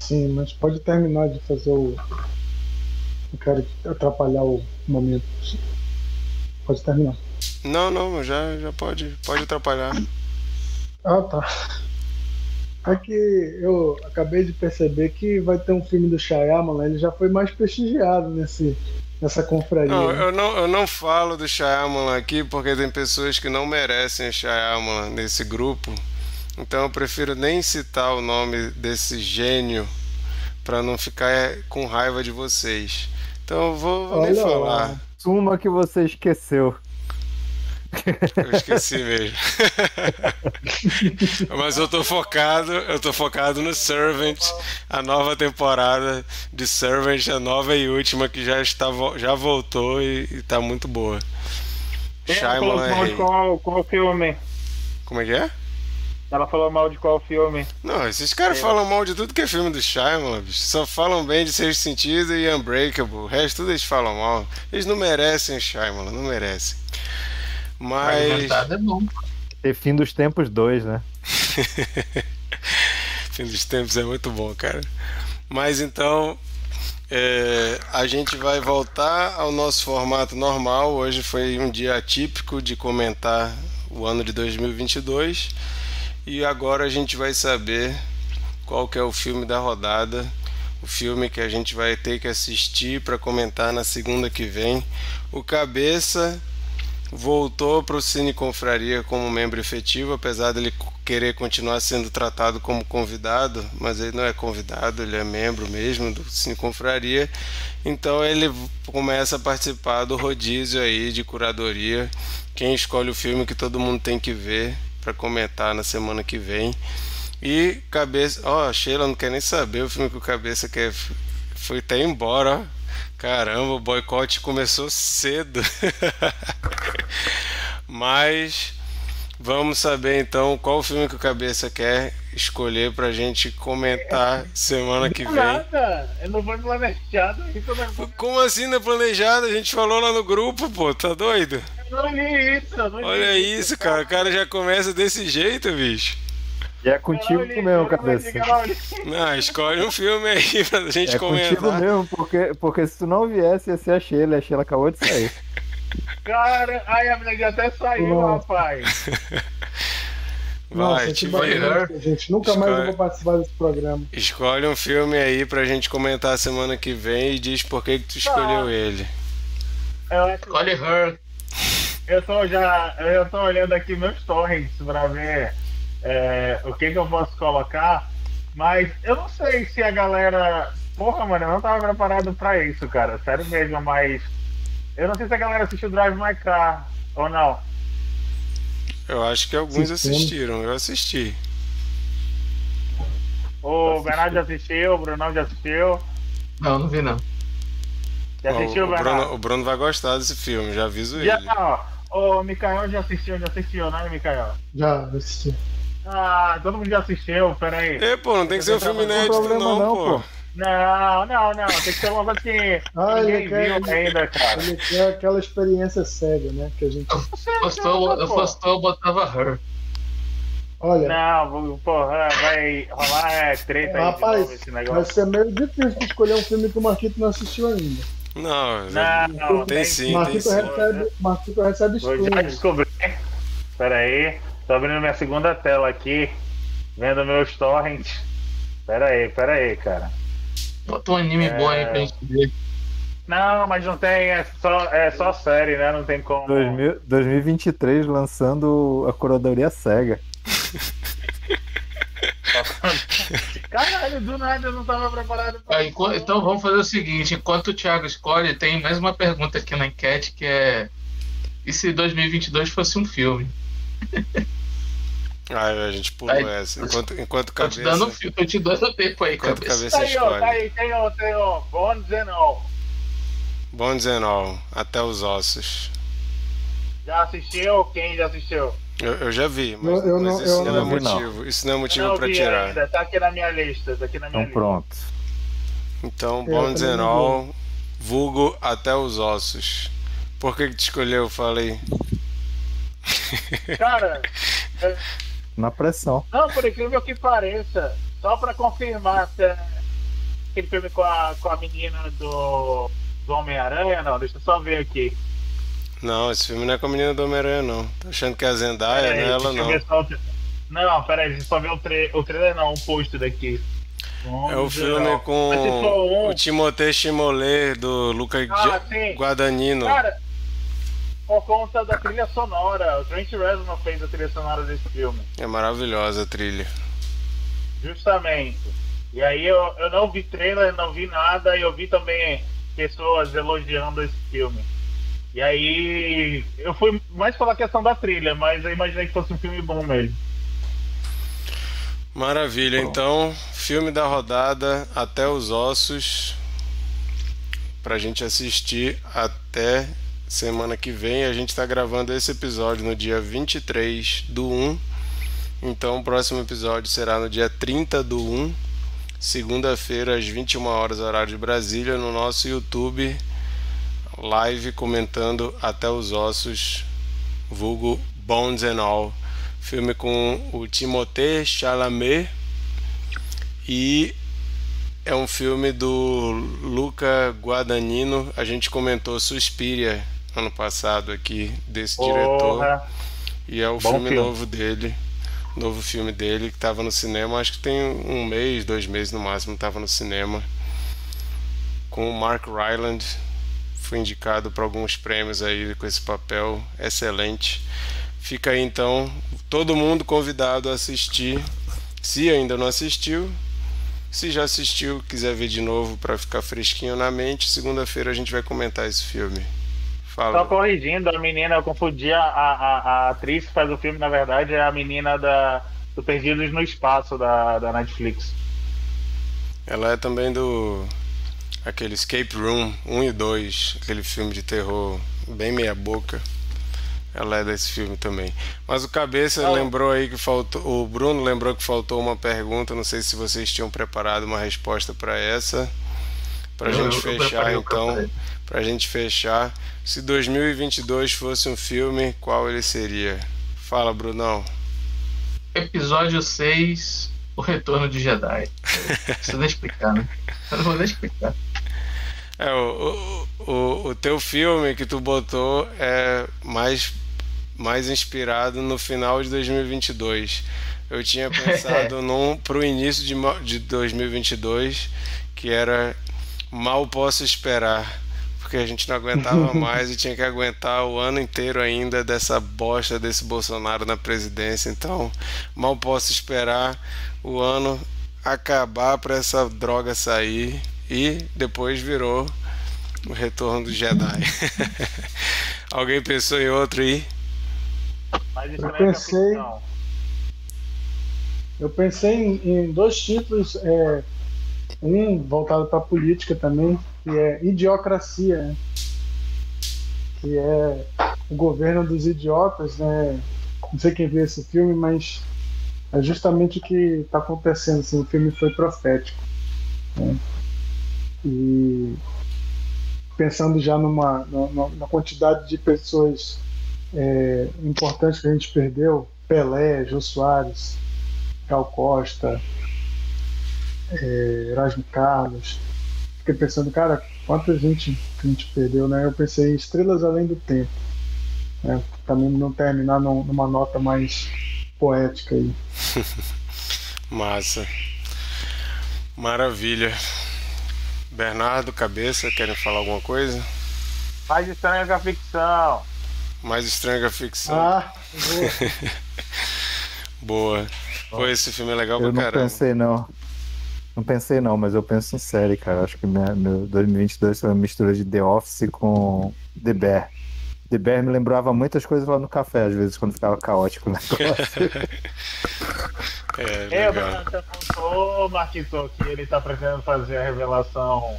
Sim, mas pode terminar de fazer o. Não quero atrapalhar o momento. Pode terminar.
Não, não, já, já pode, pode atrapalhar.
Ah, tá. É que eu acabei de perceber que vai ter um filme do Shyamalan, ele já foi mais prestigiado nesse, nessa confraria.
Não,
né?
eu não, eu não falo do Shyamalan aqui porque tem pessoas que não merecem Shyamalan nesse grupo. Então eu prefiro nem citar o nome desse gênio para não ficar com raiva de vocês. Então eu vou, vou nem
Olha lá.
falar.
Suma que você esqueceu.
Eu esqueci mesmo. Mas eu tô focado, eu tô focado no Servant, a nova temporada de Servant, a nova e última que já está já voltou e, e tá muito boa.
Falou
Shyamalan é
qual, qual filme?
Como é que é?
Ela falou mal de qual filme?
Não, esses caras falam mal de tudo que é filme do Shyamalan, bicho. Só falam bem de Sexto Sentido e Unbreakable. O resto tudo eles falam mal. Eles não merecem Shyamalan, não merecem. Mas...
Fragmentado é bom.
Ter fim dos tempos dois, né?
Fim dos tempos é muito bom, cara. Mas então, é, a gente vai voltar ao nosso formato normal. Hoje foi um dia atípico de comentar o ano de 2022. E agora a gente vai saber qual que é o filme da rodada. O filme que a gente vai ter que assistir para comentar na segunda que vem. O Cabeça voltou para o Cine Confraria como membro efetivo, apesar dele querer continuar sendo tratado como convidado, mas ele não é convidado, ele é membro mesmo do Cine Confraria. Então ele começa a participar do rodízio aí de curadoria. Quem escolhe o filme que todo mundo tem que ver para comentar na semana que vem. E cabeça, ó, a Sheila não quer nem saber o filme que o cabeça quer foi até embora, ó. Caramba, o boicote começou cedo. Mas vamos saber então qual filme que o Cabeça quer escolher pra gente comentar semana que vem.
Nada, eu não vou planejado isso, não
Como assim não é planejado? A gente falou lá no grupo, pô, tá doido?
eu não li isso. eu não li
Olha isso, cara, o cara já começa desse jeito, bicho.
E é contigo
li,
mesmo, cabeça.
não
escolhe um filme aí pra gente
É contigo
comentar.
mesmo, porque, porque se tu não viesse, ia ser a Sheila, a Sheila acabou de sair.
Cara, ai, a menina até saiu,
Nossa.
rapaz.
Vai,
Nossa,
te vira.
gente. Nunca mais
Escolhe.
eu vou participar desse programa.
Escolhe um filme aí pra gente comentar semana que vem e diz por que, que tu escolheu ele.
Eu, acho-
Escolhe Her.
eu tô já. Eu tô olhando aqui meus torrents pra ver é, o que, que eu posso colocar. Mas eu não sei se a galera Porra, mano, eu não tava preparado pra isso, cara. Sério mesmo, mas. Eu não sei se a galera assistiu Drive My Car ou não.
Eu acho que alguns assistiram, eu assisti.
O Bernardo já assistiu, o Brunão já assistiu.
Não, não vi não.
Já assistiu,
o, Bruno,
Bernardo?
o Bruno vai gostar desse filme, já aviso
Já,
ele.
ó. O Mikael já assistiu, já assistiu, né, Mikael?
Já assisti.
Ah, todo mundo já assistiu, peraí.
E, pô, não tem que ser um filme inédito, não,
não,
pô.
pô.
Não, não, não. Tem que ser uma coisa que
Ah,
ninguém
quer-
viu ainda, cara.
Ele quer aquela experiência cega, né? Que a gente.
Eu postou, eu botava Her.
Olha,
Não, porra, vai rolar é, treta aí de novo
rapaz,
esse
vai
negócio.
ser meio difícil de escolher um filme que o Marquito não assistiu ainda.
Não,
Não, não,
tem sim, tem
Marquito
sim.
recebe, Marquito recebe
Vou já descobri. Pera aí. Tô abrindo minha segunda tela aqui. Vendo meus torrents. Pera aí, pera aí, cara.
Bota um anime
É.
bom aí pra gente ver.
Não, mas não tem, é só, é só série, né? Não tem como.
2000 2023 lançando a curadoria cega.
Caralho, do nada eu não tava preparado pra isso.
Então vamos fazer o seguinte: enquanto o Thiago escolhe, tem mais uma pergunta aqui na enquete que é: e se 2022 fosse um filme?
Ah, a gente pulou
Aí,
essa. Enquanto, enquanto
Tô te
cabeça.
dando, fi- tô te dando tempo aí,
Enquanto
cabeça.
cabeça
Tá aí, ó,
escolhe.
tá aí, tem ó, tem ó. Bones and all.
Bom Zenol, até os ossos.
Já assistiu? Quem já assistiu?
Eu, eu já vi, mas,
Eu- eu
mas
não-
isso
eu
não,
não
é
vi, não.
motivo. Isso não é motivo
vi
tirar.
ainda, tá aqui na minha lista, tá aqui na minha
Então
lista.
pronto.
Então, Bom
também
Zenol, vulgo até os ossos. Por que, que te escolheu? Falei.
Cara,
Na pressão.
não, por incrível que pareça, só pra confirmar se é aquele filme com a, com a menina do, do Homem-Aranha, não, deixa eu só ver aqui.
Não, esse filme não é com a menina do Homem-Aranha, não. Tô achando que é a Zendaya,
Peraí,
não é ela,
deixa eu
não.
ver só o tra- Não, peraí, deixa eu só ver o, tra o trailer, não, o post daqui.
É o filme com
se for um-
o Timothée Chimolet do Luca
Ah.
Guadagnino.
Cara, por conta da trilha sonora, o Trent Reznor fez a trilha sonora desse filme.
É maravilhosa a trilha.
Justamente. E aí eu, eu não vi trailer, não vi nada, e eu vi também pessoas elogiando esse filme. E aí eu fui mais pela questão da trilha, mas eu imaginei que fosse um filme bom mesmo.
Maravilha, então, filme da rodada Até os Ossos. Pra gente assistir até semana que vem. A gente tá gravando esse episódio no dia 23 do 1. Então, o próximo episódio será no dia 30 do 1, segunda-feira, às 21 horas, horário de Brasília, no nosso YouTube, live comentando Até os Ossos, vulgo Bones and All. Filme com o Timothée Chalamet e é um filme do Luca Guadagnino. A gente comentou Suspiria ano passado aqui desse diretor
Porra.
e é o filme,
filme.
novo dele, novo filme dele que estava no cinema. Acho que tem um mês, dois meses no máximo, estava no cinema com o Mark Ryland. Foi indicado para alguns prêmios aí com esse papel excelente. Fica aí então todo mundo convidado a assistir. Se ainda não assistiu, se já assistiu, quiser ver de novo para ficar fresquinho na mente, segunda-feira a gente vai comentar esse filme.
Só
Fala.
corrigindo, a menina, eu confundi a, a, a atriz que faz o filme, na verdade, é a menina da, do Perdidos no Espaço da, da Netflix.
Ela é também do aquele Escape Room 1 e 2, aquele filme de terror bem meia boca. Ela é desse filme também. Mas o cabeça lembrou aí que faltou, o Bruno lembrou que faltou uma pergunta, não sei se vocês tinham preparado uma resposta para essa. Pra
Eu-
gente
eu
fechar
eu
então,
preparei.
pra gente fechar, se 2022 fosse um filme, qual ele seria? Fala, Brunão.
Episódio 6, O Retorno de Jedi. Precisa nem explicar, né? Eu não vou nem explicar.
É, o, o, o, o teu filme que tu botou é mais, mais inspirado no final de 2022. Eu tinha pensado num pro início de, de 2022, que era Mal Posso Esperar. Porque a gente não aguentava mais e tinha que aguentar o ano inteiro ainda dessa bosta desse Bolsonaro na presidência. Então, mal posso esperar o ano acabar para essa droga sair e depois virou o Retorno do Jedi. Alguém pensou em outro aí?
Eu pensei, eu pensei em, em dois títulos, é, um voltado para a política também, que é Idiocracia, né? que é o governo dos idiotas, né? Não sei quem viu esse filme, mas é justamente o que está acontecendo. Assim, o filme foi profético. Né? E pensando já numa, numa quantidade de pessoas é, importantes que a gente perdeu, Pelé, Jô Soares, Gal Costa, é, Erasmo Carlos. Fiquei pensando, cara, quanta gente que a gente perdeu, né? Eu pensei em Estrelas Além do Tempo. Né? Também não terminar numa nota mais poética aí.
Massa. Maravilha. Bernardo, cabeça, querem falar alguma coisa?
Mais estranha que a ficção.
Mais estranha que a ficção.
Ah,
boa. boa. Pô, esse filme é legal
eu
pra caramba.
Eu não pensei não. Não pensei não, mas eu penso em série, cara. Acho que minha, meu 2022 foi uma mistura de The Office com The Bear. The Bear me lembrava muitas coisas lá no café, às vezes, quando ficava caótico o negócio.
é,
É, o
legal.
Bernardo contou, Marquito, que ele tá pretendendo fazer a revelação.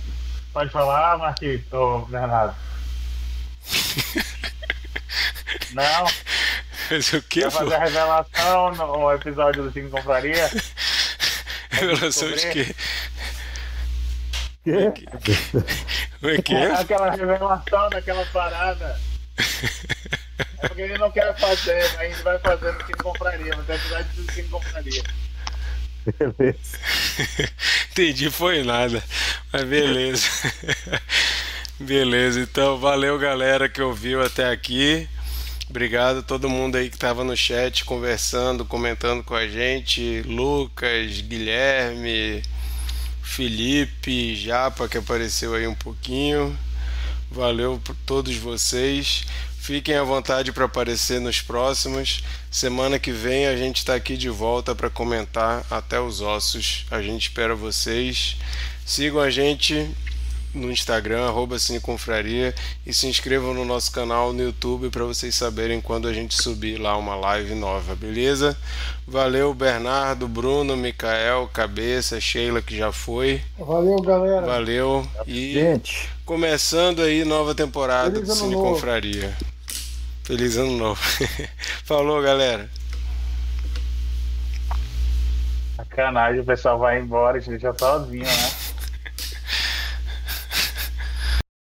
Pode falar, Marquito, Bernardo? Não?
Mas o que,
Vai fazer a revelação no episódio do Cinco Compraria?
Revelação de quê? É que é?
Aquela revelação daquela parada. É porque ele não quer fazer, mas a gente vai fazer no Cinco Compraria, no episódio do Cinco Compraria.
Beleza.
Entendi, foi nada. Mas beleza. beleza, então valeu galera que ouviu até aqui. Obrigado a todo mundo aí que estava no chat conversando, comentando com a gente. Lucas, Guilherme, Felipe, Japa que apareceu aí um pouquinho. Valeu por todos vocês. Fiquem à vontade para aparecer nos próximos. Semana que vem a gente está aqui de volta para comentar até os ossos. A gente espera vocês. Sigam a gente no Instagram, arroba Cineconfraria, e se inscrevam no nosso canal no YouTube para vocês saberem quando a gente subir lá uma live nova, beleza? Valeu, Bernardo, Bruno, Micael, Cabeça, Sheila que já foi.
Valeu, galera.
Valeu. E
Gente,
começando aí nova temporada
Feliz
do
ano
Cine
novo.
Confraria. Feliz ano novo. Falou, galera.
Sacanagem, o pessoal vai embora e deixa sozinho, né?